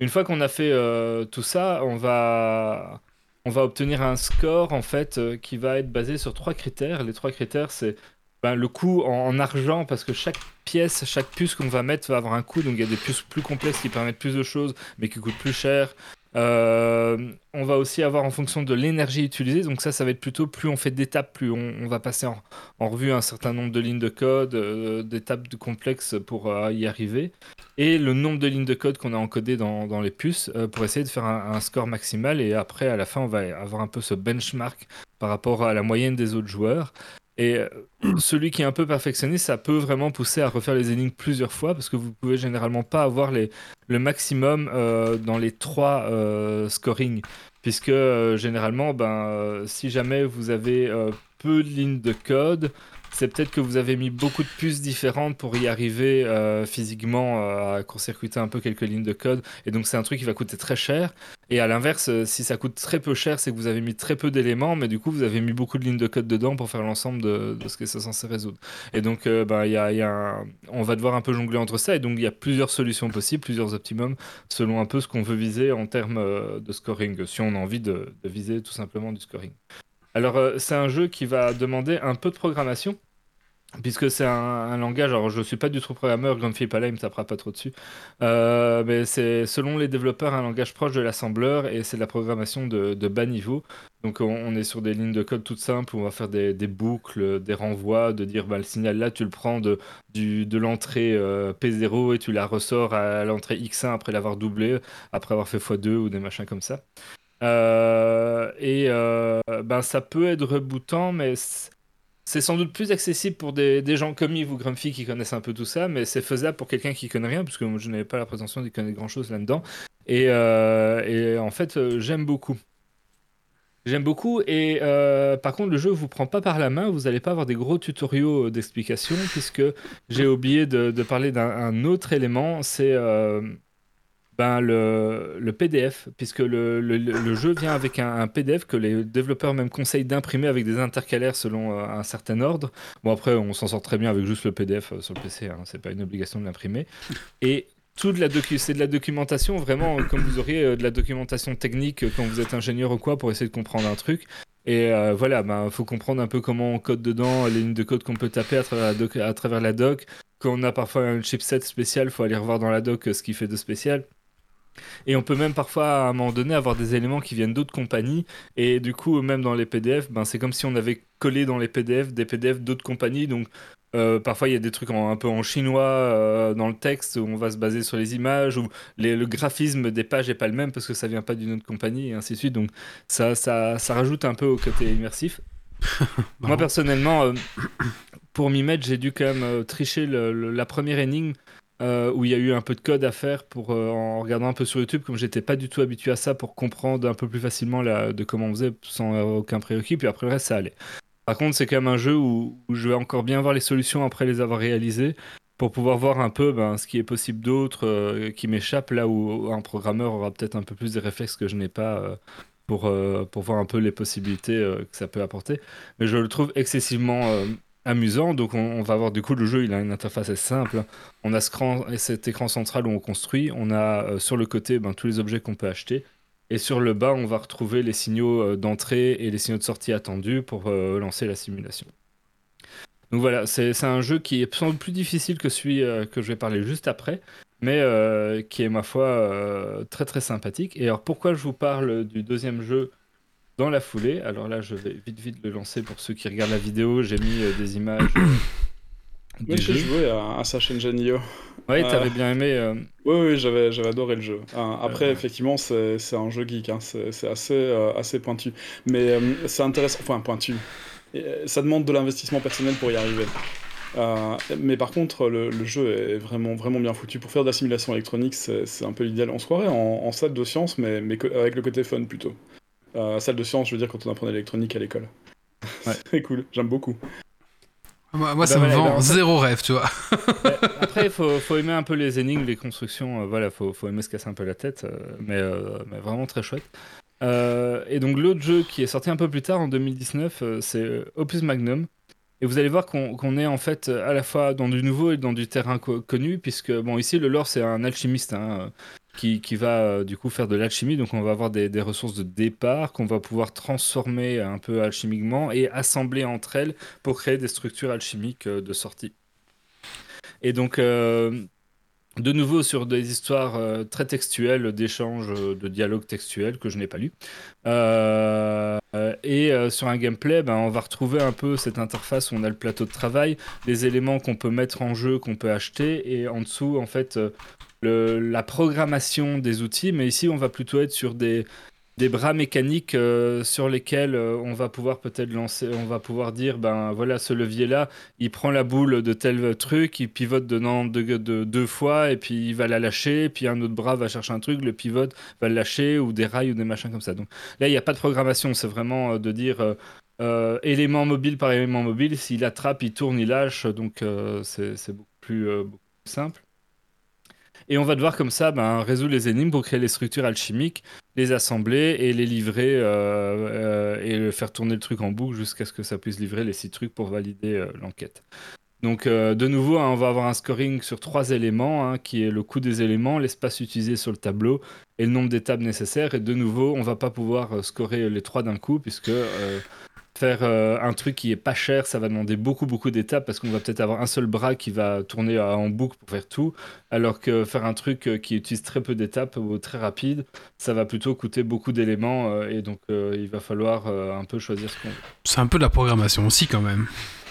[SPEAKER 4] Une fois qu'on a fait euh, tout ça, on va, obtenir un score en fait euh, qui va être basé sur trois critères. Les trois critères, c'est ben, le coût en argent parce que chaque pièce, chaque puce qu'on va mettre va avoir un coût. Donc il y a des puces plus complexes qui permettent plus de choses mais qui coûtent plus cher. Euh, on va aussi avoir en fonction de l'énergie utilisée. Donc ça, ça va être plutôt plus on fait d'étapes, plus on, va passer en, revue un certain nombre de lignes de code, euh, d'étapes complexes pour euh, y arriver. Et le nombre de lignes de code qu'on a encodées dans, les puces pour essayer de faire un score maximal. Et après, à la fin, on va avoir un peu ce benchmark par rapport à la moyenne des autres joueurs. Et euh, celui qui est un peu perfectionné, ça peut vraiment pousser à refaire les énigmes plusieurs fois parce que vous pouvez généralement pas avoir le maximum euh, dans les trois euh, scoring. Puisque euh, généralement, ben, si jamais vous avez peu de lignes de code, c'est peut-être que vous avez mis beaucoup de puces différentes pour y arriver euh, physiquement euh, à court-circuiter un peu quelques lignes de code. Et donc c'est un truc qui va coûter très cher. Et à l'inverse, euh, si ça coûte très peu cher, c'est que vous avez mis très peu d'éléments, mais du coup vous avez mis beaucoup de lignes de code dedans pour faire l'ensemble de, ce que c'est censé résoudre. Et donc un- on va devoir un peu jongler entre ça. Et donc il y a plusieurs solutions possibles, plusieurs optimums, selon un peu ce qu'on veut viser en termes de scoring, si on a envie de viser tout simplement du scoring. Alors euh, c'est un jeu qui va demander un peu de programmation. Puisque c'est un, langage, alors je suis pas du tout programmeur, Grumpy il me tapera pas trop dessus. Euh, mais c'est selon les développeurs un langage proche de l'assembleur et c'est de la programmation de, bas niveau. Donc on, est sur des lignes de code toutes simples où on va faire des, boucles, des renvois, de dire bah, le signal là tu le prends de l'entrée euh, P0 et tu la ressors à l'entrée X1 après l'avoir doublé, après avoir fait x2 ou des machins comme ça. Euh, et euh, ben, ça peut être rebootant, mais c'est sans doute plus accessible pour des, gens comme Yves ou Grumpy qui connaissent un peu tout ça, mais c'est faisable pour quelqu'un qui connaît rien, puisque je n'avais pas la prétention d'y connaître grand-chose là-dedans. Et, euh, et en fait, j'aime beaucoup. J'aime beaucoup, et par contre, le jeu vous prend pas par la main, vous n'allez pas avoir des gros tutoriaux d'explication, puisque j'ai oublié de, parler d'un un autre élément, c'est ben, le, le PDF, puisque le, le- le jeu vient avec un, PDF que les développeurs même conseillent d'imprimer avec des intercalaires selon euh, un certain ordre. Bon, après, on s'en sort très bien avec juste le PDF euh, sur le PC, hein, c'est pas une obligation de l'imprimer. Et docu c'est de la documentation, vraiment, euh, comme vous auriez de la documentation technique quand vous êtes ingénieur ou quoi pour essayer de comprendre un truc. Et voilà, il faut comprendre un peu comment on code dedans, les lignes de code qu'on peut taper à travers la doc. Quand on a parfois un chipset spécial, il faut aller revoir dans la doc ce qu'il fait de spécial. Et on peut même parfois, à un moment donné, avoir des éléments qui viennent d'autres compagnies. Et du coup, même dans les PDF, ben, c'est comme si on avait collé dans les PDF des PDF d'autres compagnies. Donc, euh, parfois, il y a des trucs en- un peu en chinois euh, dans le texte où on va se baser sur les images, ou le graphisme des pages n'est pas le même parce que ça vient pas d'une autre compagnie, et ainsi de suite. Donc, ça, ça, ça rajoute un peu au côté immersif. Moi, personnellement, euh, pour m'y mettre, j'ai dû quand même tricher le- le- la première énigme euh, où il y a eu un peu de code à faire pour, euh, en regardant un peu sur YouTube, comme j'étais pas du tout habitué à ça, pour comprendre un peu plus facilement la- de comment on faisait sans aucun prérequis, puis après le reste, ça allait. Par contre, c'est quand même un jeu où, je vais encore bien voir les solutions après les avoir réalisées, pour pouvoir voir un peu ben, ce qui est possible d'autre euh, qui m'échappe, là où un programmeur aura peut-être un peu plus des réflexes que je n'ai pas. pour, pour voir un peu les possibilités que ça peut apporter. Mais je le trouve excessivement amusant. Donc on, va voir du coup le jeu, il a une interface assez simple. On a ce cran- cet écran central où on construit. On a euh, sur le côté ben, tous les objets qu'on peut acheter. Et sur le bas, on va retrouver les signaux euh, d'entrée et les signaux de sortie attendus pour euh, lancer la simulation. Donc voilà, c'est un jeu qui est plus difficile que celui que je vais parler juste après. mais qui est ma foi très très sympathique. Et alors pourquoi je vous parle du deuxième jeu dans la foulée Alors là, je vais vite vite le lancer pour ceux qui regardent la vidéo. J'ai mis euh, des images. euh, du
[SPEAKER 2] j'ai joué à Assassin's Genio.
[SPEAKER 4] Ouais,
[SPEAKER 2] Euh,
[SPEAKER 4] t'avais bien aimé. euh,
[SPEAKER 2] Oui, oui, j'avais, j'avais adoré le jeu. Hein, après,
[SPEAKER 4] Euh,
[SPEAKER 2] effectivement, c'est, c'est un jeu geek, hein, c'est, c'est assez, assez pointu. Mais c'est intéressant, enfin pointu. Et, ça demande de l'investissement personnel pour y arriver. Euh, mais par contre, le, le jeu est vraiment, vraiment bien foutu. Pour faire de la simulation électronique, c'est, c'est un peu l'idéal. On se croirait en, en salle de sciences, mais, mais avec le côté fun plutôt. Euh, salle de sciences, je veux dire, quand on apprenait l'électronique à l'école.
[SPEAKER 4] Ouais.
[SPEAKER 2] c'est cool, j'aime beaucoup.
[SPEAKER 1] Moi, moi,
[SPEAKER 4] Bah
[SPEAKER 1] ça me vend
[SPEAKER 4] bah,
[SPEAKER 1] zéro rêve, tu vois.
[SPEAKER 4] Après, il faut, faut aimer un peu les énigmes, les constructions. euh, voilà, faut, faut aimer se casser un peu la tête, euh, mais, euh, mais vraiment très chouette. Euh, et donc l'autre jeu qui est sorti un peu plus tard en 2019, euh, c'est Opus Magnum. Et vous allez voir qu'on est en fait à la fois dans du nouveau et dans du terrain co- connu, puisque bon ici le lore c'est un alchimiste hein, qui, qui va euh, du coup faire de l'alchimie, donc on va avoir des, des ressources de départ qu'on va pouvoir transformer un peu alchimiquement et assembler entre elles pour créer des structures alchimiques euh, de sortie. Et donc, euh, de nouveau sur des histoires euh, très textuelles, d'échanges, euh, de dialogues textuels que je n'ai pas lus. Euh, et sur un gameplay, ben, on va retrouver un peu cette interface où on a le plateau de travail, les éléments qu'on peut mettre en jeu, qu'on peut acheter, et en dessous, en fait, la programmation des outils. Mais ici, on va plutôt être sur des, des bras mécaniques euh, sur lesquels euh, on va pouvoir peut-être lancer, on va pouvoir dire, ben voilà, ce levier-là, il prend la boule de tel truc, il pivote dedans deux, deux- deux fois, et puis il va la lâcher, puis un autre bras va chercher un truc, le pivote va le lâcher, ou des rails, ou des machins comme ça. Donc là, il n'y a pas de programmation, c'est vraiment euh, de dire élément mobile par élément mobile, s'il attrape, il tourne, il lâche, donc c'est beaucoup plus simple. Et on va devoir comme ça ben, résoudre les énigmes pour créer les structures alchimiques, les assembler et les livrer euh, euh, et faire tourner le truc en boucle jusqu'à ce que ça puisse livrer les six trucs pour valider euh, l'enquête. Donc de nouveau, hein, on va avoir un scoring sur trois éléments, hein, qui est le coût des éléments, l'espace utilisé sur le tableau et le nombre d'étapes nécessaires. Et de nouveau, on va pas pouvoir scorer les trois d'un coup puisque faire euh, un truc qui est pas cher, ça va demander beaucoup beaucoup d'étapes parce qu'on va peut-être avoir un seul bras qui va tourner en boucle pour faire tout, alors que faire un truc euh, qui utilise très peu d'étapes ou très rapide, ça va plutôt coûter beaucoup d'éléments euh, et donc euh, il va falloir un peu choisir ce qu'on veut.
[SPEAKER 1] C'est un peu de la programmation aussi, quand même.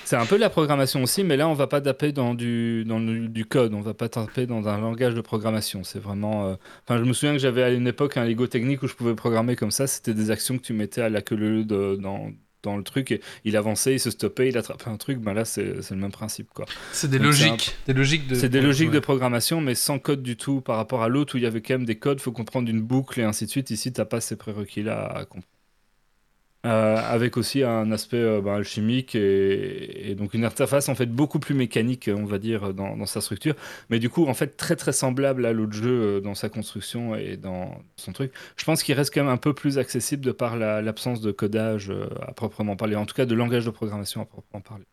[SPEAKER 4] C'est un peu de la programmation aussi, mais là on va pas taper dans du, dans le- du code, on va pas taper dans un langage de programmation. C'est vraiment. euh, Enfin, je me souviens que j'avais à une époque un Lego technique où je pouvais programmer comme ça. C'était des actions que tu mettais à la queue leu de- dans, dans le truc. Il avançait, il se stoppait, il attrapait un truc. Ben là, c'est le même principe quoi.
[SPEAKER 1] C'est des
[SPEAKER 4] Donc,
[SPEAKER 1] logiques. Des logiques de.
[SPEAKER 4] C'est des logiques de programmation, mais sans code du tout par rapport à l'autre où il y avait quand même des codes, faut comprendre une boucle et ainsi de suite. Ici, t'as pas ces prérequis-là à comprendre. Euh, avec aussi un aspect euh, alchimique et, et donc une interface en fait beaucoup plus mécanique, on va dire, dans, dans sa structure, mais du coup en fait très très semblable à l'autre jeu euh, dans sa construction et dans son truc. Je pense qu'il reste quand même un peu plus accessible de par la- l'absence de codage euh, à proprement parler, en tout cas de langage de programmation à proprement parler.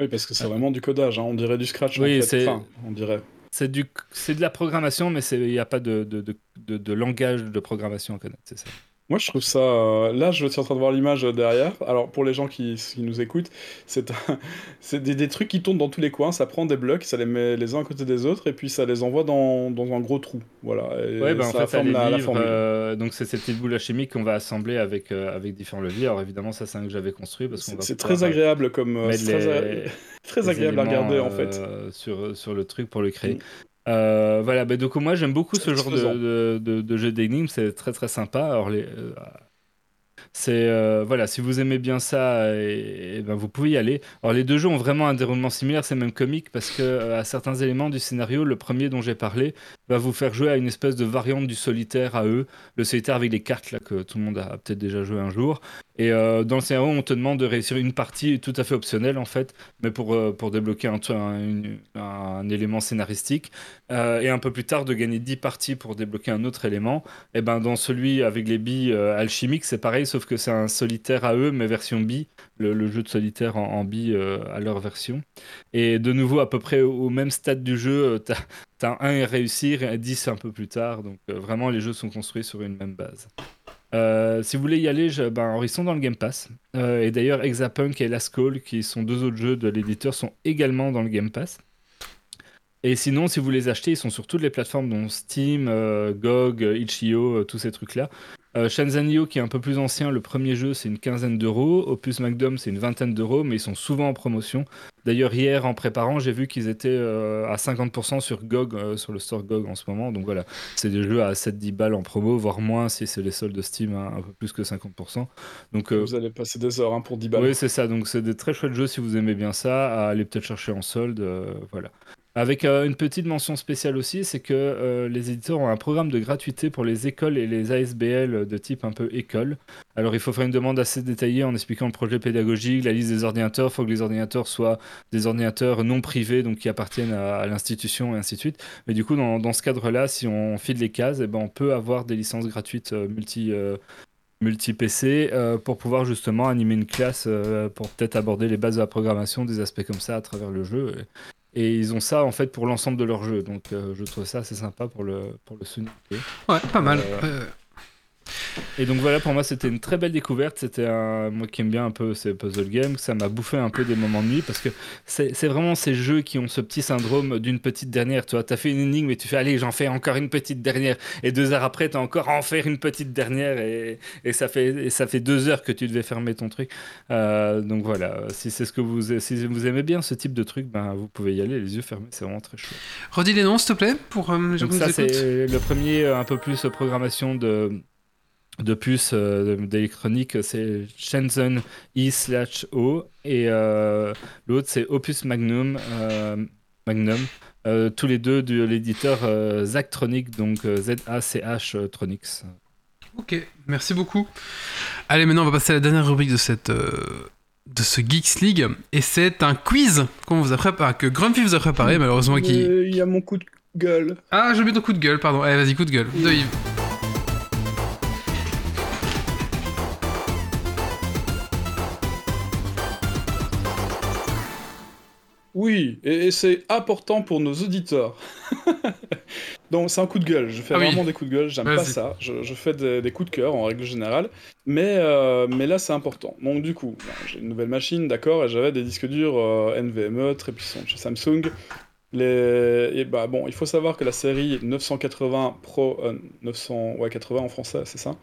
[SPEAKER 2] Oui, parce que c'est vraiment du codage, hein, on dirait du scratch.
[SPEAKER 4] Oui,
[SPEAKER 2] en fait.
[SPEAKER 4] c'est-
[SPEAKER 2] Enfin, on dirait.
[SPEAKER 4] C'est du, c'est de la programmation, mais il n'y a pas de, de, de, de- de langage de programmation à connaître, c'est ça.
[SPEAKER 2] Moi, je trouve ça. euh, Là, je suis en train de voir l'image euh, derrière. Alors, pour les gens qui, qui nous écoutent, c'est un- c'est des, des trucs qui tournent dans tous les coins. Ça prend des blocs, ça les met les uns à côté des autres, et puis ça les envoie dans, dans un gros trou. Voilà. Et
[SPEAKER 4] Ouais, ben en
[SPEAKER 2] ça
[SPEAKER 4] fait,
[SPEAKER 2] forme
[SPEAKER 4] les
[SPEAKER 2] la, la formule.
[SPEAKER 4] euh, donc c'est cette petite boule chimique qu'on va assembler avec, euh, avec différents leviers. Alors évidemment, ça c'est un que j'avais construit parce qu'on
[SPEAKER 2] C'est
[SPEAKER 4] va
[SPEAKER 2] c'est
[SPEAKER 4] pouvoir,
[SPEAKER 2] très
[SPEAKER 4] euh,
[SPEAKER 2] agréable comme. euh,
[SPEAKER 4] mettre
[SPEAKER 2] c'est très,
[SPEAKER 4] les-
[SPEAKER 2] a- très
[SPEAKER 4] les
[SPEAKER 2] agréable à
[SPEAKER 4] éléments,
[SPEAKER 2] regarder, en fait.
[SPEAKER 4] euh, sur, sur le truc pour le créer. Euh, voilà, ben, donc moi j'aime beaucoup ce genre de, de, jeu d'énigmes, c'est très très sympa. Alors les, euh, c'est euh, voilà, si vous aimez bien ça, et, et ben vous pouvez y aller. Alors les deux jeux ont vraiment un déroulement similaire, c'est même comique parce que à certains éléments du scénario, le premier dont j'ai parlé va vous faire jouer à une espèce de variante du solitaire à eux, le solitaire avec les cartes là que tout le monde a peut-être déjà joué un jour. Et euh, dans le scénario, on te demande de réussir une partie tout à fait optionnelle en fait, mais pour, euh, pour débloquer un, un, un élément scénaristique. Euh, et un peu plus tard, de gagner 10 parties pour débloquer un autre élément. Et ben dans celui avec les billes alchimiques, c'est pareil, sauf que c'est un solitaire à eux, mais version billes, le, jeu de solitaire en, en à leur version. Et de nouveau, à peu près au, même stade du jeu, t'as as 1 à réussir et 10 un peu plus tard. Donc vraiment, les jeux sont construits sur une même base. Euh, si vous voulez y aller, ben, ils sont dans le Game Pass. Euh, et d'ailleurs, Exapunk et Last Call, qui sont deux autres jeux de l'éditeur, sont également dans le Game Pass. Et sinon, si vous les achetez, ils sont sur toutes les plateformes, dont Steam, euh, GOG, Itch.io, tous ces trucs-là. Euh, Shenzhen qui est un peu plus ancien, le premier jeu, c'est une quinzaine d'euros. Opus Magnum, c'est une vingtaine d'euros, mais ils sont souvent en promotion. D'ailleurs, hier, en préparant, j'ai vu qu'ils étaient euh, à 50% sur GOG, euh, sur le store GOG en ce moment. Donc voilà, c'est des jeux à 7-10 balles en promo, voire moins si c'est les soldes de Steam, hein, un peu plus que 50%. Donc euh,
[SPEAKER 2] Vous allez passer des heures hein, pour 10 balles.
[SPEAKER 4] oui, c'est ça. Donc, c'est des très chouettes jeux si vous aimez bien ça. À aller peut-être chercher en solde. voilà. Avec euh, une petite mention spéciale aussi, c'est que euh, les éditeurs ont un programme de gratuité pour les écoles et les ASBL de type un peu école. Alors, il faut faire une demande assez détaillée en expliquant le projet pédagogique, la liste des ordinateurs. Il faut que les ordinateurs soient des ordinateurs non privés, donc qui appartiennent à, l'institution et ainsi de suite. Mais du coup, dans, ce cadre-là, si on file les cases, eh ben, on peut avoir des licences gratuites euh, multi. multi-PC pour pouvoir justement animer une classe pour peut-être aborder les bases de la programmation, des aspects comme ça à travers le jeu. Et, ils ont ça en fait pour l'ensemble de leur jeu. Donc euh, je trouve ça assez sympa pour le, pour le souligner.
[SPEAKER 1] Ouais, pas mal.
[SPEAKER 4] Euh,
[SPEAKER 1] Euh,
[SPEAKER 4] Et donc voilà, pour moi, c'était une très belle découverte. C'était un... moi qui aime bien un peu ces puzzle games, ça m'a bouffé un peu des moments de nuit parce que c'est vraiment ces jeux qui ont ce petit syndrome d'une petite dernière. Tu vois, t'as fait une énigme et tu fais allez, j'en fais encore une petite dernière. Et deux heures après, t'as encore à en faire une petite dernière et, et ça fait et ça fait deux heures que tu devais fermer ton truc. Euh, donc voilà, si c'est ce que vous si vous aimez bien ce type de truc, ben vous pouvez y aller les yeux fermés. C'est vraiment très chouette.
[SPEAKER 1] Redis les noms, s'il te plaît, pour euh, les gens
[SPEAKER 4] Donc ça, c'est le premier, euh, un peu plus programmation de, de puces euh, d'électronique, c'est Shenzhen I slash O, et euh, l'autre, c'est Opus Magnum, euh, Magnum euh, tous les deux de l'éditeur euh, Zachtronic, donc Z-A-C-H Tronics.
[SPEAKER 1] Ok, merci beaucoup. Allez, maintenant on va passer à la dernière rubrique de cette euh, de ce Geeks League et c'est un quiz qu'on vous a préparé, que Grumpy vous a préparé malheureusement qui.
[SPEAKER 2] Il y a mon coup de gueule.
[SPEAKER 1] Ah, j'ai oublié ton coup de gueule, pardon. Allez, vas-y, coup de gueule. De Yves.
[SPEAKER 2] Oui, et, et c'est important pour nos auditeurs. Donc c'est un coup de gueule, je fais
[SPEAKER 1] Ah oui.
[SPEAKER 2] vraiment des coups de gueule, j'aime pas ça, je, je fais des, des coups de cœur en règle générale, mais, euh, mais là c'est important. Donc du coup, j'ai une nouvelle machine, d'accord, et j'avais des disques durs euh, NVMe très puissants chez Samsung. Les... Bah bon, il faut savoir que la série 980 Pro, euh, 900, ouais 80 en français, c'est ça,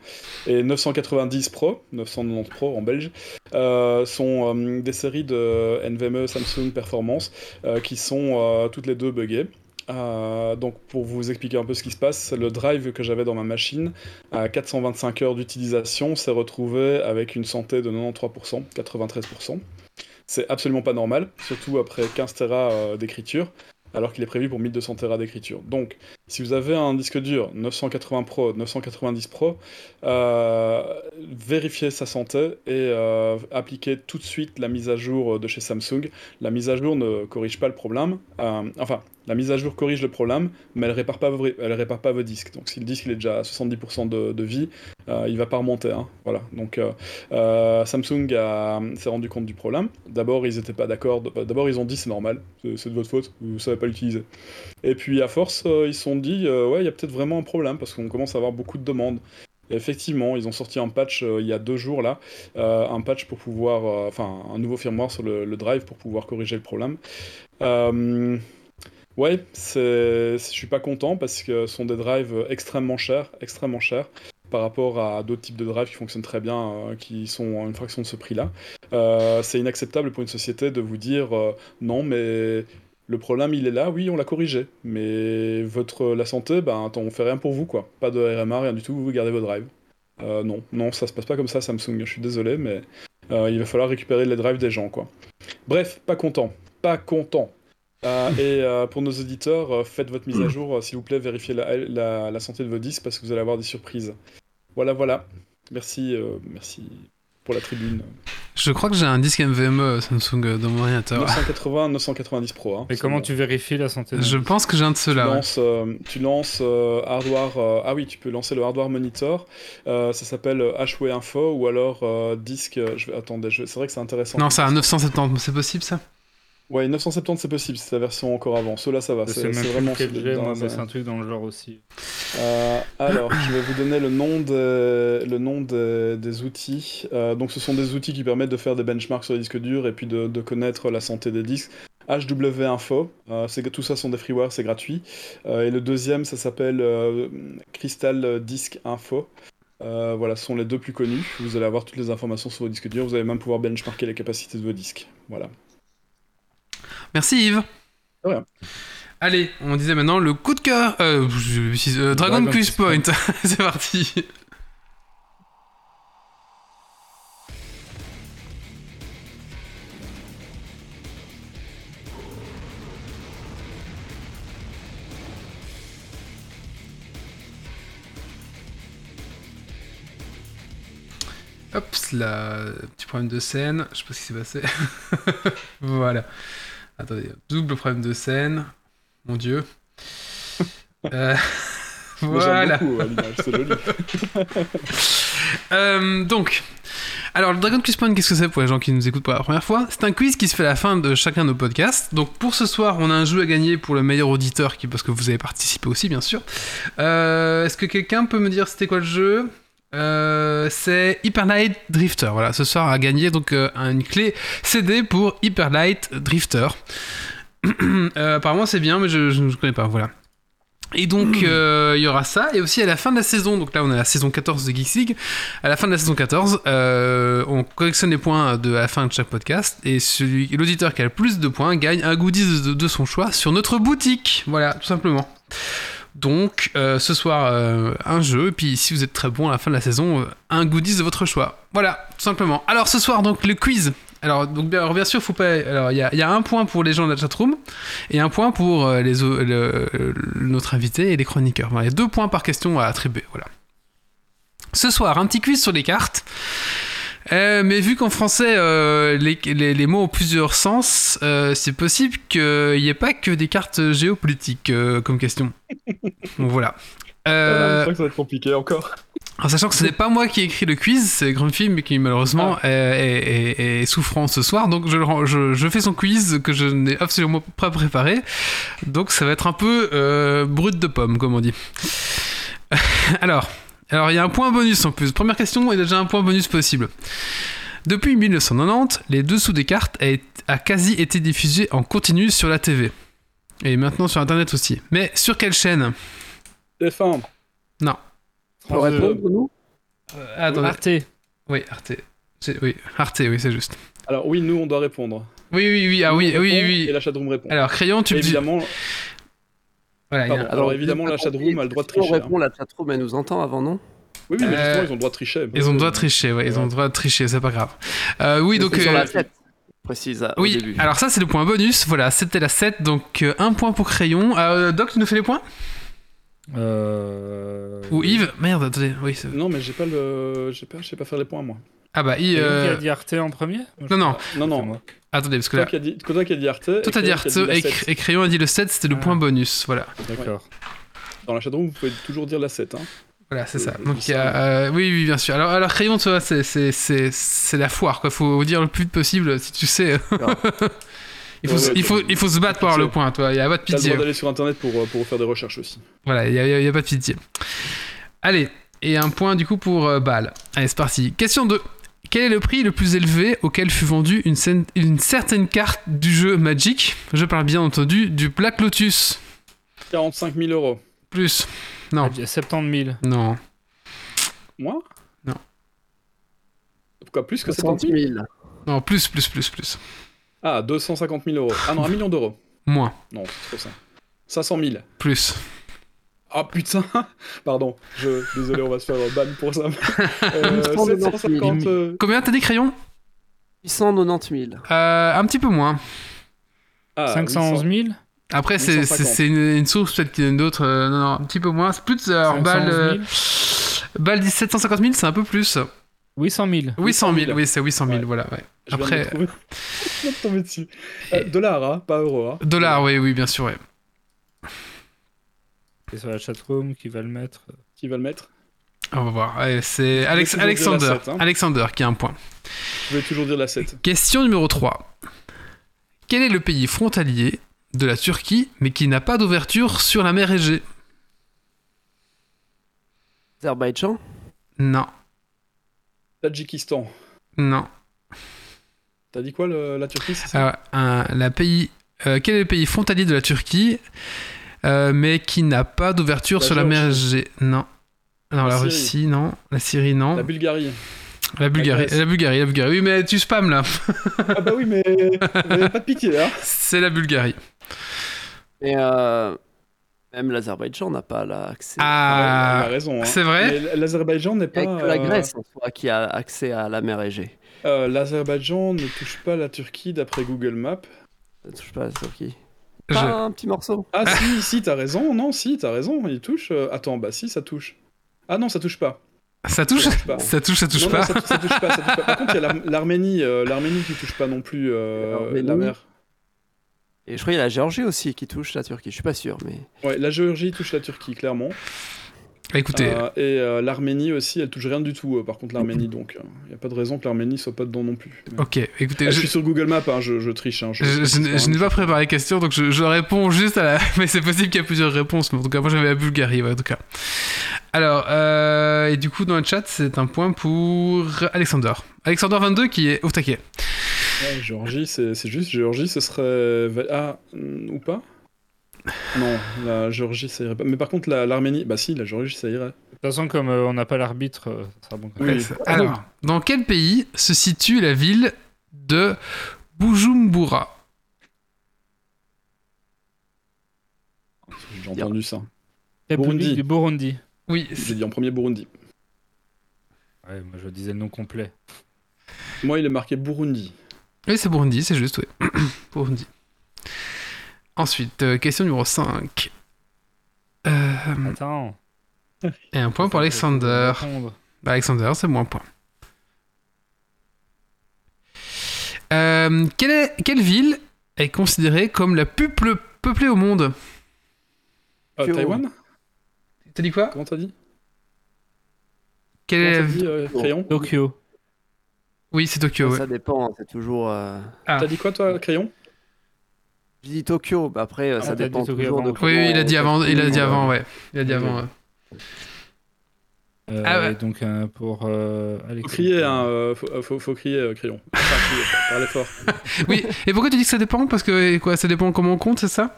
[SPEAKER 2] et 990 Pro, 990 Pro en belge, euh, sont euh, des séries de NVMe Samsung Performance euh, qui sont toutes les deux buggées. Donc pour vous expliquer un peu ce qui se passe, le drive que j'avais dans ma machine à 425 heures d'utilisation s'est retrouvé avec une santé de 93%, 93%. C'est absolument pas normal, surtout après 15 Tera d'écriture, alors qu'il est prévu pour 1200 Tera d'écriture. Donc si vous avez un disque dur 980 Pro, 990 Pro, euh, vérifiez sa santé et euh, appliquez tout de suite la mise à jour de chez Samsung. La mise à jour ne corrige pas le problème. Euh, enfin, la mise à jour corrige le problème, mais elle elle répare pas vos disques. Donc si le disque il est déjà à 70% de, vie, il va pas remonter. hein. Voilà. Donc Samsung s'est rendu compte du problème. D'abord ils étaient pas d'accord. D'abord ils ont dit c'est normal, c'est de votre faute, vous savez pas l'utiliser. Et puis à force ils sont dit euh, ouais il y a peut-être vraiment un problème parce qu'on commence à avoir beaucoup de demandes. Effectivement, ils ont sorti un patch euh, il y a deux jours là, euh, un patch pour pouvoir, enfin un nouveau firmware sur le, drive pour pouvoir corriger le problème. Ouais, c'est, je suis pas content parce que ce sont des drives extrêmement chers, extrêmement chers par rapport à d'autres types de drives qui fonctionnent très bien, qui sont une fraction de ce prix-là. C'est inacceptable pour une société de vous dire non, mais le problème il est là, oui, on l'a corrigé, mais votre la santé, ben attends, on fait rien pour vous quoi, pas de RMA, rien du tout, vous gardez vos drives. Euh, non, non, ça se passe pas comme ça, Samsung. Je suis désolé, mais euh, il va falloir récupérer les drives des gens, quoi. Bref, pas content, pas content. Euh, et euh, pour nos auditeurs, faites votre mise à jour, s'il vous plaît, vérifiez la, santé de vos disques parce que vous allez avoir des surprises. Voilà, voilà. Merci, merci pour la tribune.
[SPEAKER 1] Je crois que j'ai un disque NVMe Samsung euh, dans mon ordinateur.
[SPEAKER 2] 980, 990 Pro. Hein,
[SPEAKER 4] Et comment
[SPEAKER 2] bon.
[SPEAKER 4] tu vérifies la santé
[SPEAKER 1] Je pense que j'ai un de
[SPEAKER 2] tu
[SPEAKER 1] ceux-là. ouais.
[SPEAKER 2] lances, euh, tu lances euh, hardware. euh, ah oui, tu peux lancer le hardware monitor. Euh, ça s'appelle euh, HW Info ou alors euh, disque. euh, Je vais attendez, je- c'est vrai que c'est intéressant.
[SPEAKER 1] Non, c'est un 970, c'est possible ça?
[SPEAKER 2] Ouais, 970 c'est possible, c'est la version encore avant. Ceux-là ça va. C'est vraiment. c'est un-
[SPEAKER 4] mais c'est un truc dans le genre aussi.
[SPEAKER 2] Euh, alors, je vais vous donner le nom des, le nom des, des outils. Euh, donc, ce sont des outils qui permettent de faire des benchmarks sur les disques durs et puis de, de connaître la santé des disques HW Info. Euh, c'est- tout ça sont des freewares, c'est gratuit. Et le deuxième, ça s'appelle Crystal Disk Info. Voilà, ce sont les deux plus connus. Vous allez avoir toutes les informations sur vos disques durs. Vous allez même pouvoir benchmarker les capacités de vos disques. Voilà.
[SPEAKER 1] Merci Yves. Allez, on disait maintenant le coup de cœur. Euh, euh, Dragon,
[SPEAKER 2] Dragon
[SPEAKER 1] Point. C'est parti. Hop là, petit problème de scène, je sais pas ce qui s'est passé. voilà. Attendez, double problème de scène. Mon dieu. Euh, voilà.
[SPEAKER 2] beaucoup, joli.
[SPEAKER 1] Euh, donc, alors le Dragon Quiz Point, qu'est-ce que c'est pour les gens qui nous écoutent pour la première fois? C'est un quiz qui se fait à la fin de chacun de nos podcasts. Donc pour ce soir, on a un jeu à gagner pour le meilleur auditeur, qui, parce que vous avez participé aussi, bien sûr. Euh, Est-ce que quelqu'un peut me dire c'était quoi le jeu? Euh, c'est Hyper Light Drifter. Voilà, ce soir à gagner donc euh, une clé CD pour Hyper Light Drifter. Euh, apparemment c'est bien, mais je ne connais pas. Voilà. Et donc euh, il y aura ça, et aussi à la fin de la saison, donc là on est à la saison 14 de Geeks League, à la fin de la saison 14, euh, on collectionne les points de à la fin de chaque podcast, et celui, l'auditeur qui a le plus de points gagne un goodies de, de son choix sur notre boutique. Voilà, tout simplement. Donc euh, ce soir euh, un jeu, puis si vous êtes très bon à la fin de la saison, euh, un goodies de votre choix. Voilà, tout simplement. Alors ce soir donc le quiz. Alors, donc, bien, sûr, faut pas. Alors, il y, a- un point pour les gens de la chatroom et un point pour les, notre invité et les chroniqueurs. Il y a deux points par question à attribuer. Voilà. Ce soir, un petit quiz sur les cartes. Euh, mais vu qu'en français, euh, les, les- les mots ont plusieurs sens, euh, c'est possible qu'il n'y ait pas que des cartes géopolitiques euh, comme question. Donc voilà. Euh,
[SPEAKER 2] Je crois que ça va être compliqué encore.
[SPEAKER 1] en sachant que ce n'est pas moi qui ai écrit le quiz, c'est Grumpy, mais qui malheureusement
[SPEAKER 2] Ah.
[SPEAKER 1] est, est- est- est souffrant ce soir. Donc je, je, je fais son quiz que je n'ai absolument pas préparé. Donc ça va être un peu euh, brut de pomme, comme on dit. alors, alors il y a un point bonus en plus. Première question, il y a déjà un point bonus possible. Depuis 1990, les dessous des cartes a, été- a quasi été diffusés en continu sur la TV. Et maintenant sur Internet aussi. Mais sur quelle chaîne?
[SPEAKER 2] TF1.
[SPEAKER 3] On peut répondre, nous?
[SPEAKER 1] Euh, Attendez.
[SPEAKER 4] Arte.
[SPEAKER 1] Oui, Arte. Oui, Arte, oui, c'est juste.
[SPEAKER 2] Alors oui, nous, on doit répondre.
[SPEAKER 1] Oui, oui, oui, ah
[SPEAKER 2] Nous,
[SPEAKER 1] oui,
[SPEAKER 2] on
[SPEAKER 1] oui, oui.
[SPEAKER 2] Et la chatroom répond.
[SPEAKER 1] Alors, Crayon, tu me dis.
[SPEAKER 2] évidemment,
[SPEAKER 1] Voilà, il y a-
[SPEAKER 2] pardon. Alors, évidemment, la chatroom a le droit de
[SPEAKER 3] Si on
[SPEAKER 2] tricher. hein.
[SPEAKER 3] répond, la chatroom, elle nous entend avant, non?
[SPEAKER 2] Oui, oui, mais
[SPEAKER 1] Euh,
[SPEAKER 2] justement, ils ont le droit de tricher.
[SPEAKER 1] Ils ont le droit de tricher, ouais, ils ont le droit de tricher, c'est pas grave. Euh, oui, donc.
[SPEAKER 3] C'est sur
[SPEAKER 1] euh,
[SPEAKER 3] la 7, précise à- au
[SPEAKER 1] Oui,
[SPEAKER 3] début.
[SPEAKER 1] alors ça, c'est le point bonus. Voilà, c'était la 7, donc euh, un point pour Crayon. Euh, Doc, tu nous fais les points?
[SPEAKER 4] Euh...
[SPEAKER 1] Ou Yves? Merde, attendez, oui. c'est-
[SPEAKER 2] Non, mais j'ai pas le, j'ai pas, je sais pas faire les points moi.
[SPEAKER 1] Ah bah, Yves.
[SPEAKER 4] lui qui
[SPEAKER 1] euh,
[SPEAKER 4] a dit Arte en premier
[SPEAKER 1] Non, non,
[SPEAKER 2] Non, non.
[SPEAKER 4] moi.
[SPEAKER 1] attendez, parce que
[SPEAKER 2] Toi
[SPEAKER 1] là.
[SPEAKER 2] qui as dit, toi qui as dit Arte.
[SPEAKER 1] Toi,
[SPEAKER 2] et
[SPEAKER 1] t'as dit
[SPEAKER 2] Crayon
[SPEAKER 1] Arte
[SPEAKER 2] qui a
[SPEAKER 1] et,
[SPEAKER 2] la 7.
[SPEAKER 1] et Crayon a dit le 7, c'était le
[SPEAKER 4] Ah.
[SPEAKER 1] point bonus. Voilà,
[SPEAKER 4] D'accord.
[SPEAKER 2] Dans la chatroom, vous pouvez toujours dire la 7. Hein.
[SPEAKER 1] voilà c'est ça.
[SPEAKER 2] Euh,
[SPEAKER 1] Donc, il y a. euh, oui, oui, bien sûr. Alors, alors Crayon, tu vois, c'est- c'est c'est- c'est la foire, quoi. Faut dire le plus possible, si tu sais. il, faut,
[SPEAKER 2] Ouais,
[SPEAKER 1] il, faut, il faut se battre pour avoir le point, toi. Il y a pas de pitié.
[SPEAKER 2] d'aller sur internet pour, euh, pour faire des recherches aussi.
[SPEAKER 1] Voilà, il n'y a, y a pas de pitié. Allez, et un point du coup pour euh, Bâle. Allez, c'est parti. Question 2. Quel est le prix le plus élevé auquel fut vendue une, scène- une certaine carte du jeu Magic? Je parle bien entendu du Black Lotus.
[SPEAKER 2] 45 000 euros.
[SPEAKER 1] Plus. Non,
[SPEAKER 4] Il y a 70 000.
[SPEAKER 1] non.
[SPEAKER 2] Moi?
[SPEAKER 1] Non.
[SPEAKER 2] Pourquoi plus que
[SPEAKER 3] 60
[SPEAKER 2] 70 000
[SPEAKER 3] 000.
[SPEAKER 1] Non, plus, plus, plus, plus.
[SPEAKER 2] Ah, 250 000 euros. Ah non, un million d'euros.
[SPEAKER 1] Moins.
[SPEAKER 2] Non, c'est trop ça. 500 000.
[SPEAKER 1] Plus.
[SPEAKER 2] Ah putain Pardon, je... désolé, on va se faire ban pour ça. Euh,
[SPEAKER 3] 790
[SPEAKER 2] 750... euh,
[SPEAKER 1] Combien t'as dit, Crayon
[SPEAKER 3] 890 000.
[SPEAKER 1] euh, Un petit peu moins.
[SPEAKER 2] Ah,
[SPEAKER 4] 511 000
[SPEAKER 1] Après, c'est
[SPEAKER 2] 850.
[SPEAKER 1] c'est- c'est une, une source, peut-être qu'il y en a d'autres. euh, non, non, un petit peu moins. C'est plus. Alors,
[SPEAKER 4] 511
[SPEAKER 1] balle,
[SPEAKER 4] 000
[SPEAKER 1] euh, balle 1750 000, c'est un peu plus.
[SPEAKER 4] 800 000.
[SPEAKER 1] 800 000,
[SPEAKER 2] 000.
[SPEAKER 1] oui, c'est 800 000,
[SPEAKER 2] Ouais.
[SPEAKER 1] voilà. Ouais. Après,
[SPEAKER 2] de je viens de tomber dessus. Euh, dollars, hein, pas euros. Hein.
[SPEAKER 1] dollars, oui, oui, bien sûr, ouais.
[SPEAKER 4] C'est sur la chatroom qui va le mettre.
[SPEAKER 2] Qui va le mettre
[SPEAKER 1] On va voir. C'est Alex- Alexander.
[SPEAKER 2] hein.
[SPEAKER 1] Alexander qui a un point.
[SPEAKER 2] Je vais toujours dire la 7.
[SPEAKER 1] Question numéro 3. Quel est le pays frontalier de la Turquie, mais qui n'a pas d'ouverture sur la mer Égée?
[SPEAKER 3] Azerbaïdjan?
[SPEAKER 1] Non,
[SPEAKER 2] Tadjikistan.
[SPEAKER 1] non.
[SPEAKER 2] T'as dit quoi, le- la Turquie, ça?
[SPEAKER 1] Ah, un- la pays Euh, quel est le pays frontalier de la Turquie, euh, mais qui n'a pas d'ouverture
[SPEAKER 2] La
[SPEAKER 1] sur la mer. Égée Non. Non, la,
[SPEAKER 2] La.
[SPEAKER 1] Russie, non. La Syrie, non.
[SPEAKER 2] La
[SPEAKER 1] La,
[SPEAKER 2] Bulgarie.
[SPEAKER 1] Bulgarie,
[SPEAKER 2] Grèce.
[SPEAKER 1] la Bulgarie, la Bulgarie. Oui, mais tu spams là.
[SPEAKER 2] ah bah oui, mais avez pas de pitié, hein
[SPEAKER 1] C'est la Bulgarie.
[SPEAKER 3] Et euh, même l'Azerbaïdjan n'a pas l'accès.
[SPEAKER 2] Il
[SPEAKER 1] Ah,
[SPEAKER 2] a raison. hein.
[SPEAKER 1] c'est vrai
[SPEAKER 2] Mais l'Azerbaïdjan n'est pas.
[SPEAKER 3] a que la
[SPEAKER 2] euh,
[SPEAKER 3] Grèce en soi, qui a accès à la mer Égée.
[SPEAKER 2] euh, L'Azerbaïdjan ne touche pas la Turquie d'après Google Maps.
[SPEAKER 3] Ça ne touche pas la Turquie.
[SPEAKER 1] Je-
[SPEAKER 3] un petit morceau.
[SPEAKER 2] Ah si, si, t'as raison. Non, si, t'as raison. Il touche. euh, Attends, bah si, ça touche. Ah non, ça touche pas.
[SPEAKER 1] ça touche
[SPEAKER 2] Ça touche pas.
[SPEAKER 1] Ça touche, ça touche
[SPEAKER 2] non,
[SPEAKER 1] pas.
[SPEAKER 2] non, ça, ça touche pas, ça touche pas. Par contre, il y a l'Ar- l'Arménie, euh, l'Arménie qui touche pas non plus euh, la mer.
[SPEAKER 3] Et je crois qu'il y a la Géorgie aussi qui touche la Turquie. Je suis pas sûr, mais.
[SPEAKER 2] Ouais, la Géorgie touche la Turquie, clairement.
[SPEAKER 1] Écoutez,
[SPEAKER 2] Euh, et euh, l'Arménie aussi, elle touche rien du tout, euh, par contre, l'Arménie, donc. Il n'y a pas de raison que l'Arménie soit pas dedans non plus. Mais-
[SPEAKER 1] ok, écoutez,
[SPEAKER 2] Ah, je
[SPEAKER 1] je,
[SPEAKER 2] suis sur Google Maps, hein, je, je triche. Hein, je,
[SPEAKER 1] n'ai- pas préparé la question, donc je, réponds juste à la. Mais c'est possible qu'il y ait plusieurs réponses, mais en tout cas, moi j'avais la Bulgarie, ouais, en tout cas. Alors, euh, et du coup, dans le chat, c'est un point pour Alexander. Alexander 22 qui est au taquet.
[SPEAKER 2] Ouais, Géorgie, c'est juste. Géorgie, ce serait. Ah, ou pas? Non, la Géorgie, ça irait pas. Mais par contre, la- l'Arménie, bah si, la Géorgie, ça irait.
[SPEAKER 4] De toute façon, comme euh, on n'a pas l'arbitre, euh, ça sera bon. quand même.
[SPEAKER 2] Oui.
[SPEAKER 1] Alors, dans quel pays se situe la ville de Bujumbura?
[SPEAKER 2] J'ai entendu ça. Burundi.
[SPEAKER 4] du Burundi.
[SPEAKER 1] Oui,
[SPEAKER 2] J'ai dit en premier Burundi.
[SPEAKER 4] Ouais, moi je disais le nom complet.
[SPEAKER 2] Moi, il est marqué Burundi.
[SPEAKER 1] Oui, c'est Burundi, c'est juste, oui. Burundi. Ensuite, euh, question numéro 5. Euh,
[SPEAKER 4] Attends.
[SPEAKER 1] et un point pour Alexander. Bah, Alexander, c'est moins point. Euh, quelle, est- quelle ville est considérée comme la plus peuplée au monde?
[SPEAKER 2] Euh. Taïwan?
[SPEAKER 1] T'as dit quoi?
[SPEAKER 2] Comment t'as dit?
[SPEAKER 1] Quelle est la
[SPEAKER 2] t'as
[SPEAKER 1] vi-
[SPEAKER 2] dit, euh, Crayon?
[SPEAKER 4] Tokyo.
[SPEAKER 1] Oui, c'est Tokyo. ouais.
[SPEAKER 3] Ça dépend, hein, c'est toujours. euh,
[SPEAKER 1] Ah.
[SPEAKER 2] T'as dit quoi, toi, Crayon?
[SPEAKER 3] Tokyo, après, euh,
[SPEAKER 4] Ah,
[SPEAKER 3] ça
[SPEAKER 4] t'as
[SPEAKER 3] dépend
[SPEAKER 4] dit Tokyo
[SPEAKER 3] toujours
[SPEAKER 4] avant.
[SPEAKER 3] de
[SPEAKER 1] Oui, oui, il a dit avant, il a dit avant, ouais. Il a dit avant. ouais.
[SPEAKER 4] Euh,
[SPEAKER 1] Ah ouais.
[SPEAKER 4] et donc euh, pour euh.
[SPEAKER 2] Faut crier, hein, euh, faut, faut, faut crier, euh, Crayon. Enfin, crier, parlez fort.
[SPEAKER 1] Oui, et pourquoi tu dis que ça dépend? Parce que quoi, ça dépend comment on compte, c'est ça?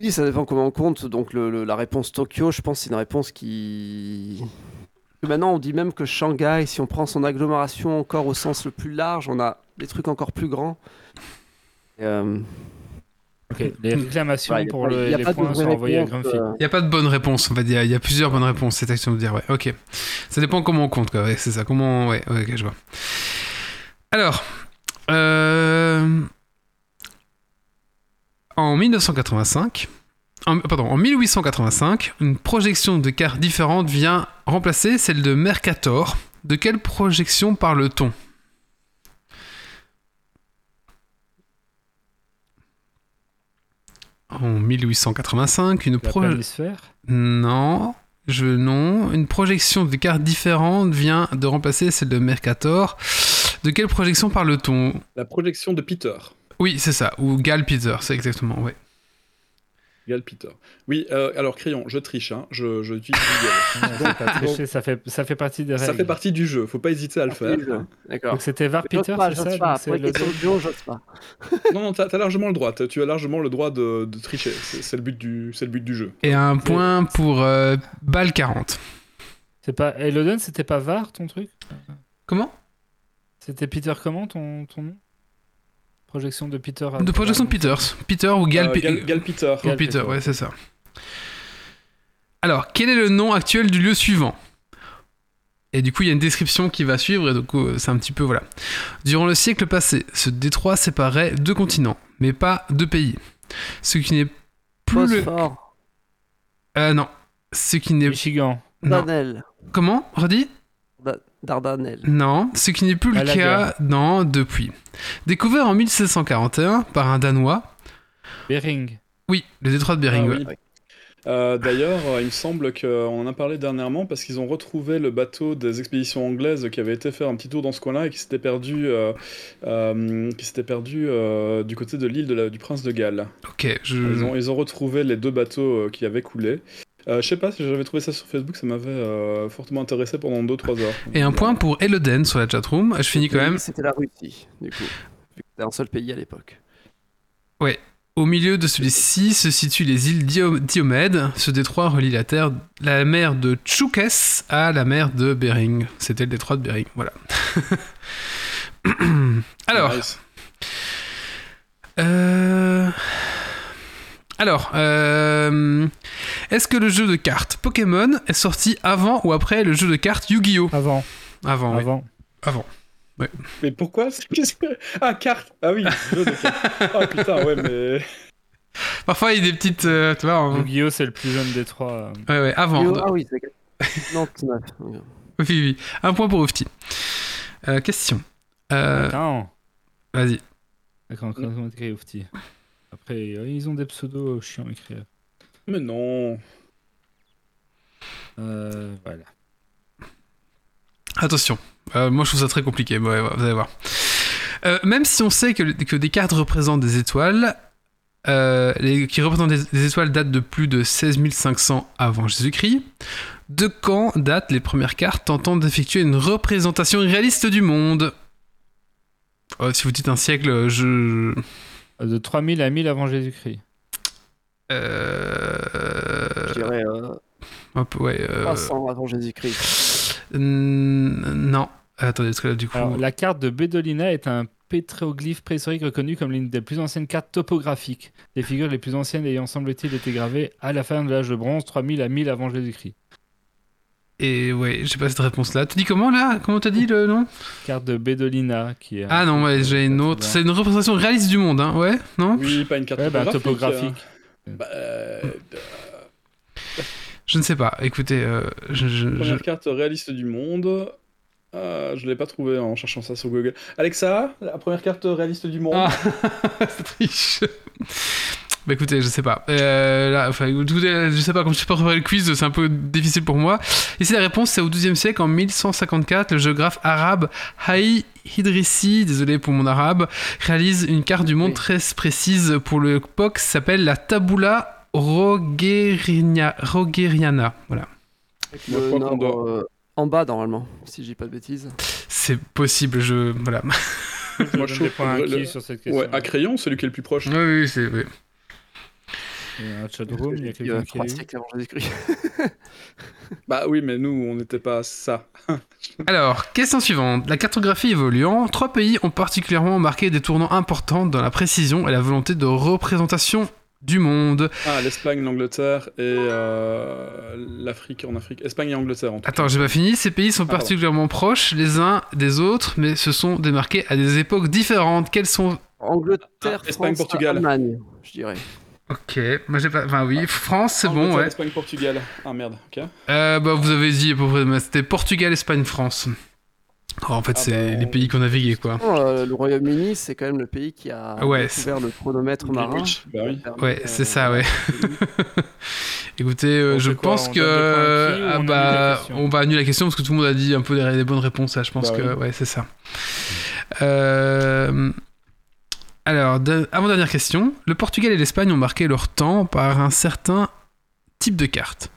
[SPEAKER 3] Oui, ça dépend comment on compte. Donc le- le- la réponse Tokyo, je pense, c'est une réponse qui. Maintenant, on dit même que Shanghai, si on prend son agglomération encore au sens le plus large, on a des trucs encore plus grands. Et, euh,
[SPEAKER 4] Ok, Les réclamations
[SPEAKER 3] a
[SPEAKER 4] pour
[SPEAKER 3] pas-
[SPEAKER 4] le- les
[SPEAKER 3] de
[SPEAKER 4] points sont envoyés à Grumpy.
[SPEAKER 3] euh,
[SPEAKER 1] Il n'y a pas de bonne réponse, on va dire. Il y a plusieurs bonnes réponses, c'est ça que tu veux me dire, ouais. Ok. Ça dépend comment on compte, quoi. Ouais, c'est ça. Comment. Ouais, ouais, ok, je vois. Alors. euh, En 1985. en- pardon, en 1885, une projection de cartes différentes vient remplacer celle de Mercator. De quelle projection parle-t-on? En 1885, une
[SPEAKER 4] La
[SPEAKER 1] projection. Non, je non. Une projection de cartes différentes vient de remplacer celle de Mercator. De quelle projection parle-t-on?
[SPEAKER 2] La projection de Peter.
[SPEAKER 1] Oui, c'est ça. Ou Gal Peter, c'est exactement. Ouais.
[SPEAKER 2] Gal Peter. Oui, euh, alors Crayon, je triche, hein. je, je Google.
[SPEAKER 4] Pas tricher, ça fait, ça fait partie des règles.
[SPEAKER 2] Ça fait partie du jeu, faut pas hésiter à le faire.
[SPEAKER 3] D'accord.
[SPEAKER 4] Donc c'était Var Peter,
[SPEAKER 3] pas,
[SPEAKER 4] c'est ça le-
[SPEAKER 3] j'ose pas.
[SPEAKER 2] Non, non, t'as t'as largement le droit, tu as largement le droit de, de tricher, c'est le, but du- c'est le but du jeu.
[SPEAKER 1] Et un point pour euh, Bal 40.
[SPEAKER 4] C'est pas Elodon, c'était pas Var ton truc?
[SPEAKER 1] Comment?
[SPEAKER 4] C'était Peter comment ton, ton nom? Projection de Peter. à-
[SPEAKER 1] De projection de Peters. Peter ou Gal,
[SPEAKER 2] Euh, Gal, Gal Peter.
[SPEAKER 1] ou
[SPEAKER 4] Gal
[SPEAKER 1] Peter,
[SPEAKER 4] Peter.
[SPEAKER 1] ouais, c'est ça. Alors, quel est le nom actuel du lieu suivant? Et du coup, il y a une description qui va suivre, et donc euh, c'est un petit peu voilà. Durant le siècle passé, ce détroit séparait deux continents, mais pas deux pays. Ce qui n'est plus le. Euh, non. Ce qui n'est.
[SPEAKER 4] Michigan.
[SPEAKER 1] Non. Comment? Redis?
[SPEAKER 3] Da- Dardanelles.
[SPEAKER 1] Non. Ce qui n'est plus le
[SPEAKER 4] Malaga.
[SPEAKER 1] cas non, depuis. Découvert en 1741 par un Danois.
[SPEAKER 4] Bering.
[SPEAKER 1] Oui, le détroit de Bering.
[SPEAKER 2] Ah
[SPEAKER 1] ouais.
[SPEAKER 2] oui. Euh, D'ailleurs, euh, il me semble qu'on en a parlé dernièrement parce qu'ils ont retrouvé le bateau des expéditions anglaises qui avait été faire un petit tour dans ce coin-là et qui s'était perdu, euh, euh, qui s'était perdu euh, du côté de l'île du Prince de Galles.
[SPEAKER 1] Ok, je.
[SPEAKER 2] Ils, ont, ils ont retrouvé les deux bateaux qui avaient coulé. Euh, je sais pas si j'avais trouvé ça sur Facebook, ça m'avait euh, fortement intéressé pendant 2-3 heures.
[SPEAKER 1] Et un point pour Eloden sur la chatroom. Je finis quand même.
[SPEAKER 3] C'était la Russie, du coup. C'était un seul pays à l'époque.
[SPEAKER 1] Au milieu de celui-ci se situent les îles Dio- Diomède. Ce détroit relie la, terre, la mer de Tchoukès à la mer de Bering. C'était le détroit de Bering, voilà. Alors,
[SPEAKER 2] Nice.
[SPEAKER 1] euh... Alors, euh... est-ce que le jeu de cartes Pokémon est sorti avant ou après le jeu de cartes Yu-Gi-Oh?
[SPEAKER 4] Avant.
[SPEAKER 1] Avant, oui.
[SPEAKER 4] Avant.
[SPEAKER 1] Avant.
[SPEAKER 2] Mais pourquoi? Qu'est-ce que- Ah, carte Ah oui, jeu de cartes. Ah putain, ouais, mais.
[SPEAKER 1] Parfois, il y a des petites... euh, tu vois,
[SPEAKER 4] Yu-Gi-Oh! c'est le plus jeune des trois. euh.
[SPEAKER 1] Ouais, ouais, avant.
[SPEAKER 3] Ah oui, c'est 99.
[SPEAKER 1] Oui, oui, oui. Un point pour Ufti. Euh, question. Euh,
[SPEAKER 4] Attends.
[SPEAKER 1] Vas-y.
[SPEAKER 4] D'accord, comment écrire Oufti? Après, euh, ils ont des pseudos chiants à écrire.
[SPEAKER 2] Mais non.
[SPEAKER 4] Euh, voilà.
[SPEAKER 1] Attention. Euh, moi, je trouve ça très compliqué. Ouais, ouais, vous allez voir. Euh, même si on sait que, que des cartes représentent des étoiles, euh, les, qui représentent des, des étoiles datent de plus de 16 500 avant Jésus-Christ, de quand datent les premières cartes tentant d'effectuer une représentation réaliste du monde? Oh, Si vous dites un siècle, je...
[SPEAKER 4] De 3000 à 1000 avant Jésus-Christ.
[SPEAKER 1] Euh...
[SPEAKER 3] Je dirais euh,
[SPEAKER 1] hop, ouais, euh,
[SPEAKER 3] 300 avant Jésus-Christ.
[SPEAKER 1] Non. Attendez, parce que là, du coup...
[SPEAKER 4] Alors, la carte de Bedolina est un pétroglyphe préhistorique reconnu comme l'une des plus anciennes cartes topographiques. Les figures les plus anciennes ayant semble-t-il été gravées à la fin de l'âge de bronze, 3000 à 1000 avant Jésus-Christ.
[SPEAKER 1] Et ouais, j'ai pas cette réponse-là. Tu dis comment, là? Comment t'as dit le nom?
[SPEAKER 4] Carte de Bedolina qui est.
[SPEAKER 1] Ah non, ouais, j'ai une autre. C'est une représentation réaliste du monde, hein Ouais Non?
[SPEAKER 2] Oui, pas une carte
[SPEAKER 4] Ouais, bah,
[SPEAKER 2] topographique. euh. Bah, euh,
[SPEAKER 1] Je ne sais pas. Écoutez, euh, je, je- je-
[SPEAKER 2] Première carte réaliste du monde. Ah, je l'ai pas trouvé en cherchant ça sur Google. Alexa, la première carte réaliste du monde.
[SPEAKER 1] Ah. c'est triche. Bah écoutez, je sais pas. Euh, là, enfin, je sais pas, comme je sais pas préparé le quiz, c'est un peu difficile pour moi. Ici, la réponse, c'est au XIIe siècle, en 1154, le géographe arabe Haï Idrissi, désolé pour mon arabe, réalise une carte du monde
[SPEAKER 3] Oui.
[SPEAKER 1] très précise pour l'époque, qui s'appelle la Tabula Rogeria- Rogeriana. Voilà.
[SPEAKER 3] Le
[SPEAKER 2] doit-
[SPEAKER 3] euh, en bas, normalement, si je dis pas de bêtises.
[SPEAKER 1] C'est possible, je. Voilà.
[SPEAKER 2] Moi,
[SPEAKER 4] je
[SPEAKER 2] je trouve
[SPEAKER 4] points
[SPEAKER 2] que
[SPEAKER 4] à qui
[SPEAKER 2] le-
[SPEAKER 4] sur cette question.
[SPEAKER 2] Ouais, à crayon, celui qui est le plus proche.
[SPEAKER 1] Oui, oui, c'est. oui.
[SPEAKER 4] Il y a un chat room, il y a
[SPEAKER 3] Il y a
[SPEAKER 4] quelqu'un qui
[SPEAKER 3] 3
[SPEAKER 4] est.
[SPEAKER 3] siècles avant Jésus-Christ.
[SPEAKER 2] Bah oui, mais nous, on n'était pas ça.
[SPEAKER 1] Alors, question suivante. La cartographie évoluant, trois pays ont particulièrement marqué des tournants importants dans la précision et la volonté de représentation du monde.
[SPEAKER 2] Ah, l'Espagne, l'Angleterre et euh, l'Afrique en Afrique. Espagne et Angleterre en tout
[SPEAKER 1] Attends, j'ai pas fini. Ces pays sont
[SPEAKER 2] pardon.
[SPEAKER 1] particulièrement proches les uns des autres, mais se sont démarqués à des époques différentes. Quelles sont
[SPEAKER 3] Angleterre,
[SPEAKER 2] Ah, Espagne,
[SPEAKER 3] France,
[SPEAKER 2] Portugal.
[SPEAKER 3] Allemagne, je dirais.
[SPEAKER 1] Ok, moi j'ai pas. Enfin oui, France, c'est bon,
[SPEAKER 2] Angleterre,
[SPEAKER 1] ouais.
[SPEAKER 2] Espagne, Portugal. Ah merde, ok.
[SPEAKER 1] Euh, bah vous avez dit à peu près, c'était Portugal, Espagne, France. Oh, en fait,
[SPEAKER 2] Ah
[SPEAKER 1] c'est
[SPEAKER 2] bah,
[SPEAKER 1] les pays qu'on naviguait, quoi.
[SPEAKER 3] Euh, le Royaume-Uni, c'est quand même le pays qui a
[SPEAKER 1] Ouais,
[SPEAKER 3] découvert le chronomètre marin.
[SPEAKER 2] Bah oui.
[SPEAKER 1] Ouais, c'est ça, ouais. Écoutez, euh, je
[SPEAKER 4] quoi,
[SPEAKER 1] pense
[SPEAKER 4] on
[SPEAKER 1] que
[SPEAKER 4] des ou
[SPEAKER 1] ah
[SPEAKER 4] on
[SPEAKER 1] bah, on va annuler la question parce que tout le monde a dit un peu les, les bonnes réponses. Là, je pense
[SPEAKER 2] Bah
[SPEAKER 1] que
[SPEAKER 2] oui.
[SPEAKER 1] ouais, c'est ça. Euh, Alors, de- avant dernière question, le Portugal et l'Espagne ont marqué leur temps par un certain type de cartes.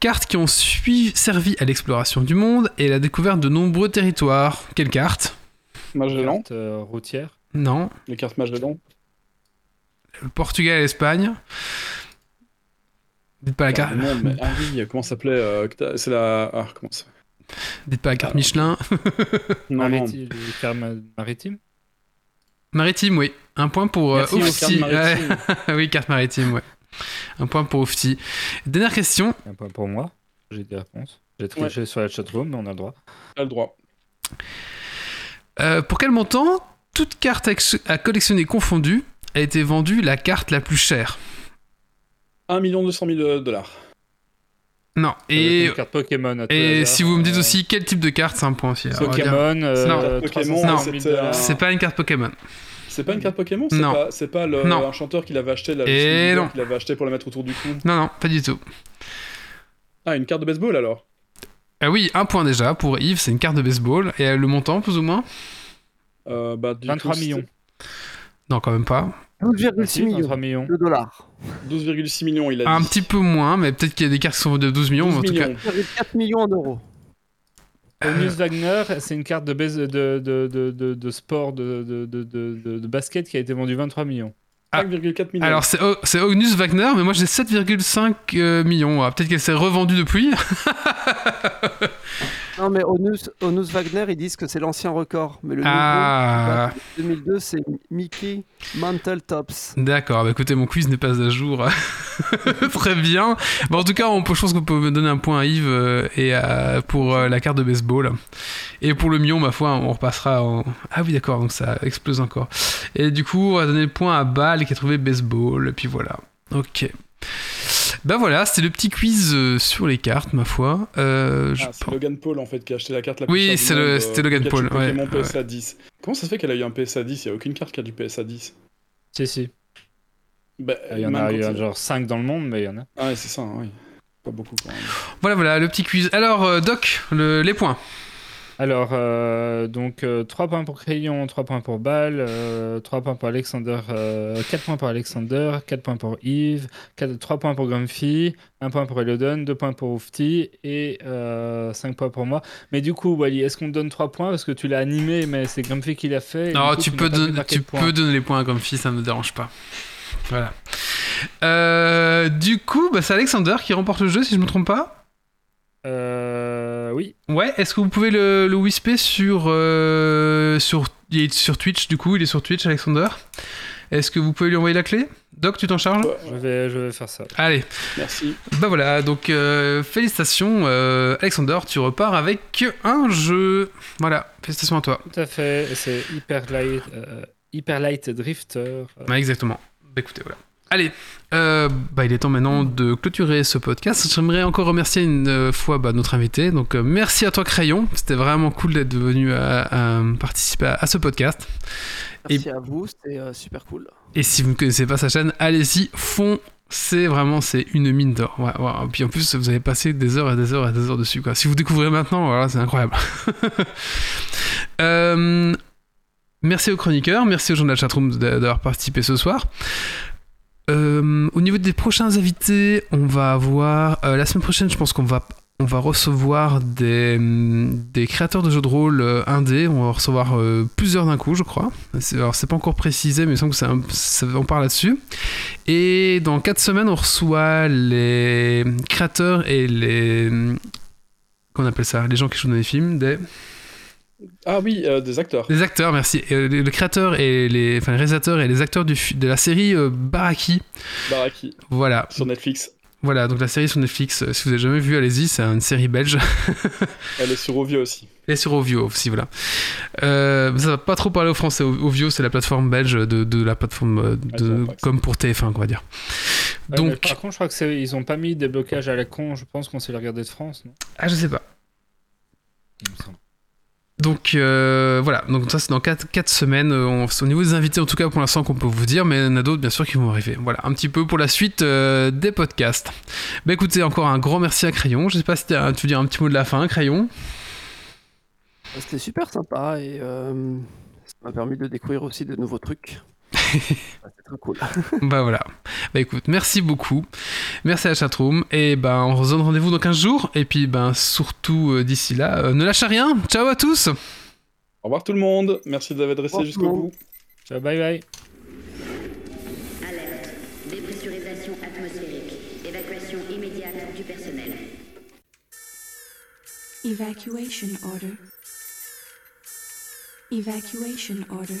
[SPEAKER 1] Cartes qui ont servi à l'exploration du monde et à la découverte de nombreux territoires. Quelles cartes
[SPEAKER 2] Magellan,
[SPEAKER 4] Carte euh, routière.
[SPEAKER 1] Non.
[SPEAKER 2] les cartes Magellan.
[SPEAKER 1] Le Portugal et l'Espagne. Dites pas la carte.
[SPEAKER 2] Non, mais ah oui, comment ça s'appelait euh, C'est la. Ah, comment ça?
[SPEAKER 1] Dites pas la carte Michelin.
[SPEAKER 2] Non, non.
[SPEAKER 4] Les cartes ma- maritimes.
[SPEAKER 1] Maritime, oui. Un point pour euh,
[SPEAKER 4] Merci.
[SPEAKER 1] Ouais. oui, carte maritime, ouais. Un point pour Oufti. Dernière question.
[SPEAKER 4] Un point pour moi. J'ai des réponses. J'ai triché sur la chatroom, mais on a le droit.
[SPEAKER 2] T'as le droit.
[SPEAKER 1] Euh, pour quel montant toute carte à collectionner confondue a été vendue la carte la plus chère?
[SPEAKER 2] 1 200 000 dollars.
[SPEAKER 1] Non. Et,
[SPEAKER 4] une carte Pokémon. à tout
[SPEAKER 1] et
[SPEAKER 4] hasard.
[SPEAKER 1] si vous me dites
[SPEAKER 4] Euh,
[SPEAKER 1] aussi quel type de carte, c'est un point aussi. On dire-
[SPEAKER 4] Pokémon, euh,
[SPEAKER 1] Non.
[SPEAKER 2] Pokémon,
[SPEAKER 4] 350 000
[SPEAKER 2] c'était un-
[SPEAKER 4] dollars.
[SPEAKER 1] C'est pas une carte Pokémon.
[SPEAKER 2] C'est pas une carte Pokémon C'est
[SPEAKER 1] Non.
[SPEAKER 2] pas, c'est pas le,
[SPEAKER 1] Non.
[SPEAKER 2] un chanteur qui l'avait acheté,
[SPEAKER 1] Et non.
[SPEAKER 2] Qui l'avait acheté pour la mettre autour du cou.
[SPEAKER 1] Non, non, pas du tout.
[SPEAKER 2] Ah, une carte de baseball alors?
[SPEAKER 1] Ah oui, un point déjà pour Yves, c'est une carte de baseball. Et le montant, plus ou moins?
[SPEAKER 2] Euh, bah, du
[SPEAKER 4] 23
[SPEAKER 2] coup,
[SPEAKER 4] millions.
[SPEAKER 1] Non, quand même pas.
[SPEAKER 3] 12,6 millions
[SPEAKER 4] 23 millions.
[SPEAKER 3] de dollars.
[SPEAKER 2] c'était 12,6 millions, il a
[SPEAKER 1] Un
[SPEAKER 2] dit.
[SPEAKER 1] petit peu moins, mais peut-être qu'il y a des cartes qui sont de 12 millions.
[SPEAKER 2] 12
[SPEAKER 1] mais en tout cas,
[SPEAKER 2] millions.
[SPEAKER 3] 4 millions d'euros.
[SPEAKER 4] Onus Wagner, c'est une carte de, base- de, de, de, de, de sport de, de, de, de, de- de basket qui a été vendue 23 millions.
[SPEAKER 2] 5,4 millions.
[SPEAKER 1] Alors c'est c'est Ognus Wagner, mais moi j'ai 7,5 euh, millions. Ah, Peut-être qu'elle s'est revendue depuis.
[SPEAKER 3] Non, mais Onus, Onus Wagner, ils disent que c'est l'ancien record. Mais le
[SPEAKER 1] Ah,
[SPEAKER 3] nouveau, 2002, c'est Mickey Mantle Tops.
[SPEAKER 1] d'accord. Bah, écoutez, mon quiz n'est pas à jour. Très bien. Bon, en tout cas, on peut, je pense qu'on peut me donner un point à Yves euh, et à- pour euh, la carte de baseball. Et pour le million, ma foi, on repassera en... Ah oui, d'accord, donc ça explose encore. Et du coup, on va donner le point à Bal qui a trouvé baseball. Et puis voilà. Ok. Ben voilà, c'était le petit quiz euh, sur les cartes, ma foi. Euh, je
[SPEAKER 2] Ah, c'est
[SPEAKER 1] pense-
[SPEAKER 2] Logan Paul en fait qui a acheté la carte la plus
[SPEAKER 1] Oui, le- c'était
[SPEAKER 2] euh,
[SPEAKER 1] Logan
[SPEAKER 2] Pikachu
[SPEAKER 1] Paul, ouais,
[SPEAKER 2] Pokémon
[SPEAKER 1] ouais.
[SPEAKER 2] PSA 10. Comment ça se fait qu'elle a eu un PSA 10 Il n'y a aucune carte qui a du PSA 10.
[SPEAKER 4] Si, si.
[SPEAKER 2] Bah,
[SPEAKER 4] Il y en a, genre 5 dans le monde, mais il y en a.
[SPEAKER 2] Ah ouais, c'est ça, oui. Pas beaucoup quand même.
[SPEAKER 1] Voilà, voilà, le petit quiz. Alors, euh, Doc, le- les points.
[SPEAKER 4] Alors, euh, donc 3 points pour Crayon, 3 points pour Bal, 3 points pour Alexander, 4 points pour Alexander, 4 points pour Yves, 3 points pour Grumpy, 1 point pour Elodon, 2 points pour Oufti et 5 points pour moi. Mais du coup, Wally, est-ce qu'on te donne 3 points? Parce que tu l'as animé, mais c'est Grumpy qui l'a fait
[SPEAKER 1] Non,
[SPEAKER 4] coup,
[SPEAKER 1] tu,
[SPEAKER 4] n'as
[SPEAKER 1] peux,
[SPEAKER 4] pas pu
[SPEAKER 1] don-
[SPEAKER 4] marquer
[SPEAKER 1] tu peux donner les points comme fils, ça me dérange pas. Voilà. Euh, du coup, bah, c'est Alexander qui remporte le jeu, si je me trompe pas.
[SPEAKER 4] Euh, oui.
[SPEAKER 1] Ouais, est-ce que vous pouvez le, le whisper sur, euh, sur, il est sur Twitch, du coup, il est sur Twitch, Alexander. Est-ce que vous pouvez lui envoyer la clé? Doc, tu t'en charges?
[SPEAKER 2] Ouais,
[SPEAKER 4] Je vais, je vais faire ça.
[SPEAKER 1] Allez,
[SPEAKER 2] Merci.
[SPEAKER 1] bah voilà, donc euh, félicitations, euh, Alexander, tu repars avec un jeu. Voilà, félicitations à toi.
[SPEAKER 4] Tout à fait. C'est Hyper Light, euh, Hyper Light Drifter. Euh,
[SPEAKER 1] Ouais, exactement. Bah, écoutez, voilà. Allez, euh, bah, il est temps maintenant de clôturer ce podcast. J'aimerais encore remercier une euh, fois bah, notre invité. Donc, euh, merci à toi, Crayon. C'était vraiment cool d'être venu à, à participer à, à ce podcast.
[SPEAKER 3] Merci à vous, c'était euh, super cool.
[SPEAKER 1] Et si vous ne connaissez pas sa chaîne, allez-y, foncez. Vraiment, c'est une mine d'or. Ouais, ouais. Et puis en plus, vous avez passé des heures et des heures et des heures dessus. Quoi. Si vous découvrez maintenant, voilà, c'est incroyable. Merci aux chroniqueurs, merci aux gens de la chatroom d'a- d'avoir participé ce soir. Euh, au niveau des prochains invités, on va avoir euh, la semaine prochaine, je pense qu'on va on va recevoir des, hum, des créateurs de jeux de rôle euh, indés. On va recevoir plusieurs d'un coup, je crois. Alors c'est pas encore précisé, mais il semble que parle là-dessus. Et dans 4 semaines, on reçoit les créateurs et les qu'on appelle ça, les gens qui jouent dans les films, des
[SPEAKER 2] Ah oui, euh, des acteurs.
[SPEAKER 1] les acteurs, merci. Et, euh, les, les créateurs et les, enfin, les réalisateurs et les acteurs du, de la série euh, Baraki.
[SPEAKER 2] Baraki,
[SPEAKER 1] Voilà,
[SPEAKER 2] sur Netflix.
[SPEAKER 1] voilà. Donc la série sur Netflix. euh, Si vous avez jamais vu, allez-y. C'est une série belge.
[SPEAKER 2] Elle est sur Ovio aussi.
[SPEAKER 1] Et sur Ovio aussi, voilà. Euh, ça va pas trop parler au français. Ovio, c'est la plateforme belge de, de la plateforme
[SPEAKER 2] Ah,
[SPEAKER 1] de, comme pour TF1, on va dire.
[SPEAKER 4] Ouais, mais
[SPEAKER 1] Donc,
[SPEAKER 4] par contre, je crois que c'est- ils ont pas mis des blocages à la con. Je pense qu'on s'est regardé de France, non?
[SPEAKER 1] Ah, je sais pas.
[SPEAKER 4] Il me semble.
[SPEAKER 1] Donc euh, voilà, donc ça c'est dans 4, semaines. Euh, au niveau des invités en tout cas pour l'instant qu'on peut vous dire, mais il y en a d'autres bien sûr qui vont arriver. Voilà, un petit peu pour la suite euh, des podcasts. Bah écoutez, encore un grand merci à Crayon. Je sais pas si tu veux dire un petit mot de la fin, Crayon?
[SPEAKER 3] C'était super sympa et ça m'a permis de découvrir aussi de nouveaux trucs. Ouais, C'est très cool.
[SPEAKER 1] bah voilà. Bah écoute, merci beaucoup. Merci à la chatroom. Et ben on se donne rendez-vous dans 15 jours. Et puis ben surtout euh, d'ici là, euh, ne lâchez rien. Ciao à tous.
[SPEAKER 2] Au revoir tout le monde. Merci d'avoir
[SPEAKER 3] Au
[SPEAKER 2] resté
[SPEAKER 3] revoir
[SPEAKER 2] jusqu'au bout.
[SPEAKER 4] Ciao, bye bye.
[SPEAKER 7] Alerte. Dépressurisation atmosphérique. Évacuation immédiate du personnel.
[SPEAKER 8] Evacuation order. Evacuation order.